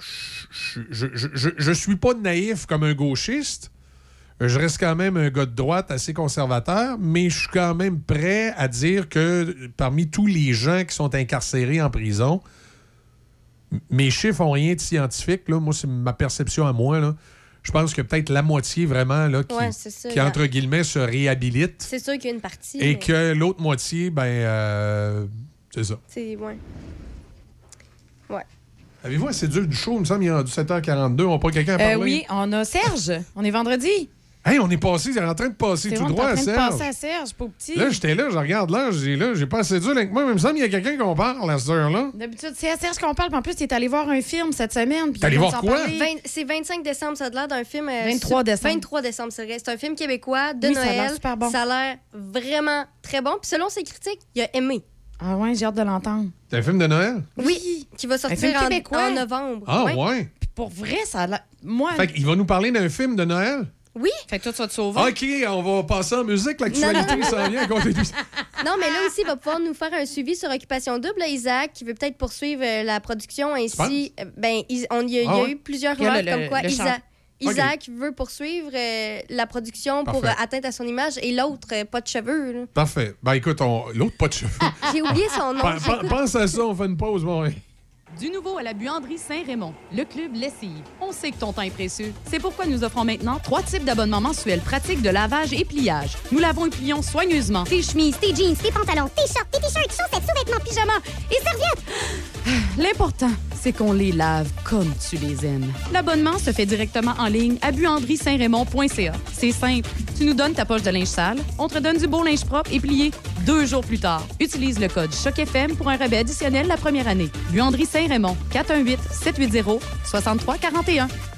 je, je, je, je- je suis pas naïf comme un gauchiste. Je reste quand même un gars de droite assez conservateur, mais je suis quand même prêt à dire que parmi tous les gens qui sont incarcérés en prison, mes chiffres n'ont rien de scientifique. Là. Moi, c'est ma perception à moi. Là. Je pense que peut-être la moitié vraiment là, qui, Ouais, entre guillemets, se réhabilite C'est sûr qu'il y a une partie. et mais que l'autre moitié, ben, euh, c'est ça. C'est, ouais. Ouais. Avez-vous assez dur du show? Il me semble qu'il est rendu 7h42. On n'a pas quelqu'un à Euh, parler? oui, on a Serge. On est vendredi. Hey, on est passé, il est en train de passer tout on droit en à train de Serge. passer à Serge, pas petit. Là, j'étais là, je regarde là, j'ai là, j'ai pas assez dur avec moi, mais il me semble qu'il y a quelqu'un qu'on parle à cette heure-là. D'habitude, c'est à Serge qu'on parle. puis En plus, il est allé voir un film cette semaine. T'es allé voir quoi? c'est 25 décembre, ça a l'air d'un film. euh, 23 su- décembre. 23 décembre, c'est vrai. C'est un film québécois de Oui, ça a l'air Noël. super bon. Ça a l'air vraiment très bon. Puis selon ses critiques, il a aimé. Ah ouais, j'ai hâte de l'entendre. C'est un film de Noël? Oui, qui va sortir en, québécois. en novembre. Ah, Ouais. ouais. Puis pour vrai, ça a l'air. Moi. Fait qu'il va nous parler d'un film de Noël? Oui. Fait que toi, tu vas te sauver. OK, on va passer en musique. L'actualité s'en vient à du- [LAUGHS] Non, mais là aussi, il va pouvoir nous faire un suivi sur Occupation Double, là, Isaac, qui veut peut-être poursuivre euh, la production ainsi. euh, Ben, il, on, y a, il y a Ah ouais? eu plusieurs Il y a rumeurs le- comme quoi le Isa- chant. Isaac veut poursuivre euh, la production pour Parfait. euh, atteinte à son image et l'autre, euh, pas de cheveux. là. Parfait. Ben écoute, on... l'autre pas de cheveux. J'ai oublié son [LAUGHS] nom. Pen- pen- j'écoute. Pense à ça, on fait une pause, bon. ouais. Du nouveau à la buanderie Saint-Raymond, le club Lessive. On sait que ton temps est précieux. C'est pourquoi nous offrons maintenant trois types d'abonnements mensuels pratiques de lavage et pliage. Nous lavons et plions soigneusement Tes chemises, tes jeans, tes pantalons, tes shorts, tes t-shirts, chaussettes, sous-vêtements, pyjamas et serviettes. L'important, c'est qu'on les lave comme tu les aimes. L'abonnement se fait directement en ligne à buanderie-saint-raymond.ca. C'est simple. Tu nous donnes ta poche de linge sale, on te donne du beau linge propre et plié deux jours plus tard. Utilise le code CHOCFM pour un rabais additionnel la première année. Buanderie Saint-Raymond, 418-780-6341.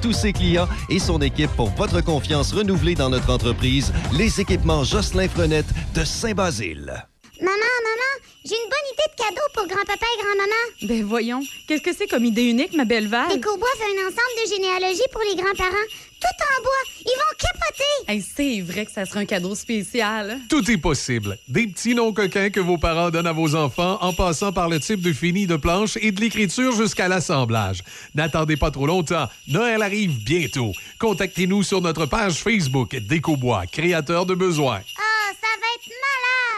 tous ses clients et son équipe pour votre confiance renouvelée dans notre entreprise, les équipements Jocelyn Frenette de Saint-Basile. Maman, maman, j'ai une bonne idée de cadeau pour grand-papa et grand-maman. Ben voyons, qu'est-ce que c'est comme idée unique, ma belle Val? Décobois fait un ensemble de généalogie pour les grands-parents. Tout en bois. Ils vont capoter. Hey, c'est vrai que ça serait un cadeau spécial. Tout est possible. Des petits noms coquins que vos parents donnent à vos enfants en passant par le type de fini de planche et de l'écriture jusqu'à l'assemblage. N'attendez pas trop longtemps. Noël arrive bientôt. Contactez-nous sur notre page Facebook Décobois, créateur de besoins. Ah, ça va être malade.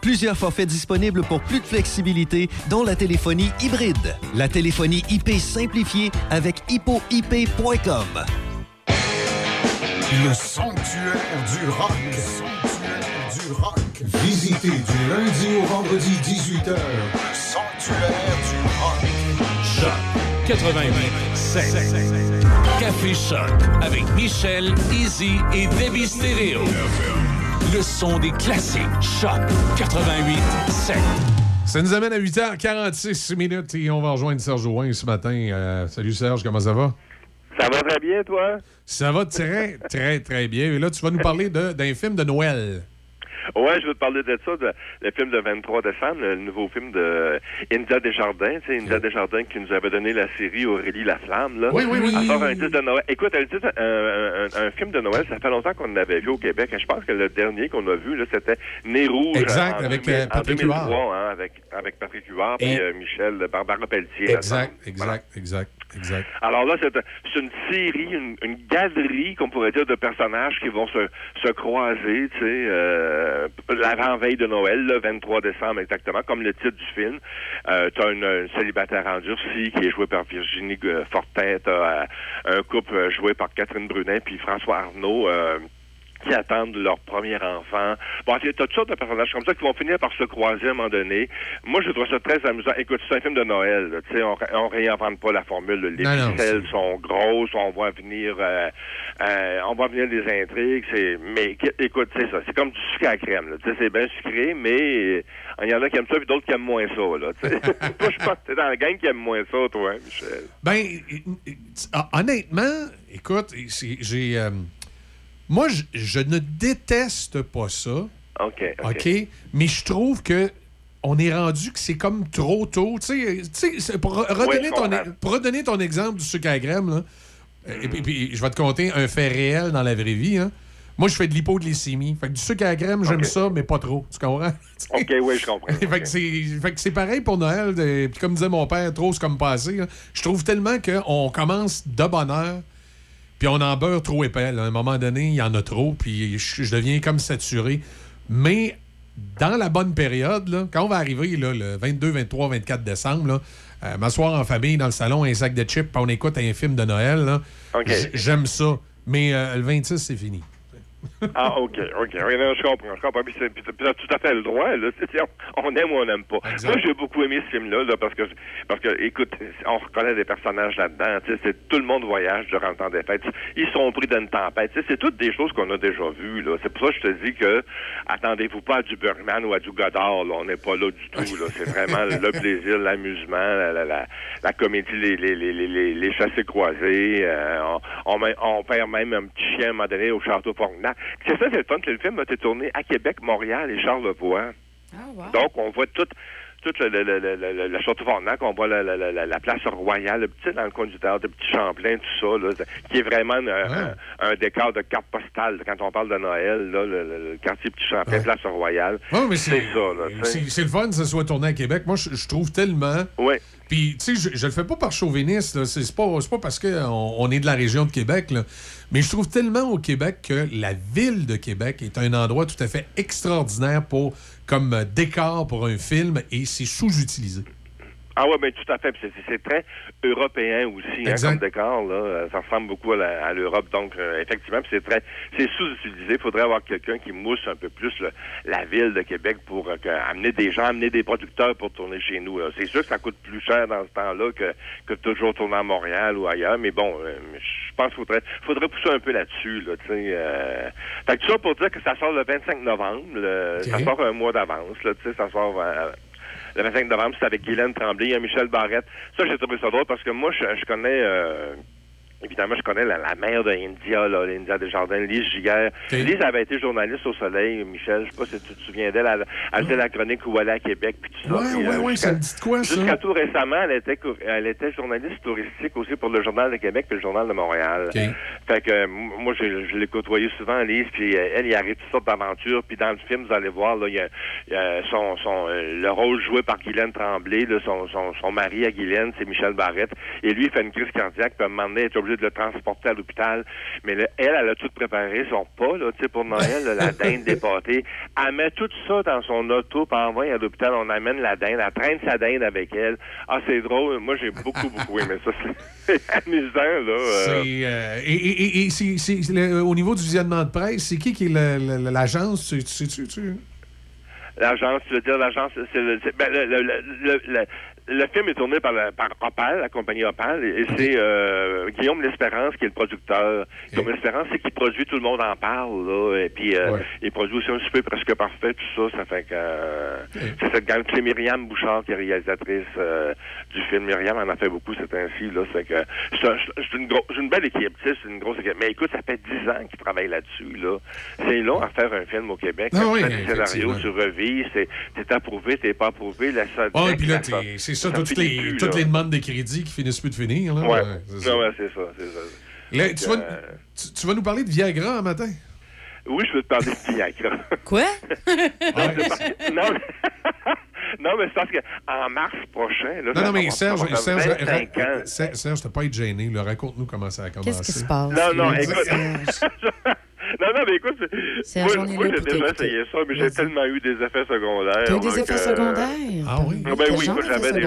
Plusieurs forfaits disponibles pour plus de flexibilité, dont la téléphonie hybride. La téléphonie IP simplifiée avec hippoip.com. Le sanctuaire du rock. Le sanctuaire du rock. Visitez du lundi au vendredi 18h. Le sanctuaire du rock. Choc 88 Café Choc avec Michel, Easy et Debbie Stereo. Le son des classiques. Choc 88 Ça nous amène à 8h46 minutes et on va rejoindre Serge Ouin ce matin. Euh, salut Serge, comment ça va? Ça va très bien, toi? Ça va très, très, très bien. Et là, tu vas nous parler de- d'un film de Noël. Ouais, je veux te parler de ça, de, le film de 23 décembre, le nouveau film de India Desjardins. Tu sais, India Desjardins qui nous avait donné la série Aurélie la Flamme. Là. Oui, oui, oui. Sort un titre de Noël. Écoute, un, un, un film de Noël, ça fait longtemps qu'on l'avait vu au Québec. Et je pense que le dernier qu'on a vu, là, c'était Né Rouge. Exact, en avec, 2000 euh, Patrick en 2003, Huard. hein, avec, avec Patrick Huard et Et- euh, Michel Barbara Pelletier. Exact, exact, exact, exact. Alors là, c'est une série, une, une galerie, qu'on pourrait dire, de personnages qui vont se, se croiser, tu sais, euh, l'avant-veille de Noël, le 23 décembre exactement, comme le titre du film. Euh, t'as une, une célibataire endurcie qui est jouée par Virginie euh, Fortin, t'as euh, un couple euh, joué par Catherine Brunet puis François Arnaud. Qui attendent leur premier enfant. Bon, tu as toutes sortes de personnages comme ça qui vont finir par se croiser à un moment donné. Moi, je trouve ça très amusant. Écoute, c'est un film de Noël. Tu sais, on, on réinvente pas la formule. Les Non, non, ficelles sont grosses. On voit venir, euh, euh, on voit venir des intrigues. C'est, mais écoute, c'est ça. C'est comme du sucre à la crème. Tu sais, c'est bien sucré, mais euh, il y en a qui aiment ça, puis d'autres qui aiment moins ça. Là, tu sais. [LAUGHS] toi, je pense que t'es dans la gang qui aime moins ça, toi, hein, Michel. Ben, honnêtement, écoute, j'ai. euh, moi, je, je ne déteste pas ça. OK. OK? Mais je trouve que on est rendu que c'est comme trop tôt. Tu sais, pour, redonner ton, comprends. pour redonner ton exemple du sucre à crème, là, et puis, puis je vais te conter un fait réel dans la vraie vie. hein. Moi, je fais de l'hypoglycémie. Fait que du sucre à crème, j'aime ça, mais pas trop. Tu comprends? [LAUGHS] OK, oui, je comprends. [LAUGHS] fait que c'est fait que c'est pareil pour Noël. de- Puis comme disait mon père, trop c'est comme passé. Je trouve tellement qu'on commence de bonne heure, puis on en beurre trop épais. là. À un moment donné, il y en a trop, puis je, je deviens comme saturé. Mais dans la bonne période, là, quand on va arriver là, le 22, 23, 24 décembre, là, euh, m'asseoir en famille dans le salon, un sac de chips, puis on écoute un film de Noël, j'aime ça. Mais euh, le 26, c'est fini. Ah, OK, OK. Je comprends, je comprends. Puis, puis t'as tout à fait le droit, là. [LAUGHS] On aime ou on n'aime pas. Moi, j'ai beaucoup aimé ce film-là, là, parce que, parce que, écoute, on reconnaît des personnages là-dedans. Tu c'est tout le monde voyage durant le temps des fêtes. Ils sont pris d'une tempête. Tu c'est toutes des choses qu'on a déjà vues, là. C'est pour ça que je te dis que, attendez-vous pas à du Bergman ou à du Godard, là. On n'est pas là du tout, là. [LAUGHS] C'est vraiment le plaisir, l'amusement, la, la, la, la comédie, les, les, les, les, les, chassés croisés. euh, on, on, met- on perd même un petit chien à un moment donné au Château C'est ça, c'est le fun, que le film a été tourné à Québec, Montréal et Charlevoix. Donc, on voit tout, tout le, le, le, le, le- le Château Frontenac, on voit la, la, la, la- la place royale, le petit dans le coin du théâtre, le petit Champlain, tout ça, là, qui est vraiment un, un- un décor de carte postale. Quand on parle de Noël, là, le, le- le quartier Petit Champlain, place royale. Ouais, mais c'est ça. C'est le fun que ça soit tourné à Québec. Moi, je, je trouve tellement. Oui. Puis, tu sais, je, je le fais pas par chauviniste. C'est pas, pas parce qu'on on est de la région de Québec. Mais je trouve tellement au Québec que la ville de Québec est un endroit tout à fait extraordinaire pour, comme euh, décor pour un film et c'est sous-utilisé. Ah ouais, ben tout à fait. C'est, c'est très européen aussi, hein, comme décor. Là. Euh, Ça ressemble beaucoup à, l'Europe. Donc, euh, effectivement, c'est très, c'est sous-utilisé. Il faudrait avoir quelqu'un qui mousse un peu plus le- la ville de Québec pour euh, amener des gens, amener des producteurs pour tourner chez nous. là. C'est sûr que ça coûte plus cher dans ce temps-là que, que toujours tourner à Montréal ou ailleurs. Mais bon, euh, je pense qu'il faudrait, faudrait pousser un peu là-dessus. Là, tu sais, euh... Fait que tout ça pour dire que ça sort le 25 novembre. le- Ça sort un mois d'avance. Là, tu sais, ça sort... euh, le 25 novembre, c'est avec Guylaine Tremblay, y a Michel Barrette. Ça, j'ai trouvé ça drôle parce que moi, je, je connais euh, évidemment, je connais la, la mère de India, là, l'India Desjardins, Lise Giguère. Lise avait été journaliste au Soleil, Michel, je sais pas si tu te souviens d'elle, elle, elle faisait la chronique où elle est à Québec, puis tout ça. Euh, ouais, jusqu'à- ça me dit quoi, ça? Jusqu'à tout récemment, elle était, cou- elle était journaliste touristique aussi pour le Journal de Québec et le Journal de Montréal. Fait que euh, moi, je, je l'ai côtoyé souvent, Lise, puis euh, elle, il arrive toutes sortes d'aventures. Puis dans le film, vous allez voir, là, il y a, il y a son, son, euh, le rôle joué par Guylaine Tremblay, là, son, son, son mari à Guylaine, c'est Michel Barrette. Et lui, il fait une crise cardiaque, puis à un moment donné, il est obligé de le transporter à l'hôpital. Mais là, elle, elle a tout préparé, son pas, là, tu sais, pour Noël, là, la [LAUGHS] dinde dépâtée. Elle met tout ça dans son auto, puis envoie à l'hôpital, on amène la dinde, elle traîne sa dinde avec elle. Ah, c'est drôle. Moi, j'ai beaucoup, beaucoup aimé ça. C'est [LAUGHS] amusant, là. euh. Euh, et le- au niveau du visionnement de presse, c'est qui qui est l'agence? Tu sais-tu? Tu, L'agence, tu veux dire l'agence, c'est le, ben, le, le, le, film est tourné par, la- par Opal, la compagnie Opal, et, c'est euh, Guillaume L'Espérance qui est le producteur. Guillaume L'Espérance, c'est qui produit Tout le monde en parle, là, et puis euh, il produit aussi un super presque parfait, tout ça, ça fait que euh, c'est cette gang, c'est Myriam Bouchard qui est réalisatrice euh, du film. Myriam en a fait beaucoup c'est ainsi, là, c'est que c'est un- c'est une, gros- c'est une belle équipe, tu sais, c'est une grosse équipe. Mais écoute, ça fait dix ans qu'ils travaillent là-dessus, là. C'est long à faire un film au Québec. Ah Quand oui, tu fais des scénarios, effectivement. tu revis, c'est t'es approuvé, t'es pas approuvé, la salle. Ah, et puis là, t'es- c'est ça, toutes, les, plus, toutes là. les demandes de crédit qui finissent plus de finir. Là. Ouais, c'est ça. non, ouais, c'est ça, c'est ça. Là, Donc, tu, vas, euh, tu, tu vas nous parler de Viagra un matin? Oui, je veux te parler de Viagra. [LAUGHS] Quoi? [LAUGHS] [LAUGHS] non, mais- c'est parce que en mars prochain, là, Non, non, mais Serge, Serge, 25 ra- ans. Serge, Serge, t'as pas être gêné. Raconte-nous comment ça a commencé. Qu'est-ce qui se passe? Non, non, là? écoute. Non, non, mais écoute, moi, moi j'ai déjà essayé ça, mais j'ai tellement eu des effets secondaires. T'as eu des donc, effets euh, secondaires? Ah oui? Ah ben oui, j'avais des,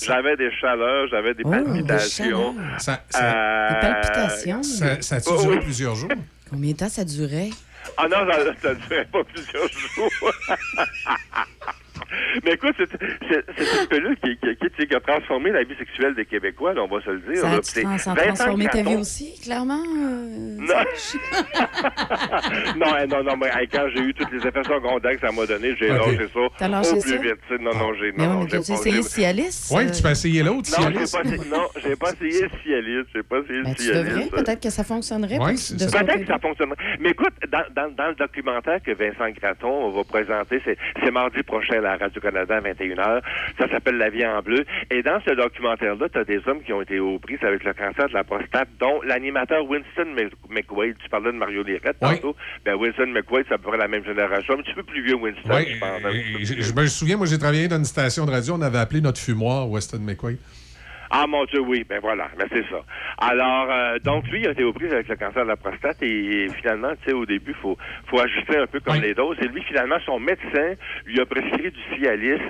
j'avais des chaleurs, j'avais des Oh, des palpitations. chaleurs. Ça, Euh, Des palpitations? Ça, a-tu Oh, duré plusieurs jours? Combien de temps ça durait? Ah non, ça, ça ne durait pas plusieurs jours. [LAUGHS] Mais écoute, c'est une pilule qui, qui, qui, qui a transformé la vie sexuelle des Québécois, là, on va se le dire. Ça là. a, trans- ça a 20 ans transformé ta vie aussi, clairement? euh, Non. [LAUGHS] non, hein, non, non, mais hey, quand j'ai eu tous les effets secondaires que ça m'a donné, j'ai Ok. lâché ça T'as lâché au ça? plus vite. Non, non, j'ai non, oui, non, mais j'ai tu as pas- essayé Cialis? Oui, tu peux essayer l'autre, Non, j'ai Cialis. pas essayé, non, j'ai pas essayé Cialis, j'ai pas essayé ben, tu devrais, peut-être que ça fonctionnerait. Ouais, Peut-être que ça fonctionnerait. Mais écoute, dans, dans, dans le documentaire que Vincent Graton va présenter, c'est, mardi prochain à Radio-Canada à 21h. Ça s'appelle La vie en bleu. Et dans ce documentaire-là, tu as des hommes qui ont été aux prises avec le cancer de la prostate, dont l'animateur Winston Mc- McQuaid. Tu parlais de Mario Lirette Oui. tantôt. Ben, Winston à peu près la même génération. Un petit peu plus vieux, Winston, Oui, je pense. un petit peu je, je me souviens, moi, j'ai travaillé dans une station de radio. On avait appelé notre fumoir Weston McQuaid. Ah mon Dieu, oui, ben voilà, ben c'est ça. Alors, euh, donc lui, il a été aux prises avec le cancer de la prostate et, finalement, tu sais, au début, faut faut ajuster un peu comme les doses. Et lui, finalement, son médecin lui a prescrit du Cialis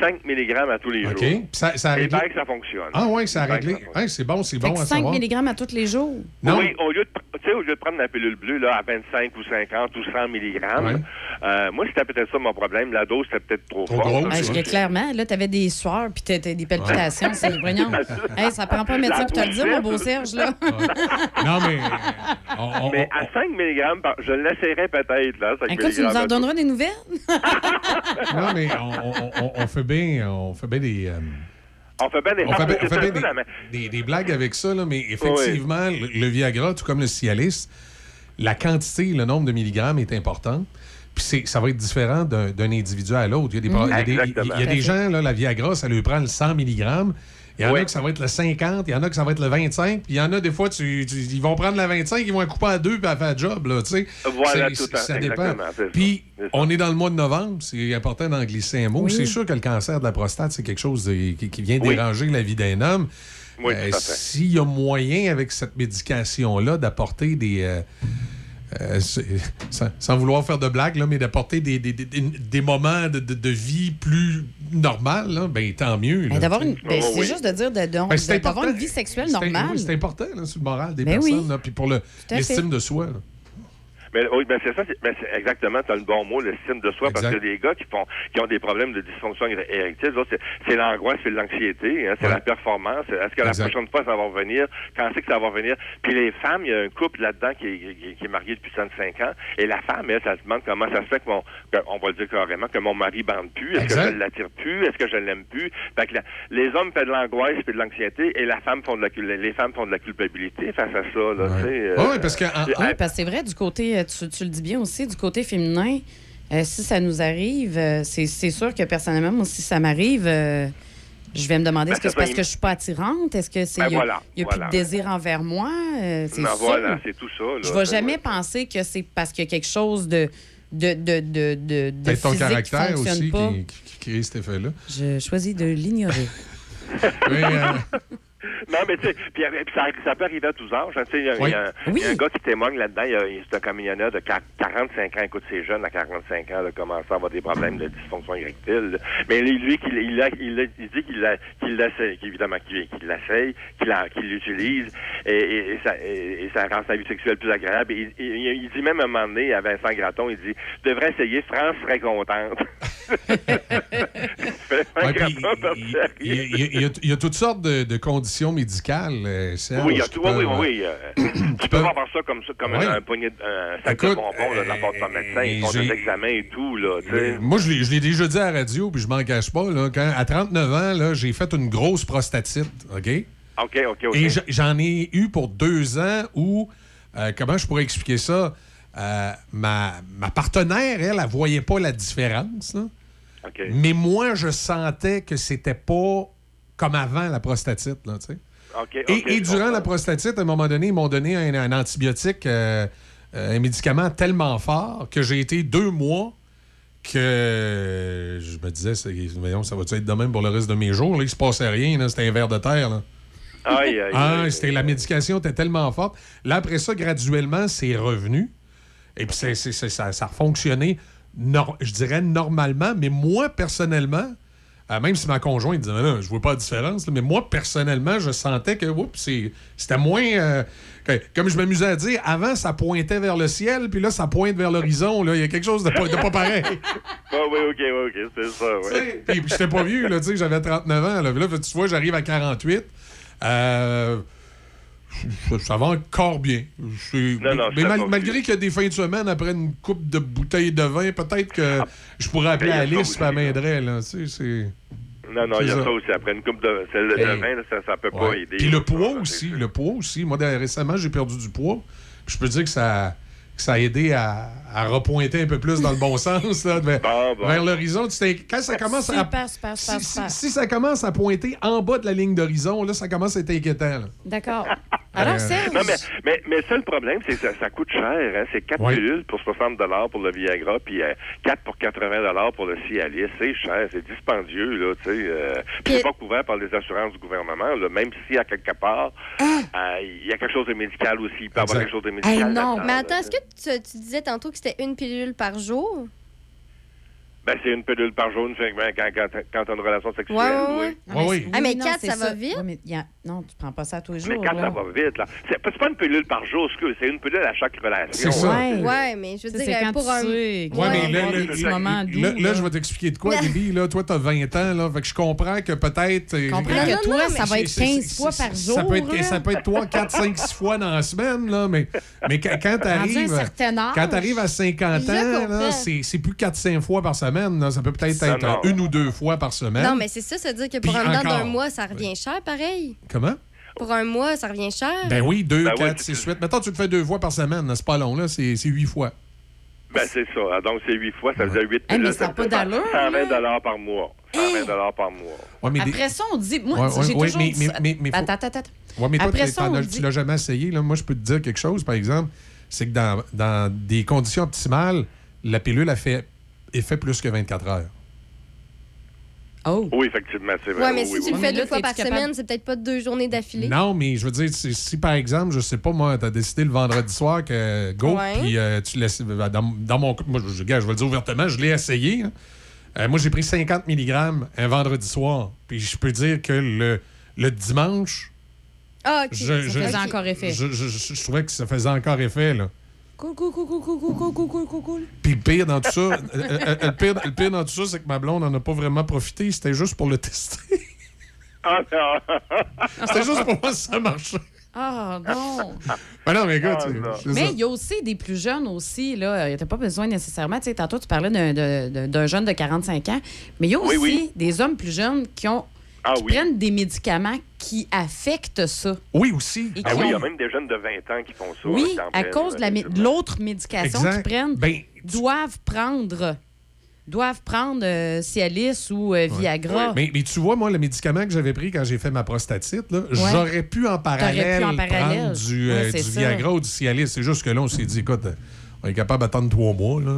5 mg à tous les jours. Puis Ça, ça a Et réglé? ben que ça fonctionne. Ah oui, ça a Et réglé. Hey, c'est bon, c'est bon à 5 savoir. mg à tous les jours. Non? Oui, au lieu de, tu sais, au lieu de prendre la pilule bleue là, à 25 ou 50 ou 100 mg, Ouais. euh, moi, c'était peut-être ça mon problème. La dose, c'était peut-être trop, Trop forte. Ah, clairement, là, t'avais des sueurs puis t'avais des palpitations. C'est voyons. [LAUGHS] [LAUGHS] Hey, ça prend pas un médecin pour te le dire, mon beau Serge, là. Non, mais. on- on- Mais à 5 mg, par- je l'essayerais peut-être, là. 5 Écoute, tu nous en redonneras des nouvelles? [LAUGHS] non, mais on, on- on- on fait bien, on fait bien des. euh, On fait bien des on fait bien, on fait des, des- des blagues avec ça, là, mais effectivement, le, le Viagra, tout comme le Cialis, la quantité, le nombre de milligrammes est important. Puis c'est- ça va être différent d'un d'un individu à l'autre. Il y a des, il y a des- il y a Exactement. des gens, là, la Viagra, ça lui prend le 100 milligrammes. Il y en a que ça va être le 50, il y en a que ça va être le 25, puis il y en a des fois, tu, tu- ils vont prendre la 25, ils vont la couper à deux, puis fait le job, là, tu sais. Voilà, tout à- Ça dépend. Puis, on est dans le mois de novembre, c'est important d'en glisser un mot. Oui. C'est sûr que le cancer de la prostate, c'est quelque chose de- qui, qui vient Oui. déranger la vie d'un homme. Oui, Euh, à. S'il y a moyen, avec cette médication-là, d'apporter des... euh, euh, sans, sans vouloir faire de blagues, là, mais d'apporter des, des, des- des moments de, de- de vie plus normales, là, ben, tant mieux. Ben, d'avoir ben, Oh, c'est oui. juste de dire de- Ben, c'est de- d'avoir important. une vie sexuelle C'est- normale. oui, C'est important là, sur le moral des Ben personnes, oui. là, puis pour l'estime de soi. Mais oui, ben c'est ça, c'est ben c'est exactement, tu as le bon mot, l'estime de soi, parce que les gars qui font qui ont des problèmes de dysfonction érectile, c'est c'est l'angoisse, c'est l'anxiété, hein, c'est Ouais. la performance. Est-ce que la prochaine fois ça va revenir? Quand c'est que ça va revenir? Puis les femmes, il y a un couple là-dedans qui est, qui, qui est marié depuis 35 ans, et la femme, elle, ça se demande comment ça se fait que mon, que- on va le dire carrément, que mon mari bande plus, est-ce que je l'attire plus, est-ce que je l'aime plus? Fait que la- les hommes font de l'angoisse et de l'anxiété, et la femme font de la, les femmes font de la culpabilité face à ça, là, tu sais. euh, Ouais, parce que Oui, parce que c'est vrai, du côté, euh, tu, tu le dis bien aussi, du côté féminin, euh, si ça nous arrive, euh, c'est sûr que personnellement, moi, si ça m'arrive, euh, je vais me demander Ben, est-ce que c'est parce que je suis pas attirante? Est-ce que c'est. Ben, Il y a, voilà, il y a voilà. plus de désir envers moi? Euh, c'est sûr. voilà, c'est tout ça. là. Je vais C'est- jamais penser que c'est parce qu'il y a quelque chose de. De, de, de, de, ton qui caractère aussi pas. qui, qui- qui crée cet effet-là. Je choisis de l'ignorer. [LAUGHS] Oui, euh, [LAUGHS] Non, mais tu sais, puis, euh, ça, ça peut arriver à tous âges. hein. Il y, a- Oui. il y a un- gars qui témoigne là-dedans. C'est un camionneur de quar- 45 ans. Écoute, c'est jeune à 45 ans, de commencer à avoir des problèmes de dysfonction érectile. Mais lui, il, a- il, a- il dit qu'il l'essaye, qu'évidemment, qu'il l'essaye, qu'il l'utilise, et, et- et ça, et, et ça rend sa vie sexuelle plus agréable. Et il, dit même à un moment donné à Vincent Gratton, il dit, devrais essayer, France serait contente. [LAUGHS] [LAUGHS] Ouais, il que- y, y y a- il y a toutes sortes de, de conditions médicales, euh, Serge, Oui, il y a qui tout, oui, oui, oui, euh, [CLEARS THROAT] tu peux voir ça comme, ça, comme Ouais. un, un poignet un sac de bonbons là, de la part de ton médecin. Ils font des examens et tout, là. Euh, Moi, je l'ai déjà dit à la radio, puis je m'en cache pas. Là, quand, à 39 ans, j'ai fait une grosse prostatite, OK? OK, OK, OK. Et j'en ai eu pour deux ans où, euh, comment je pourrais expliquer ça? Euh, ma, ma partenaire, elle, elle voyait pas la différence. là. Mais moi, je sentais que c'était pas comme avant la prostatite. Là, tu sais. OK, Et, durant la prostatite, à un moment donné, ils m'ont donné un, un antibiotique, euh, euh, un médicament tellement fort que j'ai été deux mois que je me disais, voyons, ça va être de même pour le reste de mes jours? Là, il se passait rien, c'était un verre de terre. Là. Aïe, aïe, Ah, c'était, la médication était tellement forte. Là, après ça, graduellement, c'est revenu. Et puis, ça, ça a fonctionné, je dirais, normalement. Mais moi, personnellement, euh, même si ma conjointe disait, non, je vois pas la différence, là, mais moi, personnellement, je sentais que oups, c'était moins... euh, que- comme je m'amusais à dire, avant, ça pointait vers le ciel, puis là, ça pointe vers l'horizon. Il y a quelque chose de pas, de pas pareil. [LAUGHS] Ah, oui, OK, oui, OK, c'est ça, oui. Puis, j'étais pas vieux, là, tu sais, j'avais 39 ans. Là, là, tu vois, j'arrive à 48. Euh, ça, ça va encore bien. Non, non, mais mal- malgré qu'il y a des fins de semaine, après une coupe de bouteilles de vin, peut-être que je pourrais appeler Alice et m'aiderait. Là, tu sais, c'est... Non, non, il y a ça. ça. aussi. Après une coupe de, celle de Hey. vin, là, ça, ça peut pas aider. Puis le poids aussi, le poids aussi. Moi, récemment, j'ai perdu du poids. Puis je peux dire que ça, que ça a aidé à, à repointer un peu plus dans le bon sens, là, vers, Bon, bon. vers l'horizon. Tu sais, Quand ça commence à... Super, super, super, Si, si- ça commence à pointer en bas de la ligne d'horizon, là, ça commence à être inquiétant. D'accord. [LAUGHS] Alors, Euh, Serge? Non, mais, mais, mais ça, le problème, c'est que ça, ça coûte cher. Hein? C'est 4 Ouais. pilules pour 60 pour le Viagra, puis euh, 4 pour 80 pour le Cialis. C'est cher, c'est dispendieux, là, tu sais. Euh, puis c'est pas couvert par les assurances du gouvernement, là, même si, à quelque part, euh, il y a quelque chose de médical aussi. Il peut y avoir quelque chose de médical. là-dedans, Mais attends, est-ce que tu, tu disais tantôt que c'était une pilule par jour? Ben, c'est une pilule par jour, une fin- ben, quand, quand, quand t'as une relation sexuelle, Ouais, ouais, ouais. oui. oui. Ah, mais non, quatre, c'est ça va vite? Ouais, mais y a- Non, tu prends pas ça tous les Mais jours. quand là. ça va vite, là. C'est pas, c'est pas une pilule par jour, excuse, c'est une pilule à chaque relation. C'est ça. Ouais. Ouais, mais je veux Ça, dire, quand pour tu un. sais Ouais, mais là, là, là, moments doux. là, là, je vais t'expliquer de quoi, [LAUGHS] Bibi. Là, toi, t'as 20 ans, là, fait que je comprends que peut-être... euh, Je comprends là, que toi, non, ça va être c'est- 15 c'est- fois par Ça jour. peut être, ça peut être 3, 4, 5, 6 fois dans la semaine, là, mais, mais quand, t'arrives... Quand t'arrives à 50 Je ans, comprends. là, c'est c'est plus 4-5 fois par semaine. Là. Ça peut peut-être être une ou deux fois par semaine. Non, mais c'est ça, ça veut dire que pour Puis un encore. d'un mois, ça revient cher, pareil. Comment? Pour un mois, ça revient cher. Ben oui, 2, Ben oui, 4, tu- 6, 8. Mettons, tu le fais deux fois par semaine. C'est pas long, là. C'est 8 fois. Ben, c'est ça. Ah, Donc, c'est 8 fois, ça veut dire 8 Eh, mais ça pas d'allure, 120 par mois. 120 par mois. Ouais, mais des- Après ça, on dit. Moi, Ouais, j'ai ouais, toujours mais- dit. mais- mais- mais faut- Attends, attends, attends. Ouais, mais toi, Après tu ça, t'en on as- dit- tu l'as jamais essayé. Là. Moi, je peux te dire quelque chose, par exemple. C'est que dans, dans des conditions optimales, la pilule a fait effet plus que 24 heures. Oh. Oui, effectivement, c'est vrai. Ouais, mais oui, si oui, tu oui. le fais deux fois par capable- semaine, c'est peut-être pas deux journées d'affilée. Non, mais je veux dire, si, si, par exemple, je sais pas, moi, tu as décidé le vendredi soir que go, puis euh, tu laisses. Dans, dans mon. Moi, je, gars, je vais le dire ouvertement, je l'ai essayé. hein. Euh, moi, j'ai pris 50 mg un vendredi soir. Puis je peux dire que le, le dimanche, Ah, OK. je, je- faisait encore effet. Je, je- je- je trouvais que ça faisait encore effet. Là. Cool, cool, cool, cool, cool, cool, cool, cool, cool, cool, cool. Puis le pire dans tout ça, euh, euh, le, pire, le pire dans tout ça, c'est que ma blonde n'en a pas vraiment profité. C'était juste pour le tester. Ah, non. [LAUGHS] C'était juste pour voir si ça marchait. Ah, non. Ben non, mais écoute, Ah, Mais il y a aussi des plus jeunes aussi, là. Il n'y a pas besoin nécessairement. Tu sais, tantôt, tu parlais d'un- jeune de 45 ans. Mais il y a aussi Oui, oui. des hommes plus jeunes qui ont Ah qui oui. prennent des médicaments qui affectent ça. Oui, aussi. Et Ah oui, il y a même des jeunes de 20 ans qui font ça. Oui, à cause de la mé- de l'autre médication qu'ils prennent, Ben, doivent prendre doivent prendre euh, Cialis ou euh, Viagra. Mais, mais tu vois, moi, le médicament que j'avais pris quand j'ai fait ma prostatite, là, j'aurais pu en parallèle, pu en parallèle. prendre du, euh, du. Viagra ou du Cialis. C'est juste que là, on s'est dit, écoute, euh, on est capable d'attendre trois mois. Là.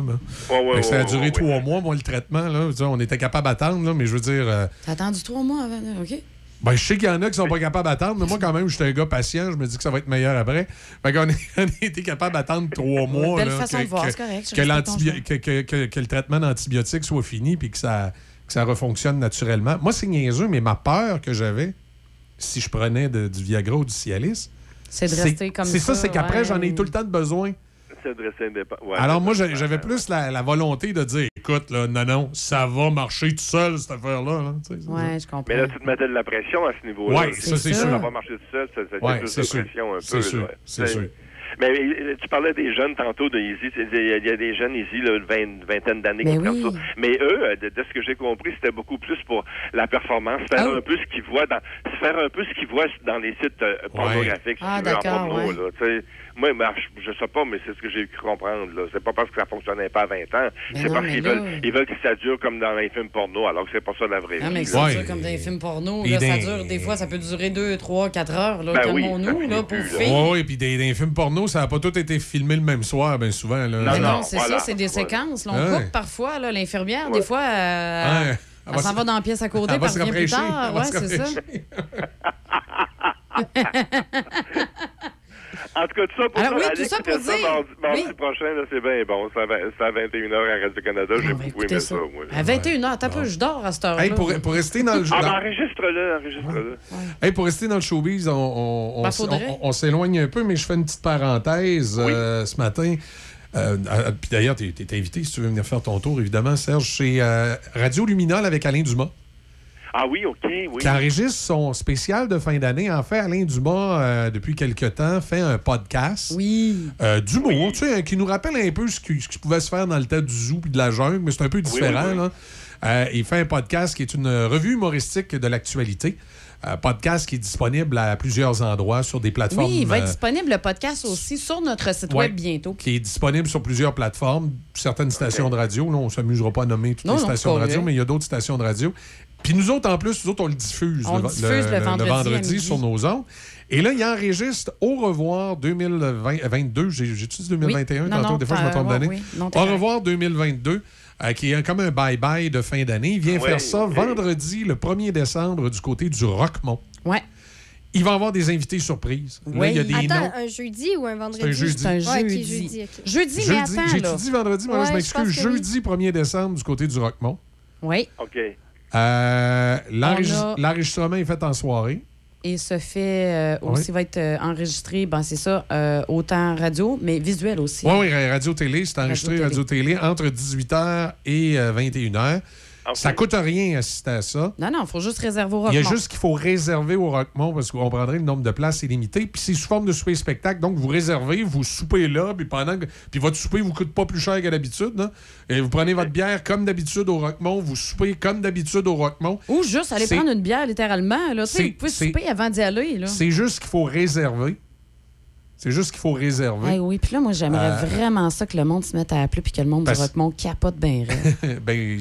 Ouais, ouais, ça a ouais, duré ouais, trois mois, moi, le traitement. Là, Je dire, on était capable d'attendre, là, mais je veux dire... euh, T'as attendu trois mois avant, OK? ben, je sais qu'il y en a qui sont pas capables d'attendre, mais moi, quand même, j'étais un gars patient. Je me dis que ça va être meilleur après. Fait qu'on [LAUGHS] a été capable d'attendre trois mois. belle là, façon que, de voir, que- c'est correct, je que, le traitement d'antibiotiques soit fini puis que ça, que ça refonctionne naturellement. Moi, c'est niaiseux, mais ma peur que j'avais, si je prenais de- du Viagra ou du Cialis, C'est de rester comme C'est ça, ça, c'est qu'après, ouais. j'en ai tout le temps de besoin. Ouais, Alors moi, j'avais plus la, la volonté de dire, écoute, là, non, non, ça va marcher tout seul, cette affaire-là. là. Ouais, je comprends. Mais là, tu te mettais de la pression à ce niveau-là. Ouais, ça, c'est sûr. Ça va marcher tout seul, ça, ça Ouais, c'est de sûr. pression un C'est peu. sûr, c'est sûr. Mais tu parlais des jeunes tantôt de Easy. Il y, a- il y a des jeunes Easy, là, une vingt- vingtaine d'années qui oui. ça. Mais eux, de, de ce que j'ai compris, c'était beaucoup plus pour la performance, faire Ah. un peu ce qu'ils voient dans, faire un peu ce qu'ils voient dans les sites euh, pornographiques, si Ah, tu veux, en d'accord, porno, ouais. là. Moi, ben, je, je sais pas, mais c'est ce que j'ai cru comprendre. Là. C'est pas parce que ça fonctionnait pas à 20 ans. Mais C'est non, parce mais qu'ils là- veulent, ils veulent que ça dure comme dans les films porno, alors que c'est pas ça la vraie Ah, vie. mais là. c'est ça, comme dans les films porno. Là, ça dans- dure, des fois, ça peut durer 2, 3, 4 heures. Là, Ben oui, ça là, pour plus, filles. Oui, oui, puis des, des films porno, ça n'a pas tout été filmé le même soir, bien souvent. Là. Mais non, c'est ça, c'est des séquences. là. on Ouais. coupe parfois, là, l'infirmière, Ouais. des fois, euh, Ouais. elle, s'en se- va dans la pièce à côté, puis elle revient plus tard. Ouais, c'est ça. [LAUGHS] [LAUGHS] En tout cas, tout ça pour Alors oui, tout ça pour dire- mardi, mardi oui. prochain, c'est bien bon. C'est à, vingt- c'est à 21h à Radio-Canada. J'ai beaucoup aimé ça, moi. À 21h, t'as peu, je dors à cette heure-là. Hey, pour, pour rester dans le Ah, ben, enregistre-le, enregistre-le. Hey, pour rester dans le showbiz, on, on- on Ben, on- on s'éloigne un peu, mais je fais une petite parenthèse euh, ce matin. Euh, Puis d'ailleurs, tu es, invité si tu veux venir faire ton tour, évidemment, Serge, chez euh, Radio Luminol avec Alain Dumas, Ah oui, OK, oui. qui enregistre son spécial de fin d'année. En fait, Alain Dumas, euh, depuis quelque temps, fait un podcast oui. euh, d'humour, tu sais, qui nous rappelle un peu ce qui, ce qui pouvait se faire dans le temps du zoo et de la jungle, mais c'est un peu différent. oui, oui. là. Euh, il fait un podcast qui est une revue humoristique de l'actualité. Un podcast qui est disponible à plusieurs endroits sur des plateformes. Oui, il va être euh, disponible le podcast aussi sur notre site Ouais. web bientôt. qui est disponible sur plusieurs plateformes, certaines stations de radio. Là, on ne s'améusera pas à nommer toutes Non, les non, stations de radio, vrai. mais il y a d'autres stations de radio. Puis nous autres, en plus, nous autres, on le diffuse, On le diffuse le vendredi à midi. sur nos ondes. Et là, il enregistre Au revoir 2022. J'ai j'ai-tu dit 2021 Oui. Non, tantôt? non, Des fois, je me t'as- trompe d'année. oui. Au revoir 2022. euh, qui est comme un bye-bye de fin d'année. Il vient Ouais, faire ça vendredi, le 1er décembre, du côté du Rockmont. Ouais. Il va avoir des invités surprises. Là, Oui. il y a des Attends, noms. un jeudi ou un vendredi? C'est un jeudi. C'est un Ouais, ok, jeudi. jeudi, ok. Jeudi, mais Jeudi, attends, j'ai dit vendredi, mais là, Ouais, je je m'excuse. Jeudi 1er décembre du côté du Rockmont. Oui. OK. Euh, l'enregistrement est fait en soirée. Et se fait euh, aussi, va être euh, enregistré, ben c'est ça, autant radio, mais visuel aussi. Oui, oui, radio-télé, c'est enregistré radio-télé radio entre 18h et 21h. Ça coûte rien assister à ça. Non, non, il faut juste réserver au Rockmont. Il y a juste qu'il faut réserver au Rockmont parce qu'on prendrait le nombre de places est limité. Puis c'est sous forme de souper spectacle. Donc vous réservez, vous soupez là, puis pendant que. Puis votre souper vous coûte pas plus cher qu'à l'habitude. Hein. Et vous prenez votre bière comme d'habitude au Rockmont, vous soupez comme d'habitude au Rockmont. Ou juste aller prendre une bière littéralement. Là. Vous pouvez souper avant d'y aller. C'est juste qu'il faut réserver. C'est juste qu'il faut réserver. Ouais, oui, puis là, moi, j'aimerais Euh, vraiment ça que le monde se mette à appeler puis que le monde Parce- du Rockmont capote bien [LAUGHS] ben,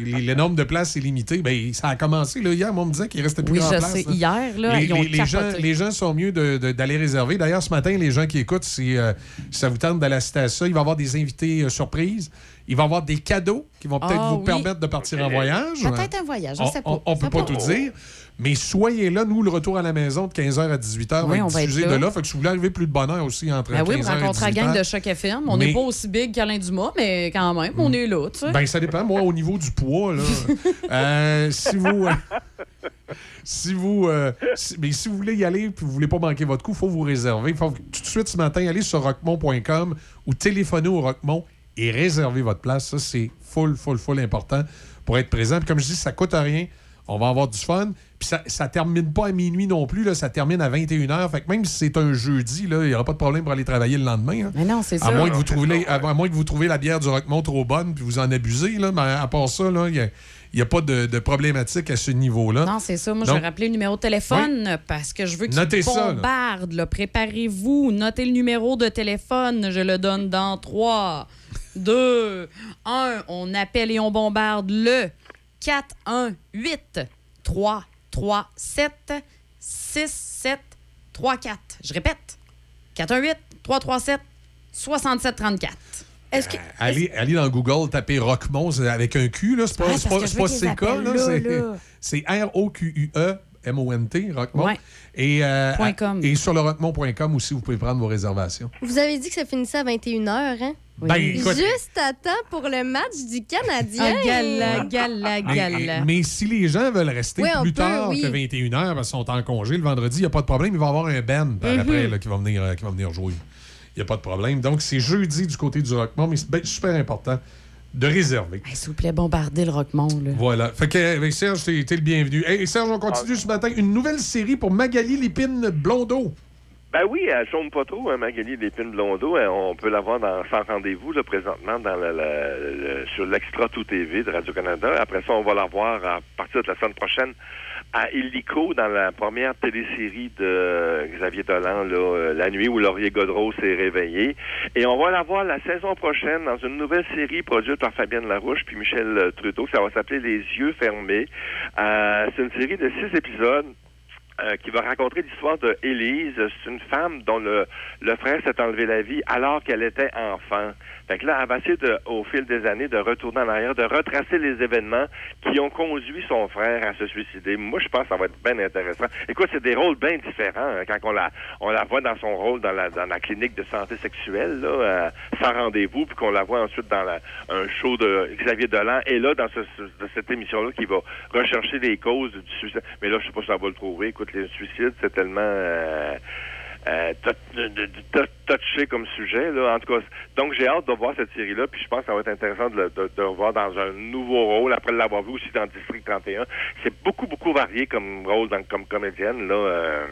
le nombre de places est limité. Ben, ça a commencé là, hier. Moi, on me disait qu'il restait plus Oui, grand je place. sais. là. Hier, là, les, ils ont les- les gens, les gens sont mieux d'aller réserver. D'ailleurs, ce matin, les gens qui écoutent, si, euh, si ça vous tente d'aller assister à ça, il va y avoir des invités euh, surprises. Il va y avoir des cadeaux qui vont peut-être Ah, vous oui. permettre de partir en voyage. Peut-être un voyage, On- sais pas. On, on peut pas tout dire. Mais soyez là. Nous, le retour à la maison de 15h à 18h Oui, va on être va être diffusé là. de là. Fait que si vous voulez arriver plus de bonheur aussi entre Ben oui, 15h on et rencontre la 18h. gang de Choc FM. On Mais- n'est pas aussi big qu'Alain Dumas, mais quand même, on est là, tu sais. Ben, ça dépend. Moi, au niveau du poids, là, [LAUGHS] euh, si vous. si vous, euh, si, mais si vous voulez y aller et vous voulez pas manquer votre coup, il faut vous réserver. Il faut tout de suite ce matin aller sur rockmont.com ou téléphoner au Rockmont et réserver votre place. Ça, c'est full, full, full important pour être présent. Puis comme je dis, ça coûte rien. On va avoir du fun. Puis ça, ça termine pas à minuit non plus. Là, ça termine à 21h. Fait que même si c'est un jeudi, là, il n'y aura pas de problème pour aller travailler le lendemain. hein. Mais non, c'est À ça. moins, que vous trouviez, à, à moins que vous trouviez la bière du Rockmont trop bonne puis vous en abusez. Là, mais à part ça, là, il n'y a, il y a pas de, de problématique à ce niveau-là. Non, c'est ça. Moi, je vais rappeler le numéro de téléphone parce que je veux qu'il Notez ça, là. bombarde. là. Préparez-vous. Notez le numéro de téléphone. Je le donne dans 3, 2, 1. On appelle et on bombarde le 418 337 6734. Je répète. 418 337 6734. Est-ce que. Allez, allez dans Google, tapez Rockmont c'est avec un Q, là. C'est pas, parce pas, pas CK, là. C'est [LAUGHS] R-O-Q-U-E. M-O-N-T, Rockmont. Ouais. Et, euh, Point com. et sur le rockmont.com aussi, vous pouvez prendre vos réservations. Vous avez dit que ça finissait à 21h, hein? Ben, écoute- Juste à temps pour le match du Canadien. Ah, gala, gala, Mais, gala. mais si les gens veulent rester Oui, plus peut, tard oui. que 21h parce qu'ils sont en congé le vendredi, il n'y a pas de problème. Il va y avoir un band par Mhm. après là, qui, va venir, euh, qui va venir jouer. Il n'y a pas de problème. Donc, c'est jeudi du côté du Rockmont, mais c'est ben- super important de réserver. Hey, S'il vous plaît, bombardez le Rockmont. Là. Voilà. Fait que, avec Serge, t'es t'es le bienvenu. Hey, Serge, on continue ce matin. Une nouvelle série pour Magali Lépine Blondeau. Ben oui, elle chôme pas trop, hein, Magali Lépine Blondeau. Hein, on peut la voir dans Sans rendez-vous, là, présentement, dans le- sur l'Extra Tout TV de Radio-Canada. Après ça, on va la voir à partir de la semaine prochaine à Illico, dans la première télésérie de Xavier Dolan, là, euh, La nuit où Laurier Godreau s'est réveillé. Et on va la voir la saison prochaine dans une nouvelle série produite par Fabienne Larouche puis Michel euh, Trudeau. Ça va s'appeler Les yeux fermés. Euh, C'est une série de six épisodes euh, qui va raconter l'histoire de Élise. C'est une femme dont le, le frère s'est enlevé la vie alors qu'elle était enfant. Fait que là, elle au fil des années de retourner en arrière, de retracer les événements qui ont conduit son frère à se suicider. Moi, je pense que ça va être bien intéressant. Écoute, c'est des rôles bien différents hein, quand on la, on la voit dans son rôle dans la, dans la clinique de santé sexuelle, là, euh, sans rendez-vous, puis qu'on la voit ensuite dans la, un show de Xavier Dolan, et là, dans ce, ce- cette émission-là, qui va rechercher les causes du suicide. Mais là, je sais pas si ça va le trouver. Écoute, les suicides, c'est tellement... euh, euh, touché comme sujet. Là. En tout cas, donc j'ai hâte de voir cette série-là, puis je pense que ça va être intéressant de, le- de, de voir dans un nouveau rôle, après l'avoir vu aussi dans District 31. C'est beaucoup, beaucoup varié comme rôle comme comédienne. Là, euh,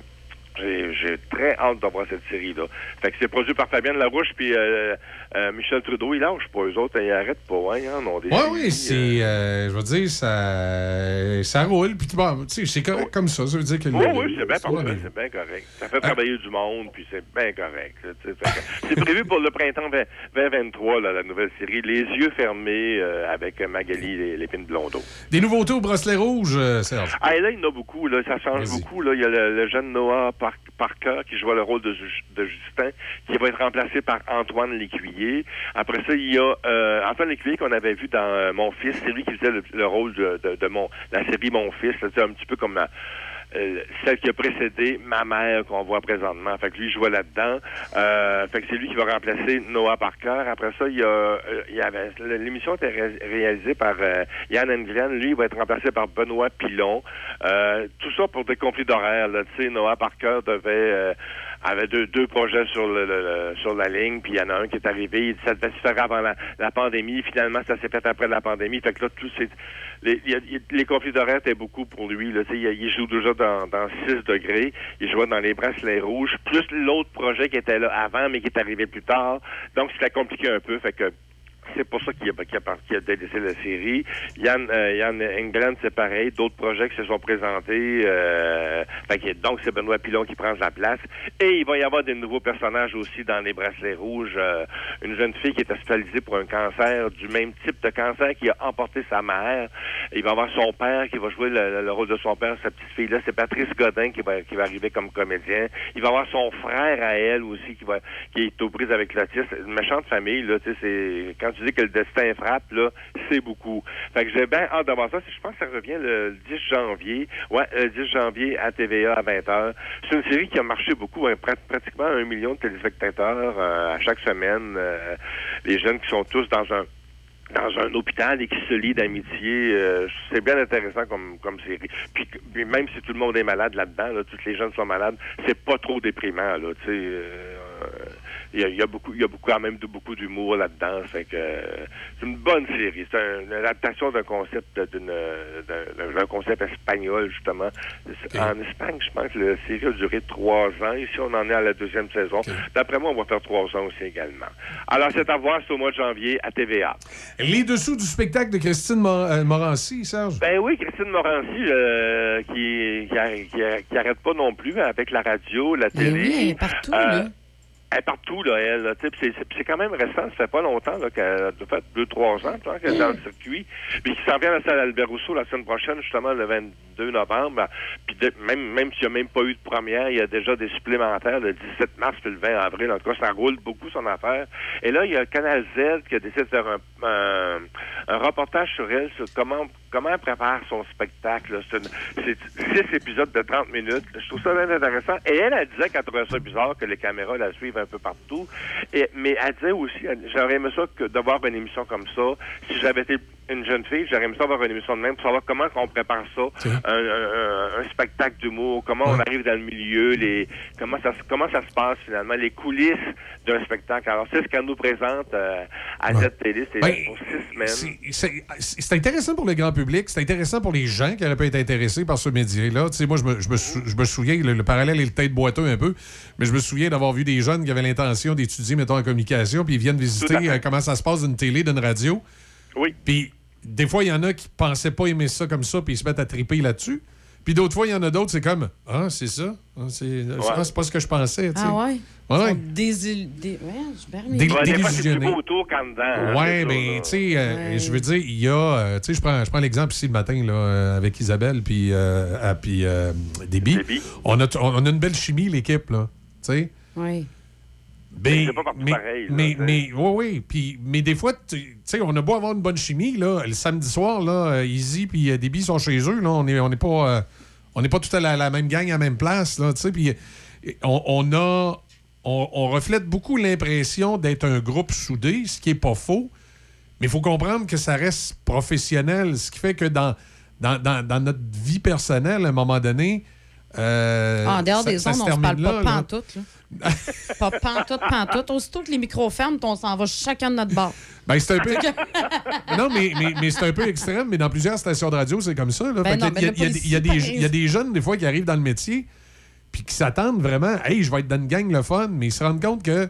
j'ai, j'ai très hâte de voir cette série-là. Fait que c'est produit par Fabienne Larouche, puis euh, euh, Michel Trudeau, il lâche pas. Eux autres, ils arrêtent pas. Hein, ils en ont des Oui, c'est. euh, je veux dire, ça, ça roule. Puis, bon, tu sais, c'est correct comme ça. Ça veut dire que. Oui, le- oui, c'est bien parfait, c'est bien correct. Ça fait travailler du monde, puis c'est bien correct. C'est prévu pour le printemps 20- 2023, là, la nouvelle série Les yeux fermés euh, avec Magali Lé- Lépine Blondeau. Des nouveautés au bracelet rouge, euh, Serge? Ah, là, il y en a beaucoup, là, ça change beaucoup. Là. Il y a le, le jeune Noah Par- Parker qui joue le rôle de Justin, qui va être remplacé par Antoine Lécuyer. Après ça, il y a euh, Antoine qu'on avait vu dans euh, Mon Fils. C'est lui qui faisait le, le rôle de, mon, la série Mon Fils. C'est un petit peu comme euh, celle qui a précédé ma mère qu'on voit présentement. Fait que lui, je vois là-dedans. Euh, fait que c'est lui qui va remplacer Noah Parker. Après ça, il y a, euh, avait l'émission était ré- réalisée par Yann Engren. Lui, il va être remplacé par Benoît Pilon. Tout ça pour des conflits d'horaire. là. Tu sais, Noah Parker devait avait deux, deux projets sur le, le- sur la ligne, puis il y en a un qui est arrivé. Il dit ça devait se faire avant la, la pandémie. Finalement, ça s'est fait après la pandémie. Fait que là, tous ces les, les conflits d'horaire étaient beaucoup pour lui. Là. Il, il joue déjà dans, dans 6 degrés. Il jouait dans les bracelets rouges, plus l'autre projet qui était là avant, mais qui est arrivé plus tard. Donc, c'était compliqué un peu. Fait que c'est pour ça qu'il a, qu'il a, qu'il a délaissé la série. Yann, euh, Yann England, c'est pareil. D'autres projets qui se sont présentés. Euh, fait que- donc, c'est Benoît Pilon qui prend la place. Et il va y avoir des nouveaux personnages aussi dans les bracelets rouges. Euh, une jeune fille qui est hospitalisée pour un cancer du même type de cancer qui a emporté sa mère. Il va avoir son père qui va jouer le, le- le rôle de son père, sa petite fille-là. C'est Patrice Godin qui va, qui va arriver comme comédien. Il va avoir son frère à elle aussi qui va qui est aux prises avec l'autisme. Une méchante famille, là, c'est tu dis que le destin frappe, là, c'est beaucoup. Fait que j'ai bien hâte d'avoir ça. Je pense que ça revient le 10 janvier. Ouais, le 10 janvier à TVA à 20h. C'est une série qui a marché beaucoup, hein, prat- pratiquement un million de téléspectateurs euh, à chaque semaine. Euh, les jeunes qui sont tous dans un dans un hôpital et qui se lie d'amitié. euh, c'est bien intéressant comme, comme série. Puis, même si tout le monde est malade là-dedans, là, toutes les jeunes sont malades, c'est pas trop déprimant. Là, euh, il y, a, il y a beaucoup, il y a beaucoup quand même de beaucoup d'humour là-dedans. Fait que euh, c'est une bonne série. C'est un- une adaptation d'un concept d'une d'un- d'un concept espagnol justement. En Espagne, je pense que la série a duré trois ans. Ici, on en est à la deuxième saison. D'après moi, on va faire trois ans aussi également. Alors, c'est à voir, c'est au mois de janvier à TVA. Les dessous du spectacle de Christine Mor- euh, Morancy, Serge? Ben oui, Christine Morancy, euh, qui, qui, arr- qui arr- qui arrête pas non plus avec la radio, la Ben télé. oui, partout, Euh, là. Elle est partout, là, elle. C'est quand même récent, ça fait pas longtemps là, qu'elle a fait deux, trois ans qu'elle est dans le circuit. Puis qui s'en vient à la salle Albert Rousseau la semaine prochaine, justement, le 22 novembre. Puis même, même s'il n'y a même pas eu de première, il y a déjà des supplémentaires le 17 mars puis le 20 avril. En tout cas, ça roule beaucoup son affaire. Et là, il y a Canal Z qui a décidé de faire un, un, un reportage sur elle, sur comment comment elle prépare son spectacle. C'est six épisodes de 30 minutes. Je trouve ça bien intéressant. Et elle, elle disait qu'elle trouvait ça bizarre que les caméras la suivent un peu partout. Mais elle disait aussi, j'aurais aimé ça que d'avoir une émission comme ça. Si j'avais été une jeune fille, j'aurais aimé ça avoir une émission de même pour savoir comment on prépare ça, un, un- un- un spectacle d'humour, comment on arrive dans le milieu, les comment ça se- comment ça se passe finalement, les coulisses d'un spectacle. Alors c'est ce qu'elle nous présente euh, à cette télé, c'est Ben, pour six semaines. C'est intéressant pour le grand public, c'est intéressant pour les gens qui auraient pu être intéressés par ce média-là. Tu sais, moi, je me, je me sou- je me souviens, le, le parallèle est le tête boiteux un peu, mais je me souviens d'avoir vu des jeunes qui avaient l'intention d'étudier, mettons, en communication, puis ils viennent visiter euh, comment ça se passe d'une télé, d'une radio. Oui. Puis des fois, il y en a qui pensaient pas aimer ça comme ça, puis ils se mettent à triper là-dessus. Puis d'autres fois, il y en a d'autres, c'est comme Ah, c'est ça. Ah, c'est c'est pas ce que je pensais. tu sais. Ah ouais? Ouais. Des, il- des, ouais, mots. Ouais, dedans. hein, Ouais, mais là. tu sais, euh, je veux dire, il y a, euh, tu sais, je prends, je prends l'exemple ici le matin là, euh, avec Isabelle puis euh, ah, puis euh, Déby. On a, on a une belle chimie l'équipe là, tu sais. Oui. Mais, c'est pas partout mais, pareil, là, mais, tu sais. mais, oui, oui. Puis, mais des fois, tu sais, on a beau avoir une bonne chimie, là, le samedi soir, là, euh, Easy puis euh, Déby sont chez eux, là, on n'est on est pas, euh, on n'est pas tout à la, la même gang à la même place, là, tu sais, puis euh, on, on a, on, on reflète beaucoup l'impression d'être un groupe soudé, ce qui est pas faux, mais il faut comprendre que ça reste professionnel, ce qui fait que dans, dans, dans, dans notre vie personnelle, à un moment donné, euh, Ah, en dehors ça- des ça on se parle pas là, là. pantoute. Là. [LAUGHS] pas pantoute, pantoute. Aussitôt que les micros ferment, on s'en va chacun de notre bord. Ben, c'est un peu. [LAUGHS] non, mais, mais, mais c'est un peu extrême, mais dans plusieurs stations de radio, c'est comme ça. Là. Ben non, y a- ben il y a- il y des- par il y a des jeunes, des fois, qui arrivent dans le métier, puis qui s'attendent vraiment, hey, je vais être dans une gang le fun, mais ils se rendent compte que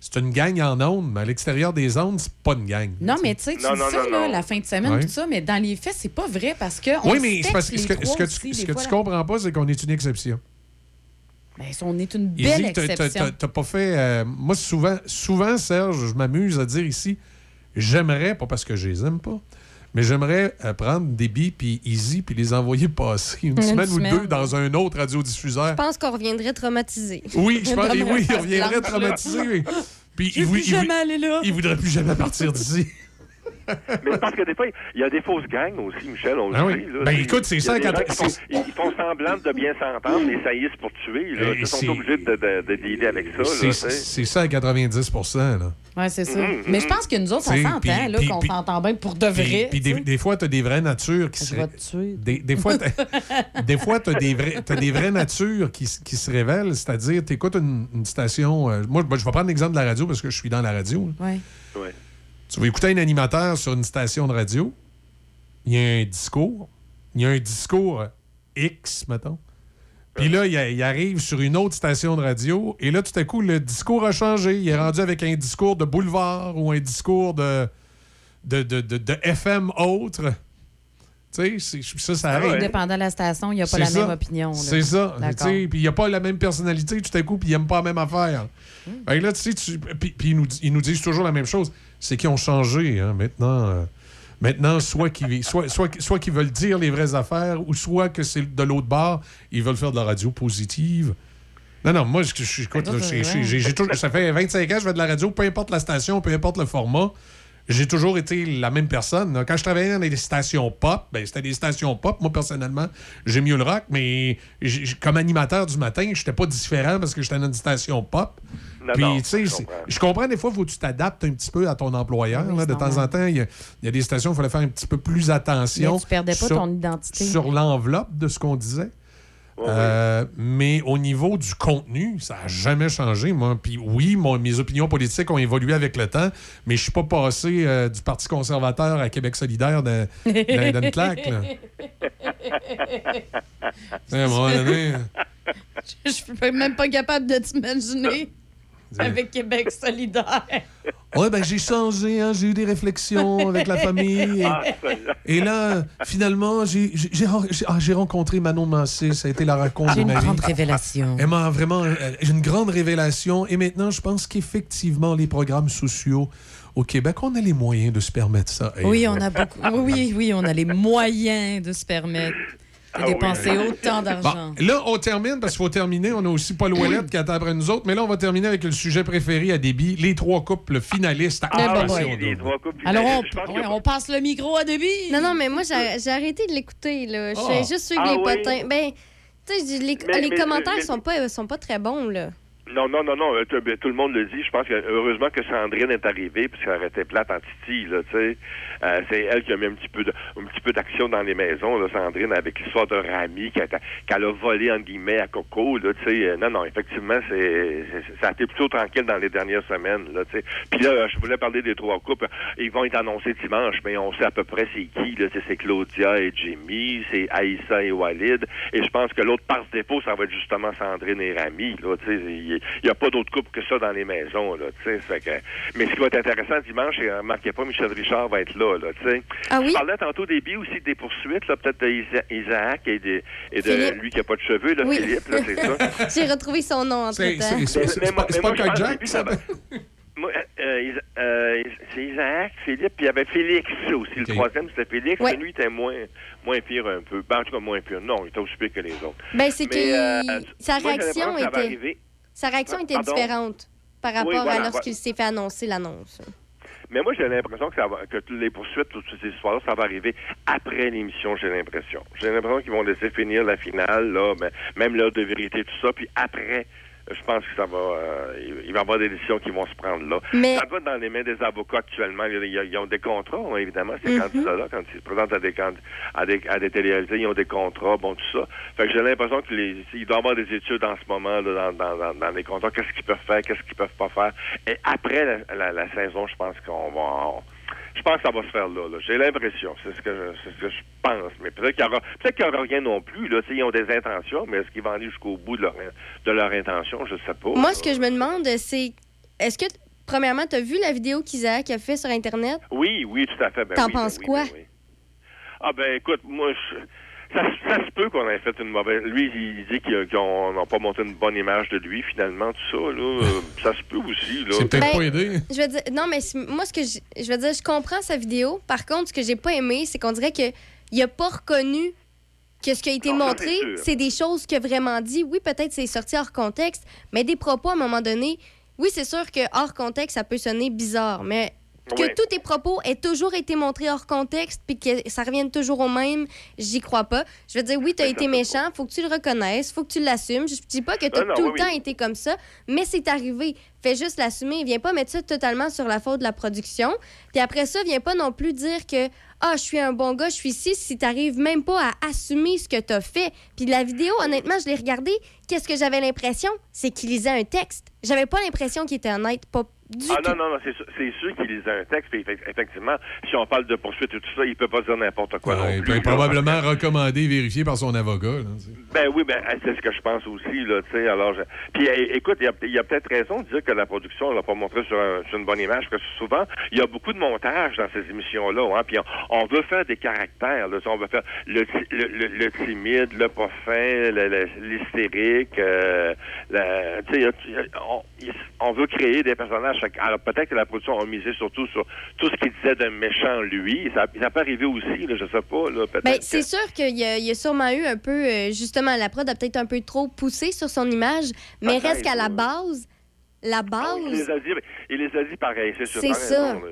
c'est une gang en ondes, mais à l'extérieur des ondes, c'est pas une gang. Non, mais tu sais, tu dis non, ça, non, là, non. la fin de semaine, Ouais. tout ça, mais dans les faits, c'est pas vrai parce que. on Oui, se mais c'est parce que ce que, ce que tu, ce que fois, tu là. comprends pas, c'est qu'on est une exception. Ben, on est une belle Izzy, exception. t'as- pas fait. euh, moi, souvent, souvent, Serge, je m'amuse à dire ici, j'aimerais, pas parce que je les aime pas, mais j'aimerais euh, prendre des billes puis Easy puis les envoyer passer une, Une semaine, semaine. ou deux dans un autre radiodiffuseur. Je pense qu'on reviendrait traumatisé. Oui, je pense, oui, [LAUGHS] il reviendrait traumatisé. Puis il, il vou- jamais aller là. il voudrait plus jamais partir d'ici. Mais parce que des fois, il y a des fausses gangs aussi, Michel, on le Ah oui. sait. Là, Ben, écoute, c'est ça quand- qui font- Ils font semblant de bien s'entendre, mais ça y est, c'est pour tuer. Là. Et Ils sont obligés de, de, de dealer avec ça. C'est ça à 90 là. Ouais, c'est ça. Mais je pense que nous autres, ça T'sais, s'entend, là, qu'on s'entend bien pour de vrai. puis des, des fois, tu as des vraies natures qui se Je vais ré- te tuer. Des, des fois, t'as- [LAUGHS] des as des, vrais, t'as des vraies natures qui, qui se révèlent. C'est-à-dire, tu écoutes une, une station. euh, moi, je vais prendre l'exemple de la radio parce que je suis dans la radio. là. Ouais. Tu vas écouter un animateur sur une station de radio. Il y a un discours. Il y a un discours X, mettons. Puis là, il, il arrive sur une autre station de radio. Et là, tout à coup, le discours a changé. Il est rendu avec un discours de boulevard ou un discours de, de, de, de- de FM autre. Tu sais, c'est- ça, ça arrive. Dépendant de la station, il n'y a pas la ça. même opinion. C'est ça. Puis il n'y a pas la même personnalité tout à coup, puis ils n'aiment pas la même affaire. Hmm. Fait que là, tu sais, puis, ils, nous, ils nous disent toujours la même chose. C'est qu'ils ont changé. hein, maintenant, euh, maintenant, soit qu'ils soit, soit, soit veulent dire les vraies affaires, ou soit que c'est de l'autre bord, ils veulent faire de la radio positive. Non, non, moi, je, je- écoute, là, tout- ça fait 25 ans que je fais de la radio, peu importe la station, peu importe le format. J'ai toujours été la même personne. Quand je travaillais dans des stations pop, ben, c'était des stations pop. Moi, personnellement, j'ai mieux le rock, mais comme animateur du matin, je n'étais pas différent parce que j'étais dans une station pop. Non, Puis, non, tu sais, je comprends. je comprends des fois, il faut que tu t'adaptes un petit peu à ton employeur. Oui, là. c'est de temps normal. en temps, il y, a- il y a des stations où il fallait faire un petit peu plus attention. Mais tu perdais pas sur- ton identité. Sur l'enveloppe de ce qu'on disait. Euh, mais au niveau du contenu, ça n'a jamais changé. Moi. Puis oui, mon- mes opinions politiques ont évolué avec le temps, mais je suis pas passé euh, du Parti conservateur à Québec solidaire d'un [LAUGHS] claque. [LAUGHS] à un moment donné, Je suis même pas capable de t'imaginer [LAUGHS] avec Québec solidaire. [LAUGHS] Ouais, ben j'ai changé, hein, j'ai eu des réflexions avec la famille. [LAUGHS] Et, Ah, et là, finalement, j'ai j'ai- j'ai ren- j'ai- ah, j'ai rencontré Manon Massé. Ça a été la rencontre de une ma vie. grande révélation. Elle m'a vraiment j'ai une grande révélation. Et maintenant, je pense qu'effectivement, les programmes sociaux au Québec, on a les moyens de se permettre ça. Oui, on a beaucoup. Oui, oui, on a les moyens de se permettre Ah oui. dépenser autant d'argent. Bon, là, on termine parce qu'il faut terminer. On a aussi Paul Ouellette qui attend après nous autres. Mais là, on va terminer avec le sujet préféré à débit les trois couples finalistes Ah, oui. Alors, on, Je pense ouais, que- on passe le micro à débit. Non, non, mais moi, j'ai arrêté de l'écouter. là. Je Ah. fais juste suivre Ah les oui? potins. Ben, tu sais, les, Mais- les mais- commentaires mais- sont, pas, sont pas très bons, là. Non, non, non, non. euh, tout, ben, tout le monde le dit. Je pense que heureusement que Sandrine est arrivée, parce qu'elle été plate en titi, là, tu sais. Euh, c'est elle qui a mis un petit peu un petit peu d'action dans les maisons, là, Sandrine, avec l'histoire de Rami qu'elle a- volé, entre guillemets, à Coco, là, tu sais. Euh, Non, non, effectivement, c'est, ça a été plutôt tranquille dans les dernières semaines, là, tu sais. Puis là, euh, je voulais parler des trois couples. Ils vont être annoncés dimanche, mais on sait à peu près c'est qui, là. C'est Claudia et Jimmy, c'est Aïssa et Walid. Et je pense que l'autre par défaut, ça va être justement Sandrine et Rami, là, tu sais. Il n'y a pas d'autre couple que ça dans les maisons, là, tu sais. Fait que- Mais ce qui va être intéressant dimanche, c'est, remarquez pas, Michel Richard va être là, là, tu sais. Ah oui? Je parlais tantôt des billes aussi, des poursuites, là, peut-être d'Isa- Isaac et de, et de Philippe. lui qui n'a pas de cheveux, là, Oui. Philippe, là, c'est ça. [LAUGHS] J'ai retrouvé son nom entre-temps. c'est- pas- Kajak, que ça? Moi, euh, Isa- euh, c'est Isaac, Philippe, puis il y avait Félix aussi. Le troisième, c'était Félix, Ouais. mais lui, il était moins, moins pire un peu. Ben, en tout cas, moins pire. Non, il était aussi pire que les autres. Ben, c'est Mais, euh, que sa réaction que était. Sa réaction était Pardon? différente par Oui, rapport voilà, à lorsqu'il voilà. s'est fait annoncer l'annonce. Mais moi, j'ai l'impression que, ça va, que toutes les poursuites, toutes ces histoires-là, ça va arriver après l'émission, j'ai l'impression. J'ai l'impression qu'ils vont laisser finir la finale, là, même l'heure de vérité, tout ça, puis après, je pense que ça va, euh, il- va y avoir des décisions qui vont se prendre là. Mais- Ça va dans les mains des avocats actuellement. Ils, ont des contrats, hein, évidemment, ces Mhm. candidats-là, quand ils se présentent à des, à des, à des téléréalités, ils ont des contrats, bon, tout ça. Fait que j'ai l'impression que les, il doit y avoir des études en ce moment, là, dans, dans, dans, dans les contrats, qu'est-ce qu'ils peuvent faire, qu'est-ce qu'ils peuvent pas faire? Et après la, la, la saison, je pense qu'on va, on- je pense que ça va se faire là. là. J'ai l'impression, c'est ce que je, c'est ce que je pense. Mais peut-être qu'il y aura, peut-être qu'il y aura rien non plus. Là, ils ont des intentions, mais est-ce qu'ils vont aller jusqu'au bout de leur, de leur intention, je sais pas. Moi, là. ce que je me demande, c'est est-ce que, premièrement, tu as vu la vidéo qu'Isaac a fait sur Internet? Oui, oui, tout à fait. Ben T'en oui, ben penses oui, quoi? ben oui. Ah ben écoute, moi, je- ça, ça se peut qu'on ait fait une mauvaise... Lui, il dit qu'on n'a pas monté une bonne image de lui, finalement, tout ça. Là, [LAUGHS] ça se peut aussi. Là. C'est peut-être Ben, pas aidé. Je veux dire, non, mais moi, ce que je, je veux dire, je comprends sa vidéo. Par contre, ce que j'ai pas aimé, c'est qu'on dirait que il a pas reconnu que ce qui a été Non, montré, c'est des choses qu'il a vraiment dit. Oui, peut-être c'est sorti hors contexte, mais des propos à un moment donné. Oui, c'est sûr que hors contexte, ça peut sonner bizarre, mais que Ouais. tous tes propos aient toujours été montrés hors contexte puis que ça revienne toujours au même, j'y crois pas. Je veux dire, oui, tu as été méchant, faut que tu le reconnaisses, faut que tu l'assumes. Je dis pas que tu as Ah non, tout le temps oui. été comme ça, mais c'est arrivé. Fais juste l'assumer. Viens pas mettre ça totalement sur la faute de la production. Puis après ça, viens pas non plus dire que ah, je suis un bon gars, je suis ici si t'arrives même pas à assumer ce que t'as fait. Puis la vidéo, honnêtement, je l'ai regardée. Qu'est-ce que j'avais l'impression? C'est qu'il lisait un texte. J'avais pas l'impression qu'il était honnête, pas du Ah non, non, non, c'est sûr, c'est sûr qu'il lisait un texte. puis effe- effectivement, si on parle de poursuite et tout ça, il peut pas dire n'importe quoi Ouais, non il plus. peut là. probablement recommandé, vérifié par son avocat. là, tu sais. Ben oui, ben c'est ce que je pense aussi, là, tu sais, alors... Je... Puis écoute, il y a, il y a peut-être raison de dire que la production l'a pas montré sur, un- sur une bonne image, parce que souvent, il y a beaucoup de montage dans ces émissions-là, hein, puis on, on veut faire des caractères, là, tu sais, on veut faire le, le, le- le timide, le pas fin, l'hystérique, euh, on, on veut créer des personnages. Alors peut-être que la production a misé surtout sur tout ce qu'il disait d'un méchant lui, ça, ça peut arriver aussi, là, je sais pas, là. Ben, que- c'est sûr qu'il y, a- il y a sûrement eu un peu, euh, justement, la prod a peut-être un peu trop poussé sur son image, mais reste qu'à la base, la Ah oui, il base, les a dit, il les a dit pareil, c'est sûr. C'est ça. raison.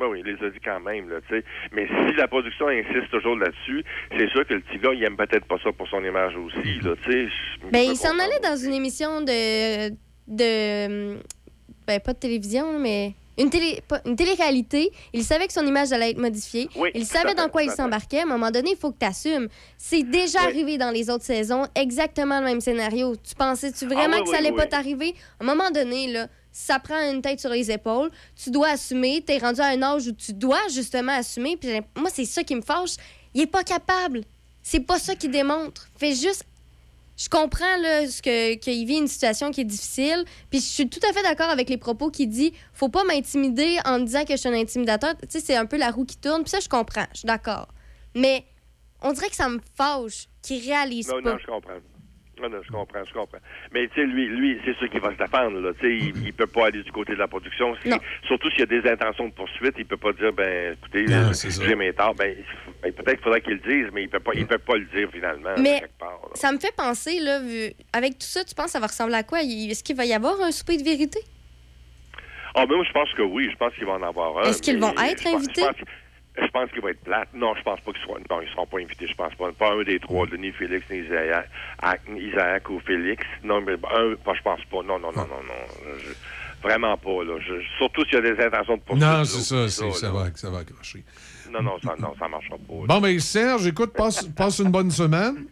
Oui, oui, il les a dit quand même, là, tu sais. Mais si la production insiste toujours là-dessus, c'est sûr que le petit gars, il aime peut-être pas ça pour son image aussi, là, tu sais. Ben, il s'en allait dans une émission de. de. Ben, pas de télévision, mais. Une, télé, pas- une télé-réalité. Il savait que son image allait être modifiée. Oui, il savait fait, dans quoi il s'embarquait. À un moment donné, il faut que tu assumes. C'est déjà arrivé dans les autres saisons, exactement le même scénario. Tu pensais-tu vraiment Ah oui, que ça allait pas t'arriver? À un moment donné, là, ça prend une tête sur les épaules. Tu dois assumer. Tu es rendu à un âge où tu dois justement assumer. Puis moi, c'est ça qui me fâche. Il est pas capable. C'est pas ça qui démontre. Fais juste je comprends là, ce que, qu'il vit une situation qui est difficile. Puis je suis tout à fait d'accord avec les propos qu'il dit faut pas m'intimider en me disant que je suis un intimidateur. Tu sais, c'est un peu la roue qui tourne. Puis ça, je comprends. Je suis d'accord. Mais on dirait que ça me fâche qu'il réalise Non, pas. non, je comprends. Non, non, je comprends, je comprends. Mais tu sais, lui, lui, c'est sûr qu'il va se défendre, là. Tu sais, il, il peut pas aller du côté de la production. Si- surtout s'il y a des intentions de poursuite, il peut pas dire, ben, écoutez, euh, j'ai mes torts. Ben, ben, peut-être qu'il faudrait qu'il le dise, mais il peut pas, il peut pas le dire finalement. Mais quelque part, là. ça me fait penser, là, vu- avec tout ça, tu penses que ça va ressembler à quoi? Est-ce qu'il va y avoir un souper de vérité? Ah, ben, moi, je pense que oui. Je pense qu'il va en avoir un. Est-ce qu'ils vont être je pense- invités? Je pense, je pense qu'il va être plate. Non, je pense pas qu'ils. Non, ils seront pas invités. Je pense pas. Pas un des trois, ni Félix, ni Isaac, Isaac ou Félix. Non, mais un, pas, je pense pas. Non, non, non, non, non. Je- vraiment pas, là. Je- surtout s'il y a des intentions de poursuite. Non, c'est ça, ça là. va, ça va accrocher. Non, non, ça, non, ça marchera pas. là. Bon, ben Serge, écoute, passe, passe une bonne semaine.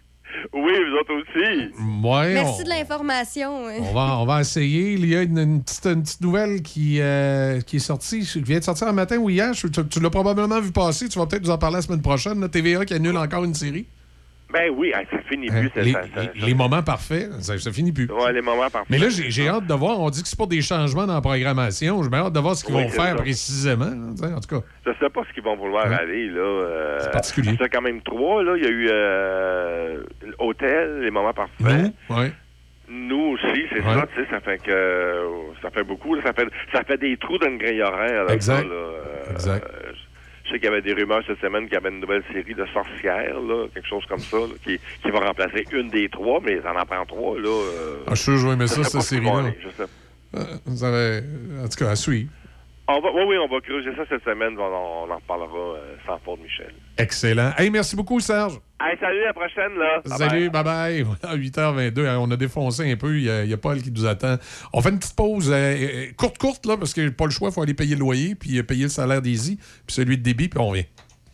Oui, vous autres aussi. Ouais, Merci on, de l'information. on va, on va essayer. Il y a une, une petite, une petite nouvelle qui, euh, qui est sortie, qui vient de sortir un matin ou hier. Tu, tu l'as probablement vu passer. Tu vas peut-être nous en parler la semaine prochaine. là. TVA qui annule encore une série. Ben oui, ça finit Hein, plus. ça- les, ça- ça- les- les moments parfaits, ça, finit plus. Ouais, les moments parfaits. Mais là, j'ai j'ai hâte de voir. On dit que c'est pour des changements dans la programmation. J'ai hâte de voir ce qu'ils Oui, vont faire précisément. en tout cas. Je sais pas ce qu'ils vont vouloir aller, là. Euh, C'est particulier. C'est quand même trois, là. Il y a eu euh, Hôtel, Les Moments Parfaits. Nous, ouais. Nous aussi, c'est Ouais. ça, tu sais, ça fait que ça fait beaucoup, là, ça fait ça fait des trous dans une grille horaire. Là, Exact. là. Euh, Exact. Je sais qu'il y avait des rumeurs cette semaine qu'il y avait une nouvelle série de sorcières, là, quelque chose comme ça, là, qui, qui va remplacer une des trois, mais ça en prend trois, là. euh, Ah, je suis sûr que je vais aimer ça, cette série-là. Euh, en tout cas, à suivre. On va, oui, oui, on va creuser ça cette semaine, on, on en reparlera euh, sans faute, Michel. Excellent. Hey, merci beaucoup, Serge. Hey, salut, à la prochaine, là. Bye-bye. Salut, bye bye. [LAUGHS] À 8h22, hein, on a défoncé un peu. Il y, y a Paul qui nous attend. On fait une petite pause euh, euh, courte, courte, là, parce que pas le choix. Il faut aller payer le loyer, puis euh, payer le salaire d'Easy, puis celui de débit, puis on revient.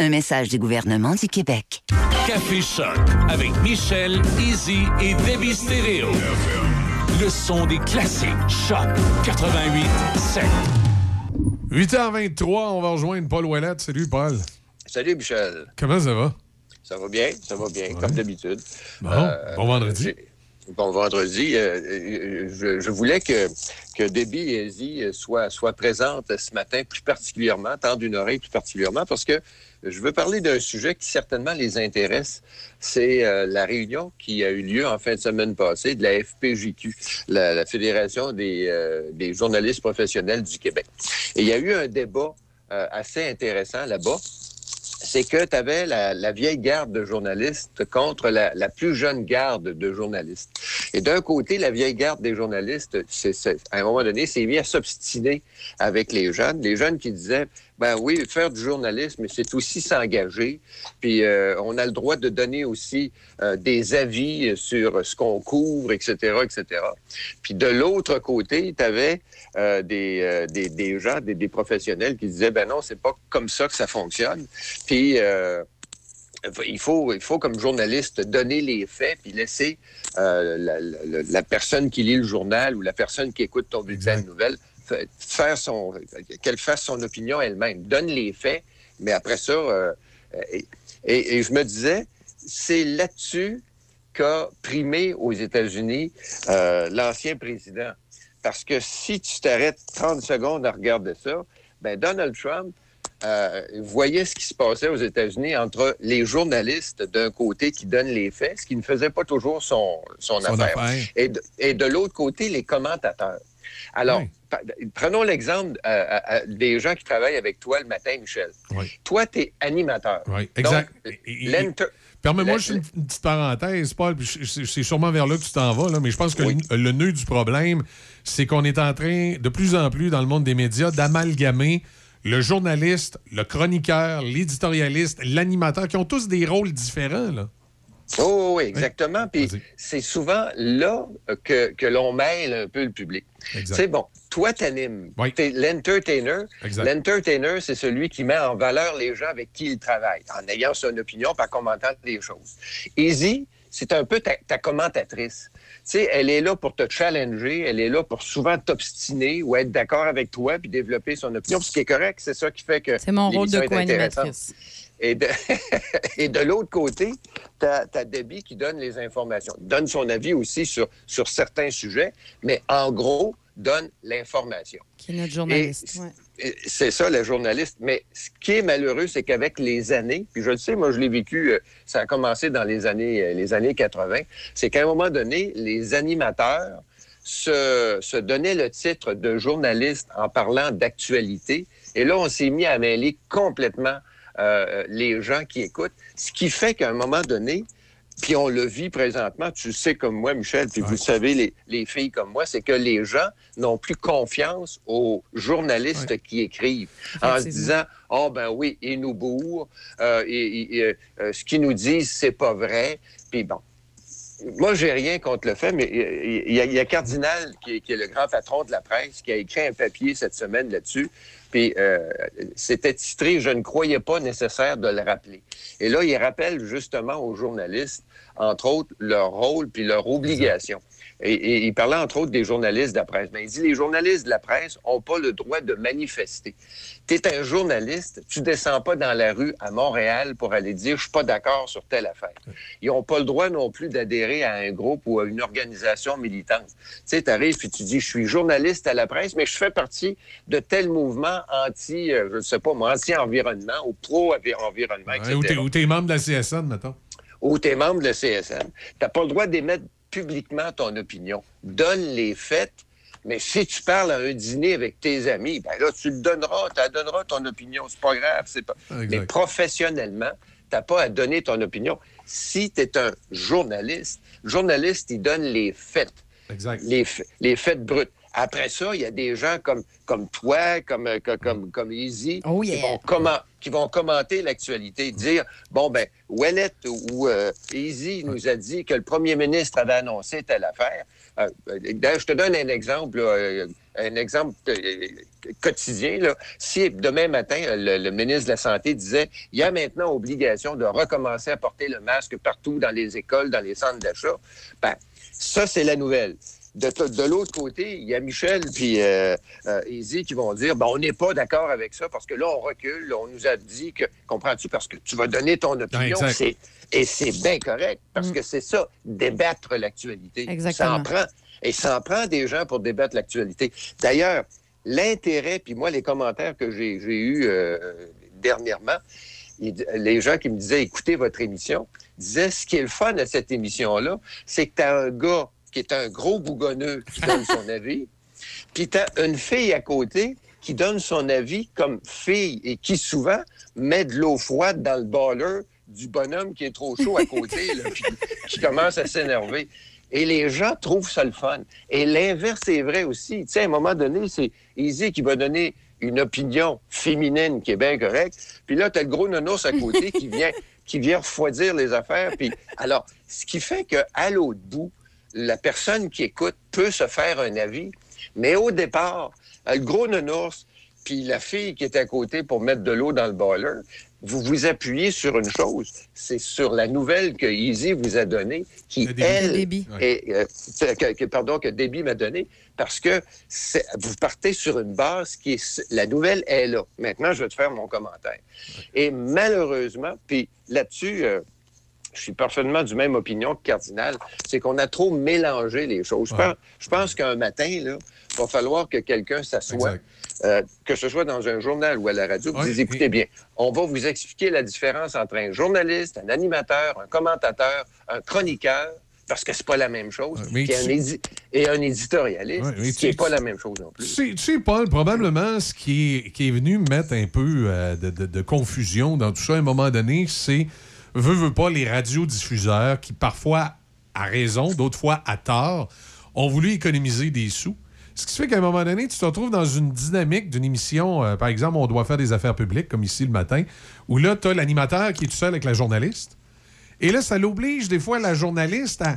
Un message du gouvernement du Québec. Café Choc avec Michel, Easy et Debbie Stereo. Le son des classiques. Choc 88 7. 8h23, on va rejoindre Paul Ouellette. Salut, Paul. Salut, Michel. Comment ça va? Ça va bien, ça va bien, comme d'habitude. Bon, Euh, bon vendredi. j'ai- Bon vendredi. Euh, euh, je, je voulais que, que Debbie et Izzy soient, soient présentes ce matin, plus particulièrement, tendre une oreille plus particulièrement, parce que je veux parler d'un sujet qui certainement les intéresse. C'est euh, la réunion qui a eu lieu en fin de semaine passée de la FPJQ, la, Fédération des, euh, des journalistes professionnels du Québec. Et il y a eu un débat euh, assez intéressant là-bas c'est que tu avais la, vieille garde de journalistes contre la, plus jeune garde de journalistes. Et d'un côté, la vieille garde des journalistes, à un moment donné, s'est mis à s'obstiner avec les jeunes. Les jeunes qui disaient, Ben oui, faire du journalisme, c'est aussi s'engager. Puis euh, on a le droit de donner aussi euh, des avis sur ce qu'on couvre, etc., etc. Puis de l'autre côté, tu avais des, euh, des, des gens, des, des professionnels qui disaient, ben non, c'est pas comme ça que ça fonctionne. Puis il faut, il faut, comme journaliste, donner les faits puis laisser euh, la, la- la personne qui lit le journal ou la personne qui écoute ton bulletin de nouvelles faire son, qu'elle fasse son opinion elle-même. Donne les faits, mais après ça, euh, et, et- et je me disais, c'est là-dessus qu'a primé aux États-Unis euh, l'ancien président. Parce que si tu t'arrêtes 30 secondes à regarder ça, ben Donald Trump euh, voyait ce qui se passait aux États-Unis entre les journalistes d'un côté qui donnent les faits, ce qui ne faisait pas toujours son, son, Son affaire, affaire. et de, et de l'autre côté, les commentateurs. Alors, prenons l'exemple euh, euh, euh, des gens qui travaillent avec toi le matin, Michel. Toi, tu es animateur. Oui, exact. Permets-moi juste une, une petite parenthèse, Paul, c'est sûrement vers là que tu t'en vas, là, mais je pense que le, le nœud du problème, c'est qu'on est en train, de plus en plus dans le monde des médias, d'amalgamer le journaliste, le chroniqueur, l'éditorialiste, l'animateur, qui ont tous des rôles différents. Là. Oh, oui, exactement. Puis c'est souvent là que, que l'on mêle un peu le public. C'est bon. Toi, t'animes. T'es l'entertainer. L'entertainer, c'est celui qui met en valeur les gens avec qui il travaille, en ayant son opinion, par commentant des choses. Easy, c'est un peu ta, ta commentatrice. Tu sais, elle est là pour te challenger, elle est là pour souvent t'obstiner ou être d'accord avec toi puis développer son opinion. Ce qui est correct, c'est ça qui fait que C'est mon rôle de co-animatrice. Et de, [LAUGHS] et de l'autre côté, tu as, Debbie qui donne les informations, donne son avis aussi sur, sur certains sujets, mais en gros, donne l'information. Qui est notre journaliste. ouais. C'est ça, le journaliste. Mais ce qui est malheureux, c'est qu'avec les années, puis je le sais, moi, je l'ai vécu, euh, ça a commencé dans les années, euh, les années 80, c'est qu'à un moment donné, les animateurs se, se donnaient le titre de journaliste en parlant d'actualité. Et là, on s'est mis à mêler complètement euh, les gens qui écoutent, ce qui fait qu'à un moment donné, puis on le vit présentement, tu sais comme moi, Michel, puis vous savez, les, les filles comme moi, c'est que les gens n'ont plus confiance aux journalistes qui écrivent en se disant, oh ben oui, ils nous bourrent, euh, et- et, euh, ce qu'ils nous disent, c'est pas vrai, puis bon. Moi, j'ai rien contre le fait, mais il y, a- il y a Cardinal, qui est, qui est le grand patron de la presse, qui a écrit un papier cette semaine là-dessus. Puis euh, c'était titré Je ne croyais pas nécessaire de le rappeler. Et là, il rappelle justement aux journalistes, entre autres, leur rôle puis leur obligation. Et, et il parlait entre autres des journalistes de la presse. Mais il dit les journalistes de la presse n'ont pas le droit de manifester. Tu es un journaliste, tu descends pas dans la rue à Montréal pour aller dire je suis pas d'accord sur telle affaire. Ils n'ont pas le droit non plus d'adhérer à un groupe ou à une organisation militante. Tu sais, tu arrives puis tu dis je suis journaliste à la presse, mais je fais partie de tel mouvement anti, euh, je sais pas moi, anti-environnement ou pro-environnement, etc Ou ou t'es membre de la CSN, mettons. ou tu es membre de la CSN. Tu n'as pas le droit d'émettre publiquement ton opinion. Donne les faits, mais si tu parles à un dîner avec tes amis, ben là, tu le donneras, tu donneras ton opinion. C'est pas grave. C'est pas... Mais professionnellement, tu n'as pas à donner ton opinion. Si tu es un journaliste, le journaliste, il donne les faits. Les, fa- les faits bruts. Après ça, il y a des gens comme, comme toi, comme, euh, co- comme, comme Easy, qui, vont commen- qui vont commenter l'actualité, dire bon, ben, Ouellet ou euh, Easy nous a dit que le premier ministre avait annoncé telle affaire. Euh, euh, je te donne un exemple, là, euh, un exemple euh, quotidien. Là. Si demain matin, euh, le, le ministre de la Santé disait il y a maintenant obligation de recommencer à porter le masque partout dans les écoles, dans les centres d'achat, ben, ça, c'est la nouvelle. De, de l'autre côté, il y a Michel puis euh, euh, Izzy qui vont dire ben, on n'est pas d'accord avec ça parce que là, on recule. On nous a dit que, comprends-tu, parce que tu vas donner ton opinion. et c'est bien correct parce que c'est ça, débattre l'actualité. Exactement. Ça en prend. Et ça en prend des gens pour débattre l'actualité. D'ailleurs, l'intérêt, puis moi, les commentaires que j'ai j'ai eus euh, dernièrement, les gens qui me disaient écoutez votre émission, disaient ce qui est le fun de cette émission-là, c'est que tu as un gars qui est un gros bougonneux qui donne son [LAUGHS] avis, puis tu as une fille à côté qui donne son avis comme fille et qui souvent met de l'eau froide dans le baller du bonhomme qui est trop chaud à côté, là, [LAUGHS] puis qui commence à s'énerver. Et les gens trouvent ça le fun. Et l'inverse est vrai aussi. Tu sais, à un moment donné, c'est Easy qui va donner une opinion féminine qui est bien correcte. Puis là, tu as le gros nonos à côté qui vient, qui vient refroidir les affaires. Puis, alors, ce qui fait qu'à l'autre bout, la personne qui écoute peut se faire un avis, mais au départ, le gros nounours, puis la fille qui est à côté pour mettre de l'eau dans le boiler, vous vous appuyez sur une chose, c'est sur la nouvelle que Easy vous a donnée, qui, elle, est, euh, que, que- pardon, que Debbie m'a donnée, parce que vous partez sur une base qui est... La nouvelle est là. Maintenant, je vais te faire mon commentaire. Et malheureusement, puis là-dessus... euh, je suis parfaitement du même opinion que Cardinal, c'est qu'on a trop mélangé les choses. Je pense, je pense qu'un matin, là, il va falloir que quelqu'un s'assoie, euh, que ce soit dans un journal ou à la radio, vous dise, écoutez bien, on va vous expliquer la différence entre un journaliste, un animateur, un commentateur, un chroniqueur, parce que c'est pas la même chose, un et un éditorialiste, qui n'est pas la même chose non plus. Tu sais, tu sais, Paul, probablement, ce qui est, qui est venu mettre un peu euh, de, de- de confusion dans tout ça à un moment donné, c'est, veut, veut pas, les radiodiffuseurs qui, parfois, à raison, d'autres fois à tort, ont voulu économiser des sous. Ce qui fait qu'à un moment donné, tu te retrouves dans une dynamique d'une émission, euh, par exemple, on doit faire des affaires publiques, comme ici le matin, où là, tu as l'animateur qui est tout seul avec la journaliste. Et là, ça l'oblige des fois la journaliste à,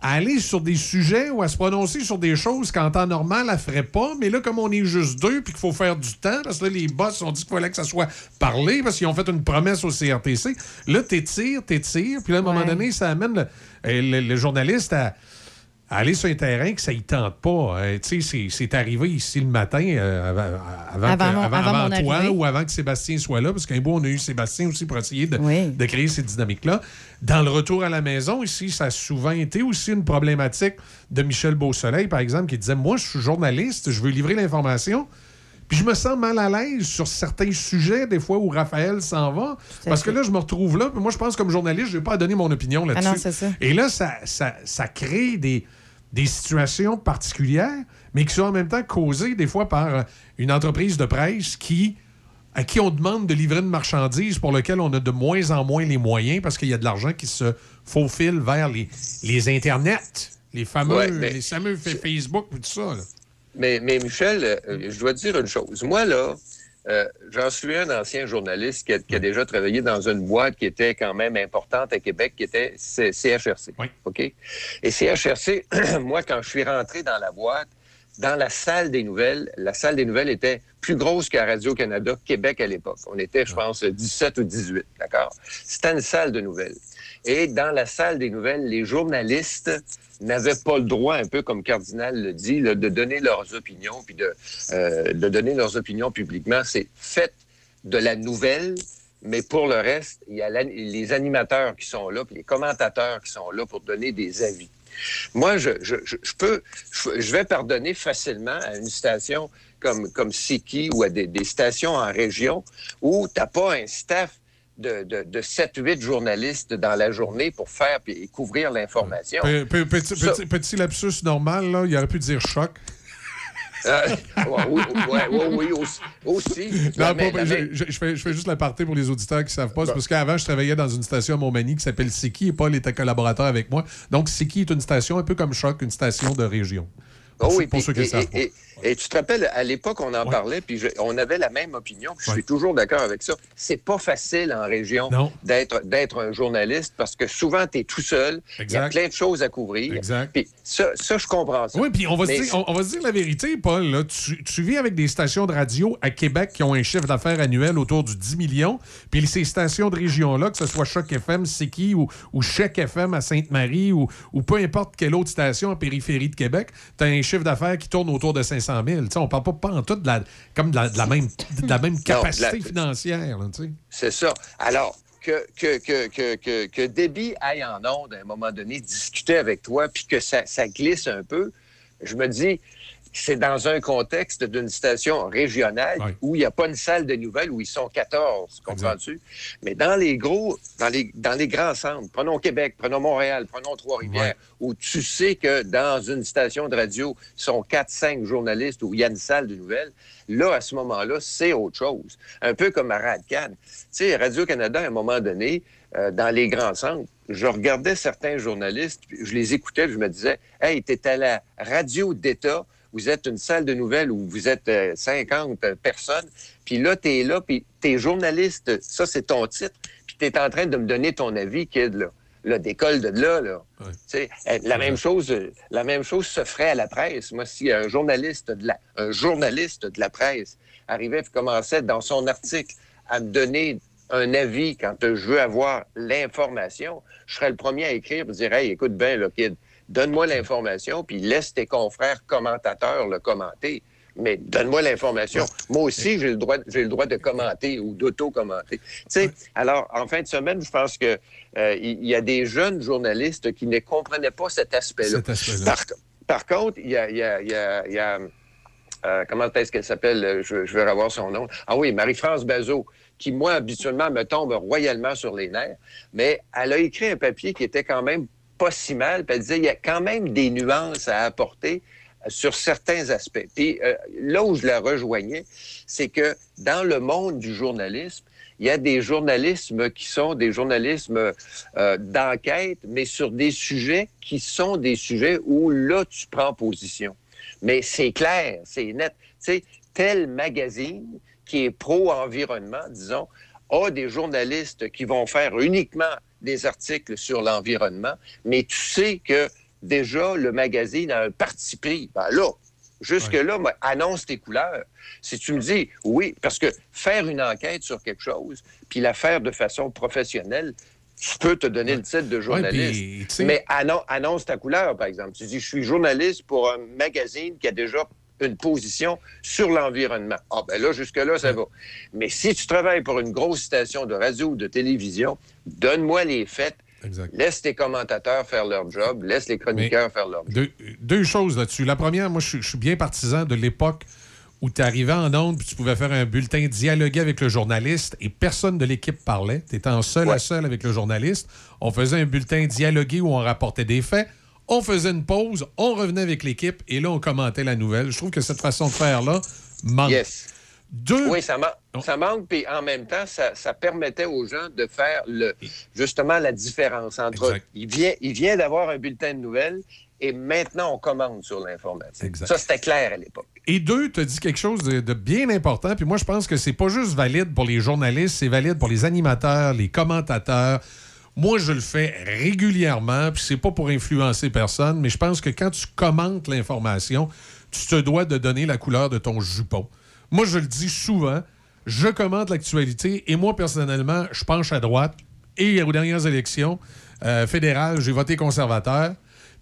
à aller sur des sujets ou à se prononcer sur des choses qu'en temps normal, elle ferait pas. Mais là, comme on est juste deux puis qu'il faut faire du temps, parce que là, les boss ont dit qu'il fallait que ça soit parlé parce qu'ils ont fait une promesse au CRTC. Là, t'étires, t'étires. Puis là, à un moment Ouais. donné, ça amène le, euh, le- le journaliste à aller sur un terrain que ça y tente pas. Euh, tu sais, c'est- arrivé ici le matin euh, avant, avant, Avant mon- toi ou avant que Sébastien soit là, parce qu'un bout, on a eu Sébastien aussi pour essayer de, de créer cette dynamique-là. Dans le retour à la maison, ici, ça a souvent été aussi une problématique de Michel Beausoleil, par exemple, qui disait Moi, je suis journaliste, je veux livrer l'information. Puis je me sens mal à l'aise sur certains sujets, des fois où Raphaël s'en va. Parce que là, je me retrouve là. Puis moi, je pense comme journaliste, je n'ai pas à donner mon opinion là-dessus. Ah ça. Et là, ça, ça, ça crée des, des situations particulières, mais qui sont en même temps causées des fois par euh, une entreprise de presse qui, à qui on demande de livrer une marchandise pour laquelle on a de moins en moins les moyens parce qu'il y a de l'argent qui se faufile vers les, les internets, les fameux, Ouais, mais- les fameux fa- Facebook et tout ça. là. Mais, mais Michel, euh, je dois te dire une chose. Moi, là, euh, j'en suis un ancien journaliste qui a, qui a déjà travaillé dans une boîte qui était quand même importante à Québec, qui était C- CHRC. OK? Et CHRC, [CLEARS THROAT] moi, quand je suis rentré dans la boîte, dans la salle des nouvelles, la salle des nouvelles était plus grosse qu'à Radio-Canada Québec à l'époque. On était, je pense, 17 ou 18, d'accord? C'était une salle de nouvelles. Et dans la salle des nouvelles, les journalistes n'avaient pas le droit, un peu comme Cardinal le dit, de donner leurs opinions, puis de, euh, de donner leurs opinions publiquement. C'est fait de la nouvelle, mais pour le reste, il y a les animateurs qui sont là, puis les commentateurs qui sont là pour donner des avis. Moi, je, je, je, peux, je, je vais pardonner facilement à une station comme, comme Siki ou à des, des stations en région où tu n'as pas un staff de, de, de 7-8 journalistes dans la journée pour faire et couvrir l'information. Pe- pe- Petit, Ça- petit- petit lapsus normal, là, il aurait pu dire choc. Euh, oui, ouais, ouais, oui, aussi. Non, pas- je, même- je- je fais, je fais juste la partie pour les auditeurs qui ne savent pas. C'est parce qu'avant, je travaillais dans une station à Montmagny qui s'appelle Siki et Paul était collaborateur avec moi. Donc, Siki est une station un peu comme Choc, une station de région. Pour, Oh ceux, oui, pour ceux qui savent pas. Et- tu te rappelles, à l'époque, on en parlait, puis je- on avait la même opinion. puis Je suis toujours d'accord avec ça. C'est pas facile en région d'être d'être un journaliste parce que souvent, tu es tout seul. Il y a plein de choses à couvrir. Exact. Puis ça, ça, je comprends ça. Oui, puis on va, se dire, on, on va se dire la vérité, Paul. là. Tu, tu vis avec des stations de radio à Québec qui ont un chiffre d'affaires annuel autour du 10 millions. Puis ces stations de région-là, que ce soit Choc FM, Siki ou, ou Chèque FM à Sainte-Marie ou, ou peu importe quelle autre station en périphérie de Québec, tu as un chiffre d'affaires qui tourne autour de 500 000. Tu sais, on parle pas, pas en tout de la, comme de la, de la même, de la même [LAUGHS] capacité la- financière. C'est ça. Alors, que, que, que, que, que, Debbie aille en onde à un moment donné discuter avec toi, puis que ça, ça glisse un peu, je me dis, c'est dans un contexte d'une station régionale où il n'y a pas une salle de nouvelles où ils sont 14, comprends-tu? Mais dans les gros, dans les, dans les grands centres, prenons Québec, prenons Montréal, prenons Trois-Rivières, où tu sais que dans une station de radio, sont 4-5 journalistes où il y a une salle de nouvelles, là, à ce moment-là, c'est autre chose. Un peu comme à Radcan. Tu sais, Radio-Canada, à un moment donné, euh, dans les grands centres, je regardais certains journalistes, je les écoutais, je me disais, hey, t'es à la radio d'État vous êtes une salle de nouvelles où vous êtes euh, 50 personnes, puis là, tu es là, puis tu es journaliste, ça, c'est ton titre, puis tu es en train de me donner ton avis, kid, là. Là, décolle de là, là. Euh, la même chose, euh, la même chose se ferait à la presse. Moi, si un journaliste de la, un journaliste de la presse arrivait et commençait dans son article à me donner un avis quand je veux avoir l'information, je serais le premier à écrire et dire Hey, écoute bien, là, kid, donne-moi l'information, puis laisse tes confrères commentateurs le commenter. Mais donne-moi l'information. Moi aussi, j'ai le droit, j'ai le droit de commenter ou d'auto-commenter. Tu sais, alors, en fin de semaine, je pense que euh, il y, a des jeunes journalistes qui ne comprenaient pas cet aspect-là. Par, par contre, il y a, il y a- il y a- il y a, euh, comment est-ce qu'elle s'appelle? Je, je vais revoir son nom. Ah oui, Marie-France Bazot, qui, moi, habituellement, me tombe royalement sur les nerfs. Mais elle a écrit un papier qui était quand même pas si mal. Puis elle disait, il y a quand même des nuances à apporter sur certains aspects. Puis euh, là où je la rejoignais, c'est que dans le monde du journalisme, il y a des journalismes qui sont des journalismes euh, d'enquête, mais sur des sujets qui sont des sujets où là, tu prends position. Mais c'est clair, c'est net. Tu sais, tel magazine qui est pro-environnement, disons, a des journalistes qui vont faire uniquement des articles sur l'environnement, mais tu sais que déjà, le magazine a un parti pris. Ben là, jusque-là, annonce tes couleurs. Si tu me dis, oui, parce que faire une enquête sur quelque chose, puis la faire de façon professionnelle, tu peux te donner le titre de journaliste. mais annon- annonce ta couleur, par exemple. Tu dis, je suis journaliste pour un magazine qui a déjà une position sur l'environnement. Ah, ben là, jusque-là, ça va. Mais si tu travailles pour une grosse station de radio ou de télévision, donne-moi les faits. Laisse tes commentateurs faire leur job, laisse les chroniqueurs faire leur job. Deux, deux choses là-dessus. La première, moi, je, suis- je suis bien partisan de l'époque où tu arrivais en onde puis tu pouvais faire un bulletin dialoguer avec le journaliste et personne de l'équipe parlait. Tu étais en seul à seul avec le journaliste. On faisait un bulletin dialogué où on rapportait des faits. On faisait une pause, on revenait avec l'équipe et là, on commentait la nouvelle. Je trouve que cette façon de faire-là manque. Deux. Oui, ça, man- ça manque, puis en même temps, ça, ça permettait aux gens de faire le, justement la différence entre il vient, il vient d'avoir un bulletin de nouvelles et maintenant on commande sur l'information. Ça, c'était clair à l'époque. Et deux, tu as dit quelque chose de, de bien important. Puis moi, je pense que c'est pas juste valide pour les journalistes, c'est valide pour les animateurs, les commentateurs. Moi, je le fais régulièrement, puis c'est pas pour influencer personne, mais je pense que quand tu commentes l'information, tu te dois de donner la couleur de ton jupon. Moi, je le dis souvent, je commente l'actualité et moi, personnellement, je penche à droite. Et aux dernières élections euh, fédérales, j'ai voté conservateur.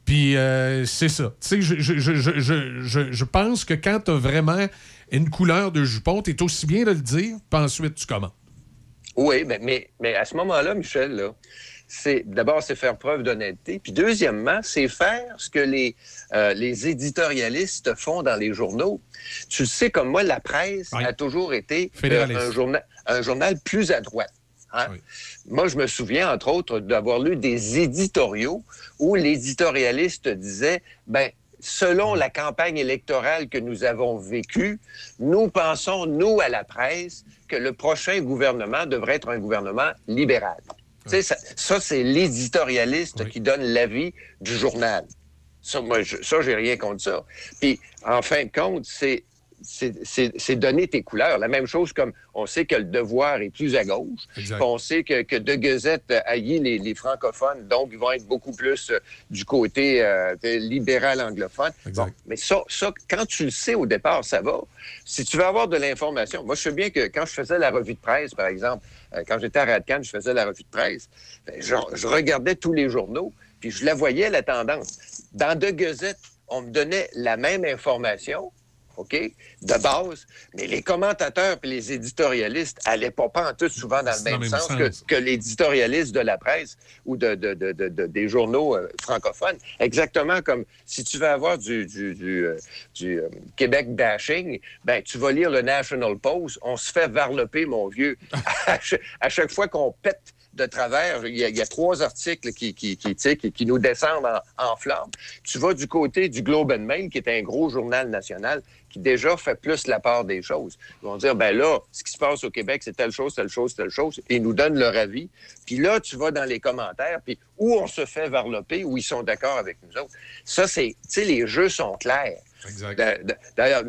Puis euh, c'est ça. Tu sais, je, je- je- je- pense que quand tu as vraiment une couleur de jupon, tu es aussi bien de le dire, puis ensuite tu commentes. Oui, mais, mais, mais à ce moment-là, Michel, là, c'est d'abord c'est faire preuve d'honnêteté, puis deuxièmement, c'est faire ce que les, euh, les éditorialistes font dans les journaux. Tu le sais comme moi, la presse a toujours été euh, un, journal, un journal plus à droite. hein. Moi, je me souviens, entre autres, d'avoir lu des éditoriaux où l'éditorialiste disait, ben, selon la campagne électorale que nous avons vécue, nous pensons, nous, à la presse, que le prochain gouvernement devrait être un gouvernement libéral. Ça, c'est l'éditorialiste qui donne l'avis du journal. Ça, moi, je, ça, j'ai rien contre ça. Puis, en fin de compte, c'est c'est- donner tes couleurs. La même chose comme on sait que le devoir est plus à gauche. On sait que, que De Gazette haït les, les francophones, donc ils vont être beaucoup plus euh, du côté euh, libéral anglophone. Bon, mais ça, ça, quand tu le sais au départ, ça va. Si tu veux avoir de l'information, moi je sais bien que quand je faisais la revue de presse, par exemple, euh, quand j'étais à Radcan, je faisais la revue de presse, ben, je, je regardais tous les journaux, puis je la voyais, la tendance. Dans De Gazette, on me donnait la même information, OK, de base, mais les commentateurs et les éditorialistes allaient pas, pas en tout souvent dans le même, sens, sens. que, que l'éditorialiste de la presse ou de, de- de- de- de- des journaux euh, francophones. Exactement comme si tu veux avoir du, du, du, euh, du, euh, Québec bashing, ben, tu vas lire le National Post, on se fait varloper, mon vieux. [LAUGHS] à chaque fois qu'on pète de travers, il y, a, il y a trois articles qui, qui, qui, qui- qui nous descendent en, en flammes. Tu vas du côté du Globe and Mail, qui est un gros journal national, qui déjà fait plus la part des choses. Ils vont dire, ben là, ce qui se passe au Québec, c'est telle chose, telle chose, telle chose, et ils nous donnent leur avis. Puis là, tu vas dans les commentaires, puis où on se fait varloper, où ils sont d'accord avec nous autres. Ça, c'est, tu sais, les jeux sont clairs. D'a- d'a- D'ailleurs,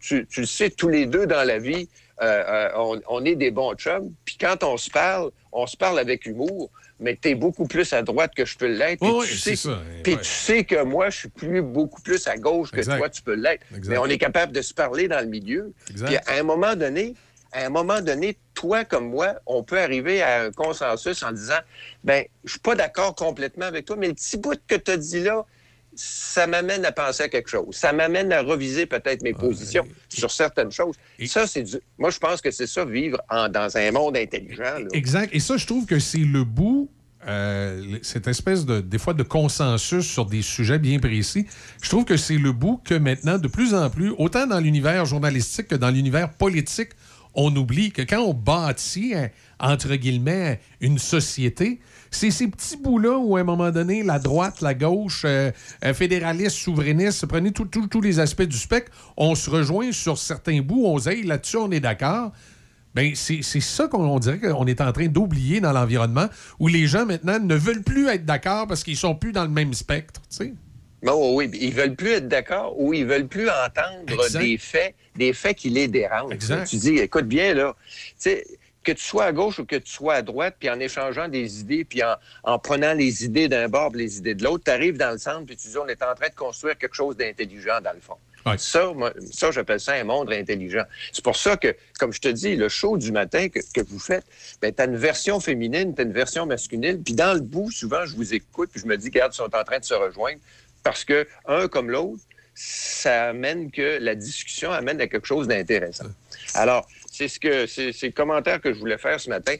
tu le sais, tous les deux dans la vie, euh, euh, on, on est des bons chums. Puis quand on se parle, on se parle avec humour, mais tu es beaucoup plus à droite que je peux l'être. Puis tu oui, sais- c'est ça. Puis Ouais. tu sais que moi, je suis plus, beaucoup plus à gauche que Exact. toi, tu peux l'être. Mais on est capable de se parler dans le milieu. Puis à un moment donné, à un moment donné, toi comme moi, on peut arriver à un consensus en disant, ben, je suis pas d'accord complètement avec toi, mais le petit bout que tu as dit là, ça m'amène à penser à quelque chose. Ça m'amène à reviser peut-être mes positions sur certaines choses. Ça, c'est du... Moi, je pense que c'est ça, vivre en- dans un monde intelligent. là. Exact. Et ça, je trouve que c'est le bout, euh, cette espèce de, des fois, de consensus sur des sujets bien précis. Je trouve que c'est le bout que maintenant, de plus en plus, autant dans l'univers journalistique que dans l'univers politique, on oublie que quand on bâtit, hein, entre guillemets, une société, c'est ces petits bouts-là où, à un moment donné, la droite, la gauche, euh, euh, fédéraliste, souverainiste, prenez tous les aspects du spectre, on se rejoint sur certains bouts, on se dit, Hey, là-dessus, on est d'accord. Ben, c'est c'est ça qu'on on dirait qu'on est en train d'oublier dans l'environnement, où les gens maintenant ne veulent plus être d'accord parce qu'ils sont plus dans le même spectre. tu sais. Oui, ils veulent plus être d'accord ou ils veulent plus entendre Exact. des faits, des faits qui les dérangent. Exact. Tu dis, écoute bien, là, tu sais, que tu sois à gauche ou que tu sois à droite, puis en échangeant des idées, puis en, en prenant les idées d'un bord puis les idées de l'autre, tu arrives dans le centre, puis tu dis, on est en train de construire quelque chose d'intelligent, dans le fond. Ça, moi, ça j'appelle ça un monde intelligent. C'est pour ça que, comme je te dis, le show du matin que, que vous faites, ben, tu as une version féminine, tu as une version masculine, puis dans le bout, souvent, je vous écoute, puis je me dis, regarde, ils sont en train de se rejoindre, parce que, un comme l'autre, ça amène que la discussion amène à quelque chose d'intéressant. Alors, c'est ce que c'est c'est le commentaire que je voulais faire ce matin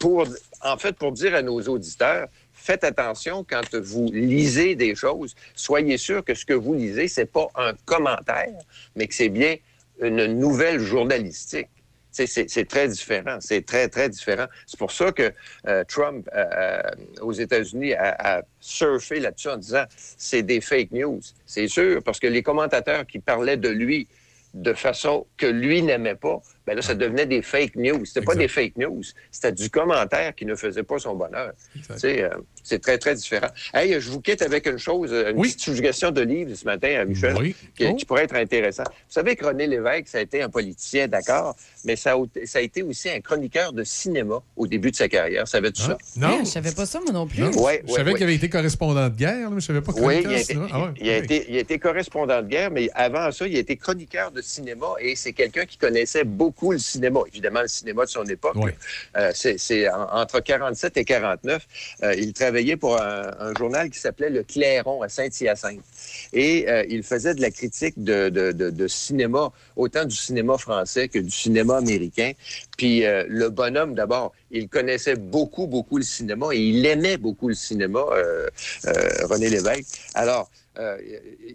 pour en fait pour dire à nos auditeurs faites attention quand vous lisez des choses, soyez sûr que ce que vous lisez c'est pas un commentaire, mais que c'est bien une nouvelle journalistique. C'est c'est très différent. C'est très, très différent. C'est pour ça que euh, Trump, euh, euh, aux États-Unis, a, a surfé là-dessus en disant c'est des fake news. C'est sûr, parce que les commentateurs qui parlaient de lui de façon que lui n'aimait pas, ben là, ça devenait des fake news. C'était pas des fake news, c'était du commentaire qui ne faisait pas son bonheur. Tu sais, euh, c'est très, très différent. Hey, je vous quitte avec une chose, une petite suggestion de livre ce matin à Michel, qui, Oh. qui pourrait être intéressant. Vous savez que René Lévesque, ça a été un politicien, d'accord, mais ça a, ça a été aussi un chroniqueur de cinéma au début de sa carrière. Savais-tu ça? Non. Eh, je savais pas ça, moi non plus. Non. Ouais, je ouais, savais ouais. qu'il avait été correspondant de guerre, mais je savais pas Oui, il a, été. Ah il a ok. été- il a été correspondant de guerre, mais avant ça, il a été chroniqueur de cinéma et c'est quelqu'un qui connaissait beaucoup le cinéma. Évidemment, le cinéma de son époque. Ouais. Euh, c'est c'est en- entre 47 et 49. euh, il travaillait pour un, un journal qui s'appelait Le Clairon à Saint-Hyacinthe. Et euh, il faisait de la critique de, de- de- de cinéma, autant du cinéma français que du cinéma américain. Puis le bonhomme, d'abord, il connaissait beaucoup, beaucoup le cinéma et il aimait beaucoup le cinéma, René Lévesque. Alors, euh,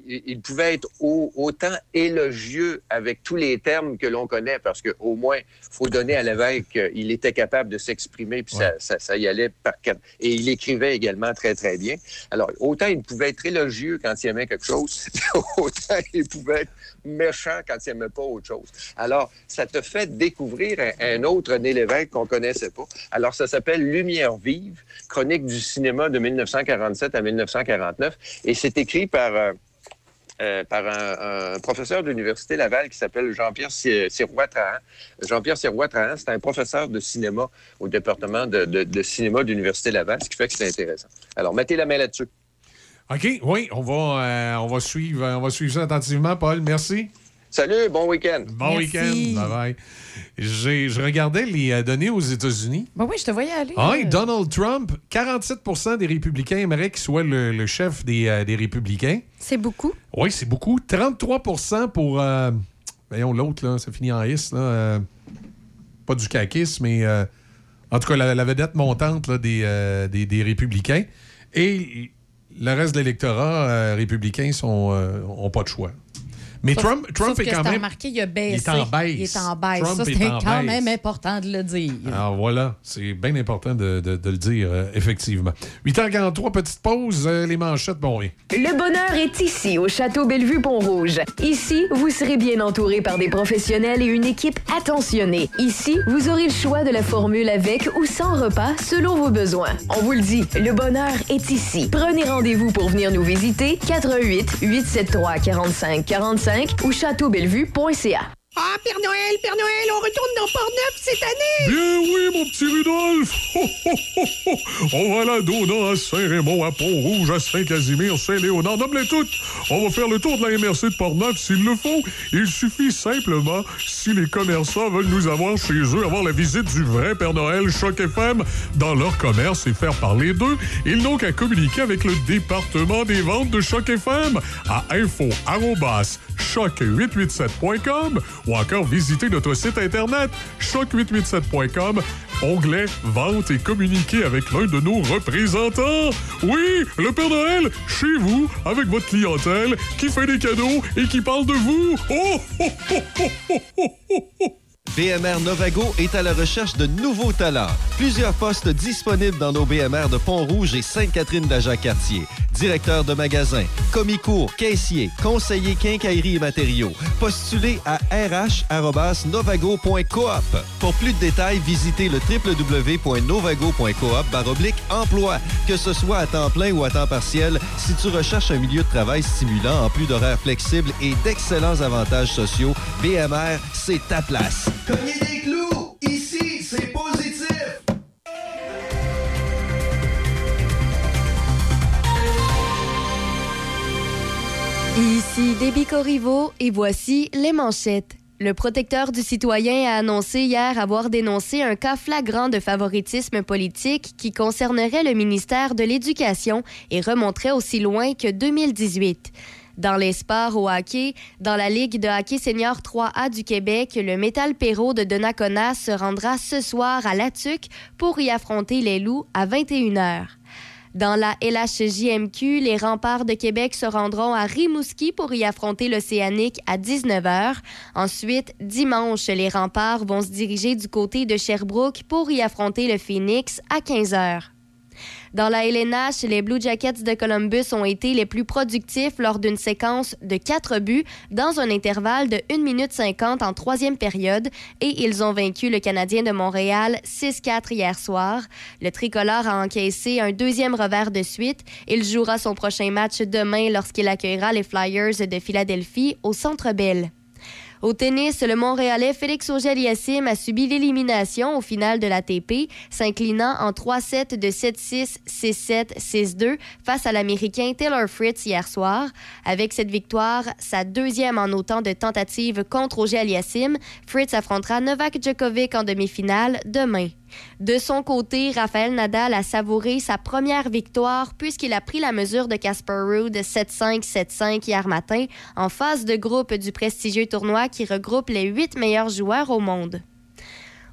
il, il pouvait être au- autant élogieux avec tous les termes que l'on connaît, parce qu'au moins, il faut donner à l'évêque qu'il était capable de s'exprimer, puis ça, ça- ça y allait par quatre. Et il écrivait également très, très bien. Alors, autant il pouvait être élogieux quand il aimait quelque chose, [LAUGHS] autant il pouvait être méchant quand il n'aimait pas autre chose. Alors, ça te fait découvrir un, autre René Lévesque qu'on connaissait pas. Alors, ça s'appelle Lumière vive, chronique du cinéma de 1947 à 1949, et c'est écrit par... euh, euh, par un, professeur de l'Université Laval qui s'appelle Jean-Pierre Si- Sirois-Trahan. Jean-Pierre Sirois-Trahan, c'est un professeur de cinéma au département de, de- de cinéma de l'Université Laval, ce qui fait que c'est intéressant. Alors, mettez la main là-dessus. OK, oui, on va, euh, on, va suivre, on va suivre ça attentivement, Paul. Merci. Salut, bon week-end. Bon week-end. Bye-bye. J'ai- Je regardais les euh, données aux États-Unis. Ben oui, je te voyais aller. Ah, euh, Donald Trump, 47 des républicains aimeraient qu'il soit le, le chef des, euh, des républicains. C'est beaucoup. Oui, c'est beaucoup. 33 pour. euh, voyons, l'autre, là, ça finit en is. Là, euh, pas du caquis, mais euh, en tout cas, la, la vedette montante là, des, euh, des, des républicains. Et le reste de l'électorat euh, républicain sont, euh, pas de choix. Mais sauf- Trump, Trump sauf est que quand même. remarqué, il a baissé. Il est en baisse. Il est en baisse. Trump ça, est c'était en quand baisse. même important de le dire. Alors voilà, c'est bien important de, de- de le dire, euh, effectivement. 8h43, petite pause, euh, les manchettes, bon, oui. Le bonheur est ici, au Château Bellevue-Pont-Rouge. Ici, vous serez bien entouré par des professionnels et une équipe attentionnée. Ici, vous aurez le choix de la formule avec ou sans repas selon vos besoins. On vous le dit, le bonheur est ici. Prenez rendez-vous pour venir nous visiter. 88 873 45 45 5 ou châteaubellevue.ca. Ah, Père Noël, Père Noël, on retourne dans Port-Neuf cette année! Bien oui, mon petit Rudolph! [LAUGHS] Ho, ho, ho. On va la Dona, à Saint-Raymond, à Pont-Rouge, à Saint-Casimir, Saint-Léonard, nomme-les toutes! On va faire le tour de la MRC de Port-Neuf s'il le faut. Il suffit simplement, si les commerçants veulent nous avoir chez eux, avoir la visite du vrai Père Noël Choc FM dans leur commerce et faire parler d'eux, ils n'ont qu'à communiquer avec le département des ventes de Choc FM à info choc887.com ou encore visiter notre site internet choc887.com, onglet Vente et communiquer avec l'un de nos représentants. Oui, le Père Noël, chez vous, avec votre clientèle, qui fait des cadeaux et qui parle de vous. Oh, oh, oh, oh, oh, oh, oh, oh. BMR Novago est à la recherche de nouveaux talents. Plusieurs postes disponibles dans nos BMR de Pont-Rouge et Sainte-Catherine d'Ajac-Cartier. Directeur de magasin, commis court, caissier, conseiller quincaillerie et matériaux. Postulez à rh.novago.coop. Pour plus de détails, visitez le www.novago.coop emploi. Que ce soit à temps plein ou à temps partiel, si tu recherches un milieu de travail stimulant en plus d'horaires flexibles et d'excellents avantages sociaux, BMR, c'est ta place. Ici, c'est positif! Ici et voici les manchettes. Le protecteur du citoyen a annoncé hier avoir dénoncé un cas flagrant de favoritisme politique qui concernerait le ministère de l'Éducation et remonterait aussi loin que 2018. Dans les sports au hockey, dans la Ligue de hockey senior 3A du Québec, le Métal Perrault de Donnacona se rendra ce soir à Latuc pour y affronter les Loups à 21h. Dans la LHJMQ, les remparts de Québec se rendront à Rimouski pour y affronter l'Océanique à 19h. Ensuite, dimanche, les remparts vont se diriger du côté de Sherbrooke pour y affronter le Phoenix à 15h. Dans la LNH, les Blue Jackets de Columbus ont été les plus productifs lors d'une séquence de quatre buts dans un intervalle de 1 minute 50 en troisième période et ils ont vaincu le Canadien de Montréal 6-4 hier soir. Le tricolore a encaissé un deuxième revers de suite. Il jouera son prochain match demain lorsqu'il accueillera les Flyers de Philadelphie au Centre Bell. Au tennis, le Montréalais Félix Auger-Aliassime a subi l'élimination au final de l'ATP, s'inclinant en 3-7 de 7-6, 6-7, 6-2 face à l'Américain Taylor Fritz hier soir. Avec cette victoire, sa deuxième en autant de tentatives contre Auger-Aliassime, Fritz affrontera Novak Djokovic en demi-finale demain. De son côté, Raphaël Nadal a savouré sa première victoire puisqu'il a pris la mesure de Casper Ruud 7-5, 7-5 hier matin en phase de groupe du prestigieux tournoi qui regroupe les huit meilleurs joueurs au monde.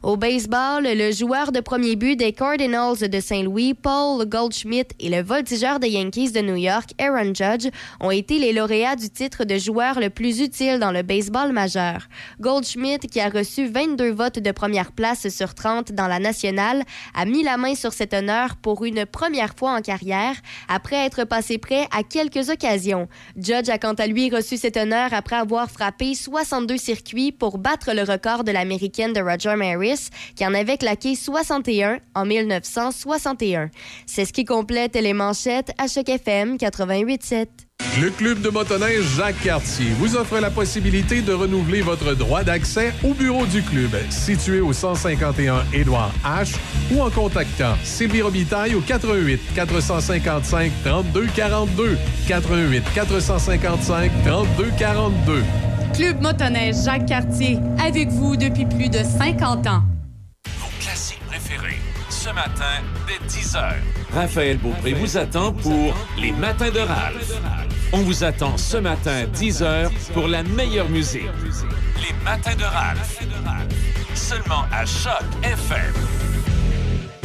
Au baseball, le joueur de premier but des Cardinals de Saint-Louis, Paul Goldschmidt, et le voltigeur des Yankees de New York, Aaron Judge, ont été les lauréats du titre de joueur le plus utile dans le baseball majeur. Goldschmidt, qui a reçu 22 votes de première place sur 30 dans la nationale, a mis la main sur cet honneur pour une première fois en carrière, après être passé près à quelques occasions. Judge a quant à lui reçu cet honneur après avoir frappé 62 circuits pour battre le record de l'américaine de Roger Maris, qui en avait claqué 61 en 1961. C'est ce qui complète les manchettes à Choc FM 88.7. Le club de motoneige Jacques Cartier vous offre la possibilité de renouveler votre droit d'accès au bureau du club, situé au 151 Édouard H, ou en contactant Sylvie Robitaille au 88 455 32 42 88 455 32 42. Club motoneige Jacques Cartier, avec vous depuis plus de 50 ans. Vos classiques préférés, ce matin, dès 10h. Raphaël Beaupré vous attend pour Les Matins de Ralph. On vous attend ce matin, 10h, pour la meilleure musique. Les Matins de Ralph. Seulement à Choc FM.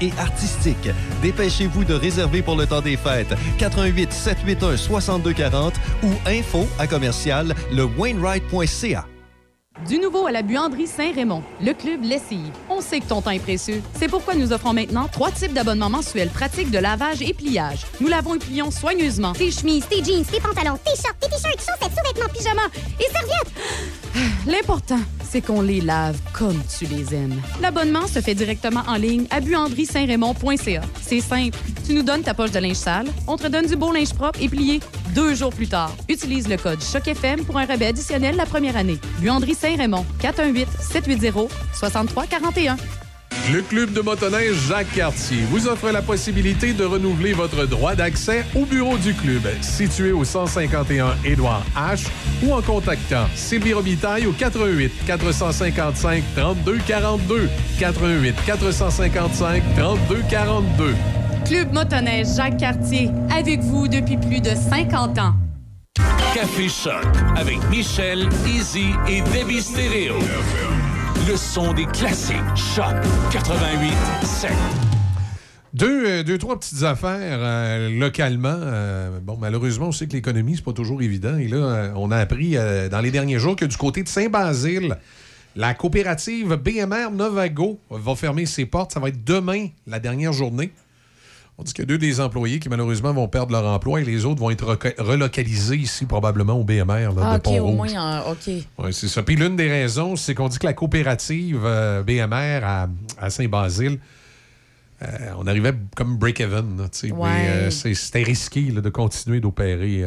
et artistique. Dépêchez-vous de réserver pour le temps des fêtes. 88 781 6240 ou info à commercial le Wainwright.ca. Du nouveau à la buanderie Saint-Raymond, le club Lessive. On sait que ton temps est précieux. C'est pourquoi nous offrons maintenant trois types d'abonnements mensuels pratiques de lavage et pliage. Nous lavons et plions soigneusement Tes chemises, tes jeans, tes pantalons, tes shorts, tes t-shirts, chaussettes, sous-vêtements, pyjamas et serviettes. L'important, c'est qu'on les lave comme tu les aimes. L'abonnement se fait directement en ligne à buanderie-saint-raymond.ca. C'est simple. Tu nous donnes ta poche de linge sale, on te donne du beau linge propre et plié deux jours plus tard. Utilise le code CHOC-FM pour un rabais additionnel la première année. Buanderie Saint-Raymond, 418-780-6341. Le club de motoneige Jacques Cartier vous offre la possibilité de renouveler votre droit d'accès au bureau du club, situé au 151 Édouard H, ou en contactant Sylvie Robitaille au 88 455 32 42 88 455 32 42. Club motoneige Jacques Cartier, avec vous depuis plus de 50 ans. Café Choc avec Michel, Easy et Debbie Stereo. Le son des classiques. Choc 88 7. Deux, euh, deux, trois petites affaires euh, localement. Euh, bon, malheureusement, on sait que l'économie, c'est pas toujours évident. Et là, on a appris dans les derniers jours que du côté de Saint-Basile, la coopérative BMR Novago va fermer ses portes. Ça va être demain, la dernière journée. On dit qu'il y a deux des employés qui, malheureusement, vont perdre leur emploi et les autres vont être relocalisés ici, probablement au BMR là, Ah, de OK, Pont-Rouge. au moins, OK. Oui, c'est ça. Puis l'une des raisons, c'est qu'on dit que la coopérative euh, BMR à, à Saint-Basile, euh, on arrivait comme break-even. Ouais. Mais euh, c'était risqué là, de continuer d'opérer.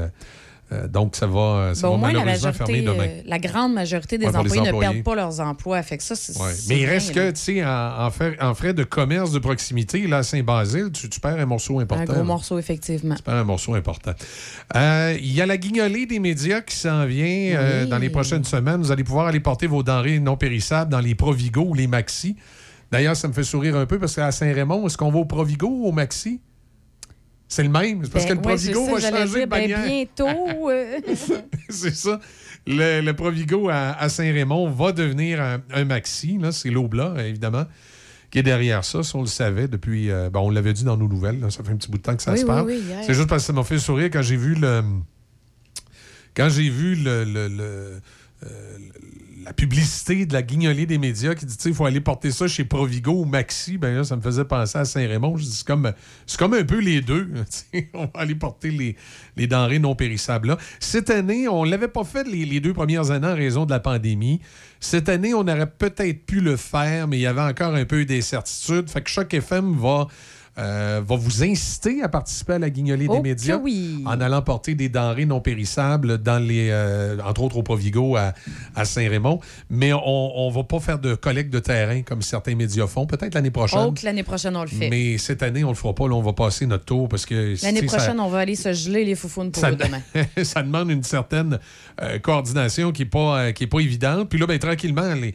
Euh, euh, donc, ça va, ça Ben, au va moins, la, fermer demain. euh, la grande majorité des Ouais, employés ne perdent pas leurs emplois. Fait que ça. Ouais. Mais il reste que, tu sais, en, en frais, en frais de commerce de proximité, là, à Saint-Basile, tu, tu perds un morceau important. Un gros là. morceau, effectivement. Tu perds un morceau important. Euh, Il y a la guignolée des médias qui s'en vient euh, dans les prochaines semaines. Vous allez pouvoir aller porter vos denrées non périssables dans les Provigo ou les Maxi. D'ailleurs, ça me fait sourire un peu parce qu'à Saint-Raymond, est-ce qu'on va au Provigo ou au Maxi? C'est le même. C'est parce Ben, que le ouais, Provigo ça, va changer de ben, bientôt. euh, [LAUGHS] c'est ça. Le, le Provigo à, à Saint-Raymond va devenir un, un maxi. là. C'est l'Obla, évidemment, qui est derrière ça. Ça, on le savait depuis. euh, on l'avait dit dans nos nouvelles. là. Ça fait un petit bout de temps que ça Oui, se oui, parle. oui, c'est juste parce que ça m'a fait sourire quand j'ai vu le. Quand j'ai vu le. le- le- euh, la publicité de la guignolée des médias qui dit, tu il faut aller porter ça chez Provigo ou Maxi, ben là, ça me faisait penser à Saint-Raymond. Je dis, c'est comme, c'est comme un peu les deux. [LAUGHS] on va aller porter les, denrées non périssables là. Cette année, on ne l'avait pas fait les, les deux premières années en raison de la pandémie. Cette année, on aurait peut-être pu le faire, mais il y avait encore un peu d'incertitude. Fait que Choc FM va, euh, va vous inciter à participer à la guignolée Oh des que médias oui. en allant porter des denrées non périssables dans les, euh, entre autres au Provigo à, à Saint-Raymond. Mais on ne va pas faire de collecte de terrain comme certains médias font. Peut-être l'année prochaine. Oh, que l'année prochaine, on le fait. Mais cette année, on le fera pas. Là, on va passer notre tour parce que L'année ça- prochaine, on va aller se geler les foufounes pour ça, demain. [LAUGHS] ça demande une certaine euh, coordination qui n'est pas, qui est pas évidente. Puis là, ben, tranquillement, les,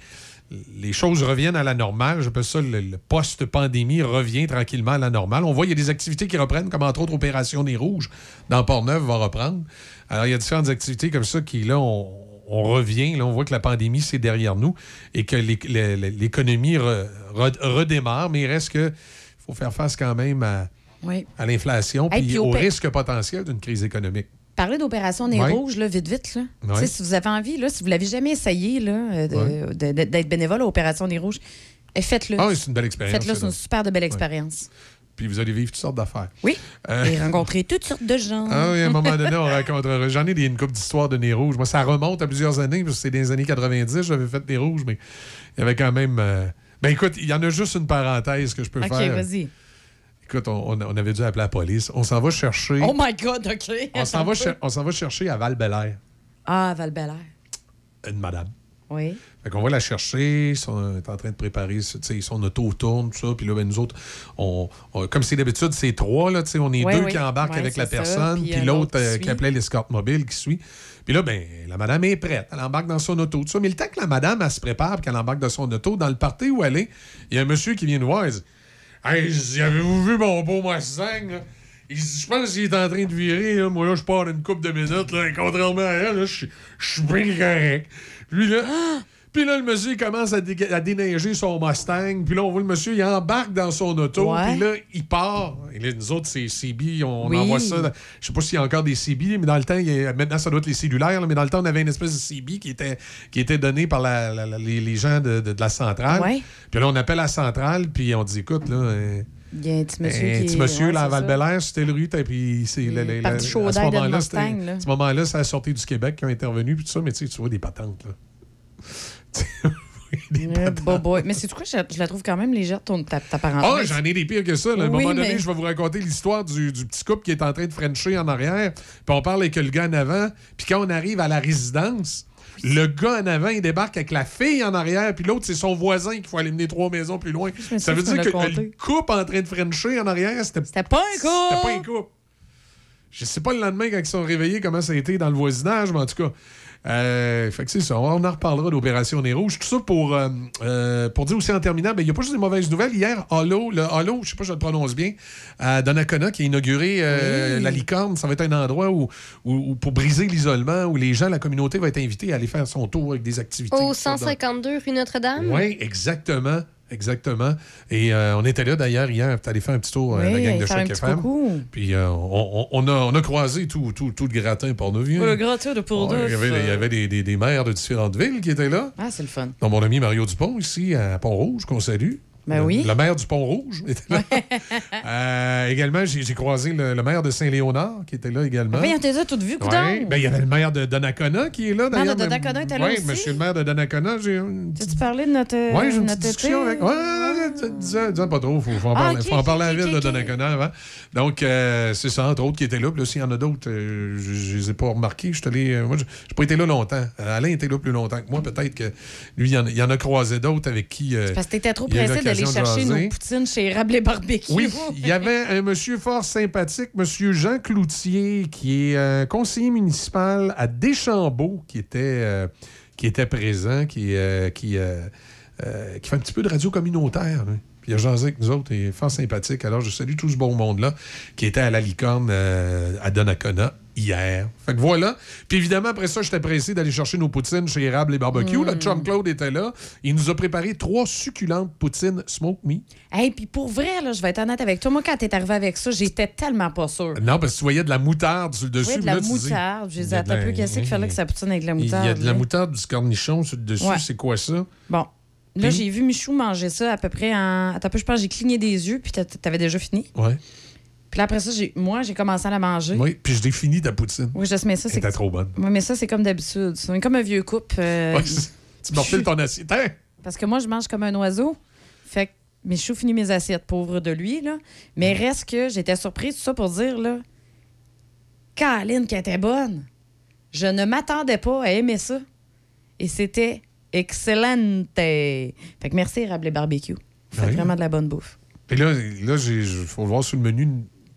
les choses reviennent à la normale. J'appelle ça le, le post-pandémie revient tranquillement à la normale. On voit qu'il y a des activités qui reprennent, comme entre autres Opération Nez Rouges dans Port-Neuf va reprendre. Alors, il y a différentes activités comme ça qui, là, on, on revient. Là, on voit que la pandémie, c'est derrière nous et que l'é- l'é- l'économie re- re- redémarre. Mais il reste que faut faire face quand même à, Oui. à l'inflation Hey, puis au risque potentiel d'une crise économique. Parler d'opération Nez Ouais. Rouge, là, vite, vite. Là. Ouais. Si vous avez envie, là, si vous l'avez jamais essayé là, euh, Ouais. d'être bénévole à Opération Nez Rouge, eh, faites-le. Ah c'est une belle expérience, Faites-le, c'est une super de belle expérience. Puis vous allez vivre toutes sortes d'affaires. Oui. Euh, Et rencontrer toutes sortes de gens. Ah oui, à un moment donné, on racontera. [LAUGHS] J'en ai des, une couple d'histoires de nez rouge. Moi, ça remonte à plusieurs années, parce que c'est des années 90, j'avais fait nez rouge, mais il y avait quand même. euh, Ben écoute, il y en a juste une parenthèse que je peux OK, faire. vas-y. Écoute, on, on- on avait dû appeler la police. On s'en va chercher. Oh my God, OK. on s'en va, [LAUGHS] cher- on s'en va chercher à val Ah, val -Bélair. une madame. Oui. Fait qu'on va la chercher, ils sont est en train de préparer, son auto tourne, tout ça, puis là, ben, nous autres, on, on- comme c'est d'habitude, c'est trois, là, on est deux oui. qui embarquent avec la ça, personne, puis puis un l'autre euh, qui appelait l'escorte mobile qui suit. Puis là, ben, la madame est prête, elle embarque dans son auto, tout ça. Mais le temps que la madame, elle se prépare, puis qu'elle embarque dans son auto, dans le party où elle est, il y a un monsieur qui vient nous voir, il dit Hey, avez-vous vu mon beau Mustang, dit, je pense qu'il est en train de virer. Moi, là, je pars d'une couple de minutes, là. Contrairement à elle, je suis- bien correct. Puis là, Puis là, le monsieur, commence à, dé- à déneiger son Mustang. Puis là, on voit le monsieur, il embarque dans son auto. Ouais. Puis là, il part. Et là, nous autres, c'est CB, on Oui. envoie ça. dans- Je sais pas s'il y a encore des CB, mais dans le temps, il y a- maintenant, ça doit être les cellulaires. là, mais dans le temps, on avait une espèce de CB qui était, qui était donné par la- la- la- les, les gens de, de- de la centrale. Ouais. Puis là, on appelle la centrale, puis on dit, écoute, là... euh, Il y a un petit monsieur un petit monsieur, ouais, là, à c'est ça. Val-Bélair, c'était le rue, puis c'est le- le- le- à ce moment-là, Mustang, c'était- là. à ce moment-là, c'est la Sûreté du Québec qui ont intervenu, puis tout ça, mais tu sais, tu vois des patentes, là. [LAUGHS] Mais c'est quoi, je, je la trouve quand même légère, ton, ta, ta Ah, parenthèse. j'en ai des pires que ça. là. À un Oui, moment donné, mais- je vais vous raconter l'histoire du, du petit couple qui est en train de frencher en arrière. Puis on parle avec le gars en avant. Puis quand on arrive à la résidence, le gars en avant, il débarque avec la fille en arrière. Puis l'autre, c'est son voisin qu'il faut aller mener trois maisons plus loin. Ça veut dire que le couple en train de frencher en arrière, c'était C'était pas un couple! C'était pas un couple. Je sais pas le lendemain quand ils sont réveillés comment ça a été dans le voisinage, mais en tout cas. Euh, fait que c'est ça, on en reparlera d'Opération Nez Rouge. Tout ça pour, euh, euh, pour dire aussi en terminant, ben, il n'y a pas juste des mauvaises nouvelles. Hier, Hollow, le Hollow, je sais pas si je le prononce bien, à Donnacona, qui a inauguré Oui. la licorne. Ça va être un endroit où, où- où pour briser l'isolement, où les gens, la communauté va être invitée à aller faire son tour avec des activités. Au tout ça, dans- 152 rue Notre-Dame? oui, exactement. Exactement. Et euh, on était là d'ailleurs hier, tu allé faire un petit tour, euh, la gang de Choc FM. Puis euh, on, a, on a croisé tout, tout, tout le gratin pour nous. Oh, le gratin de Port il y avait, il y avait des, des- des maires de différentes villes qui étaient là. Ah, c'est le fun. Donc, mon ami Mario Dupont, ici, à Pont-Rouge, qu'on salue. Ben Le- oui. Le maire du Pont-Rouge était là. [LAUGHS] Euh, également, j'ai croisé le, le maire de Saint-Léonard, qui était là également. Ah, ben, on t'a toutes vues, coudonc. Ouais. Ben, il y avait le maire de Donnacona qui est là, Le maire de Donnacona était là Oui, aussi? monsieur le maire de Donnacona, j'ai une Tu parlais de notre. oui, j'ai une notre petite discussion avec. Ouais, ouais, ouais, disons, pas trop, faut, faut en Ah, parler, faut en parler à la ville de Donnacona avant. Donc, euh, c'est ça, entre autres, qui était là. Puis là, s'il y en a d'autres, euh, je, je les ai pas remarqués. Je suis euh, moi, je n'ai pas été là longtemps. Alain était là plus longtemps que moi. Peut-être que lui, il y en, a- il y en a croisé d'autres avec qui. Parce que t'étais trop il pressé d'aller chercher nos poutines chez Rabelais Barbecue. Oui, il y avait un monsieur fort sympathique, monsieur Jean Cloutier, qui est conseiller municipal à Deschambault, qui était, qui était présent, qui, qui, euh, qui fait un petit peu de radio communautaire. Puis il a jasé avec nous autres, il est fort sympathique. Alors, je salue tout ce bon monde-là qui était à la licorne euh, à Donnacona hier. Fait que voilà. Puis évidemment, après ça, j'étais pressé d'aller chercher nos poutines chez Érable et Barbecue. Mm. Le chum Claude était là. Il nous a préparé trois succulentes poutines smoke meat. Hey, puis pour vrai, là, je vais être honnête avec toi. Moi, quand t'es arrivé avec ça, j'étais tellement pas sûre. Non, parce que tu voyais de la moutarde sur le dessus. Oui, de la là, moutarde. Y disais, a attends de un peu, qu'est-ce qu'il fallait que ça poutine avec de la Il y moutarde? a de la moutarde, du cornichon sur le dessus. Ouais. C'est quoi ça? Bon. Là, j'ai vu Michou manger ça à peu près en. Attends je pense j'ai cligné des yeux, puis t'a- t'avais déjà fini. Ouais. Puis là, après ça, moi, j'ai commencé à la manger. Oui, puis je l'ai fini ta poutine. Oui, je mais ça, c'est. trop bonne. Oui, mais ça, c'est comme d'habitude. C'est comme un vieux couple. euh, Ouais, tu me refiles ton assiette. Hein? Parce que moi, je mange comme un oiseau. Fait que Michou finit mes assiettes, pauvre de lui, là. Mais reste que j'étais surprise, tout ça pour dire, là, Caroline, qui était bonne. Je ne m'attendais pas à aimer ça. Et c'était excellente. Fait que merci, Rable et Barbecue. Vous faites Oui. vraiment de la bonne bouffe. Puis là, là il faut voir sur le menu.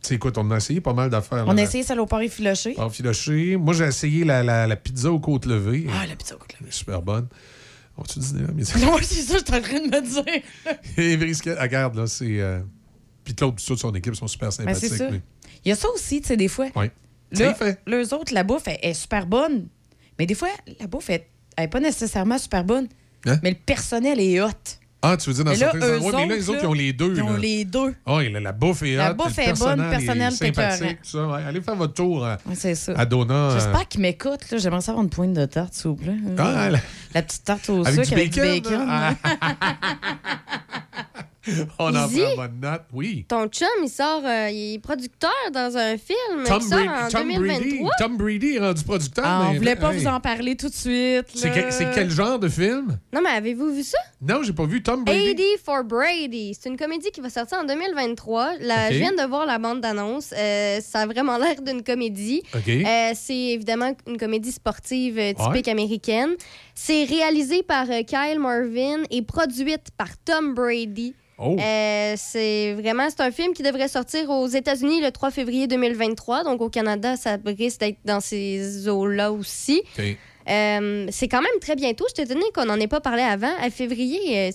Tu sais quoi, on a essayé pas mal d'affaires. On a essayé salopard effiloché. Pâte filoché. Moi, j'ai essayé la, la- la pizza aux côtes levées. Ah, la pizza aux côtes levées. Super bonne. On tu dîner là? Mais Non, c'est ça, je suis en train de me dire. [LAUGHS] Et brisket, ah, regarde, là, c'est. euh, Puis Claude, toute son équipe sont super Ben, c'est sympathiques. ça. mais- Il y a ça aussi, tu sais, des fois. Oui. C'est fait. les autres, la bouffe est super bonne. Mais des fois, la bouffe elle, elle est pas nécessairement super bonne. Hein? Mais le personnel est hot. Ah, tu veux dire dans Mais certains endroits, mais là, les autres, là, ils ont les deux. Ils ont là. les deux. Ah oui, la, bouffe est La hot, bouffe est bonne, personnel le personnel, est sympathique, tout ça. Ouais, allez faire votre tour à, c'est ça. à Dona. euh, J'espère qu'ils m'écoutent. J'aimerais savoir une pointe de tarte, s'il vous plaît. Ah, la- La petite tarte au Avec sucre du avec du bacon, bacon. [LAUGHS] [LAUGHS] On en prend bonne note. Oui. Ton chum, il sort, euh, il est producteur dans un film Tom qui sort Brady, en Tom, Brady, 2023. Tom Brady est rendu producteur. Ah, on mais- voulait pas hey. vous en parler tout de suite. C'est que- quel genre de film? Non, mais avez-vous vu ça? Non, j'ai pas vu Tom Brady. 80 for Brady. C'est une comédie qui va sortir en 2023. La, Ok. Je viens de voir la bande d'annonce. Euh, ça a vraiment [LAUGHS] l'air d'une comédie. OK. Euh, c'est évidemment une comédie sportive typique Ouais. américaine. C'est réalisé par euh, Kyle Marvin et produite par Tom Brady. Oh. Euh, c'est vraiment c'est un film qui devrait sortir aux États-Unis le 3 février 2023. Donc au Canada, ça risque d'être dans ces eaux-là aussi. Euh, c'est quand même très bientôt. Je suis étonnée qu'on n'en ait pas parlé avant. À février, euh,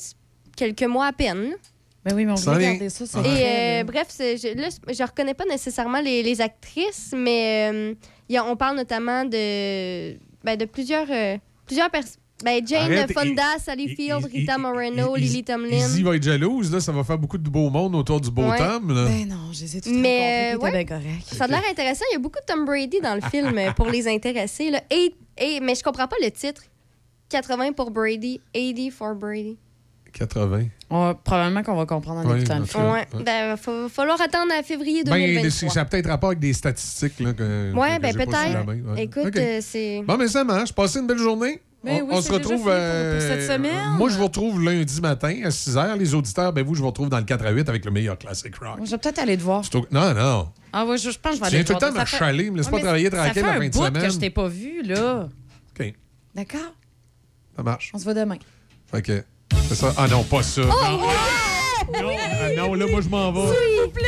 quelques mois à peine. là. Ben oui, mais on Ça voulait vient. garder ça. c'est Et euh, bref, c'est- je, là, je reconnais pas nécessairement les, les actrices, mais euh, il y a- on parle notamment de, ben, de plusieurs, euh, plusieurs pers- Ben, Jane Arrête, Fonda, Sally Field, Rita Moreno, Lily Tomlin. Izzy va être jalouse, là. Ça va faire beaucoup de beau monde autour du beau Ouais. Tom, là. Ben non, je les ai tous Mais rencontrés, ouais, puis t'es bien correct. ça a l'air intéressant. Il y a beaucoup de Tom Brady dans le [LAUGHS] film euh, pour les intéresser. Là. Et, et- mais je comprends pas le titre. 80 pour Brady, 80 for Brady. 80. On va- probablement qu'on va comprendre en Ouais, écoutant le en film. fait. Ouais. Ben, va fa- falloir attendre à février Ben, 2023. ça a peut-être rapport avec des statistiques, là. Que, ouais, que ben peut-être. ouais. Écoute, euh, c'est. Bon, mais ça marche. Passez une belle journée. Ben on oui, on se retrouve. pour- pour cette semaine. Moi, je vous retrouve lundi matin à 6 h. Les auditeurs, ben vous, je vous retrouve dans le 4 à 8 avec le meilleur classic rock. Je vais peut-être aller te voir. Non, non. Ah ouais, je, je pense que je vais aller te tout le voir. temps Ça fait- m'achaler, me laisse Ouais, pas travailler ça tranquille fait la un fin de bout semaine. que je t'ai pas vu, là. OK, D'accord? ça marche. On se voit demain. OK. C'est ça. Ah non, pas ça. Oh, non. ouais! Non, ah non, là, moi, je m'en vais. S'il vous plaît!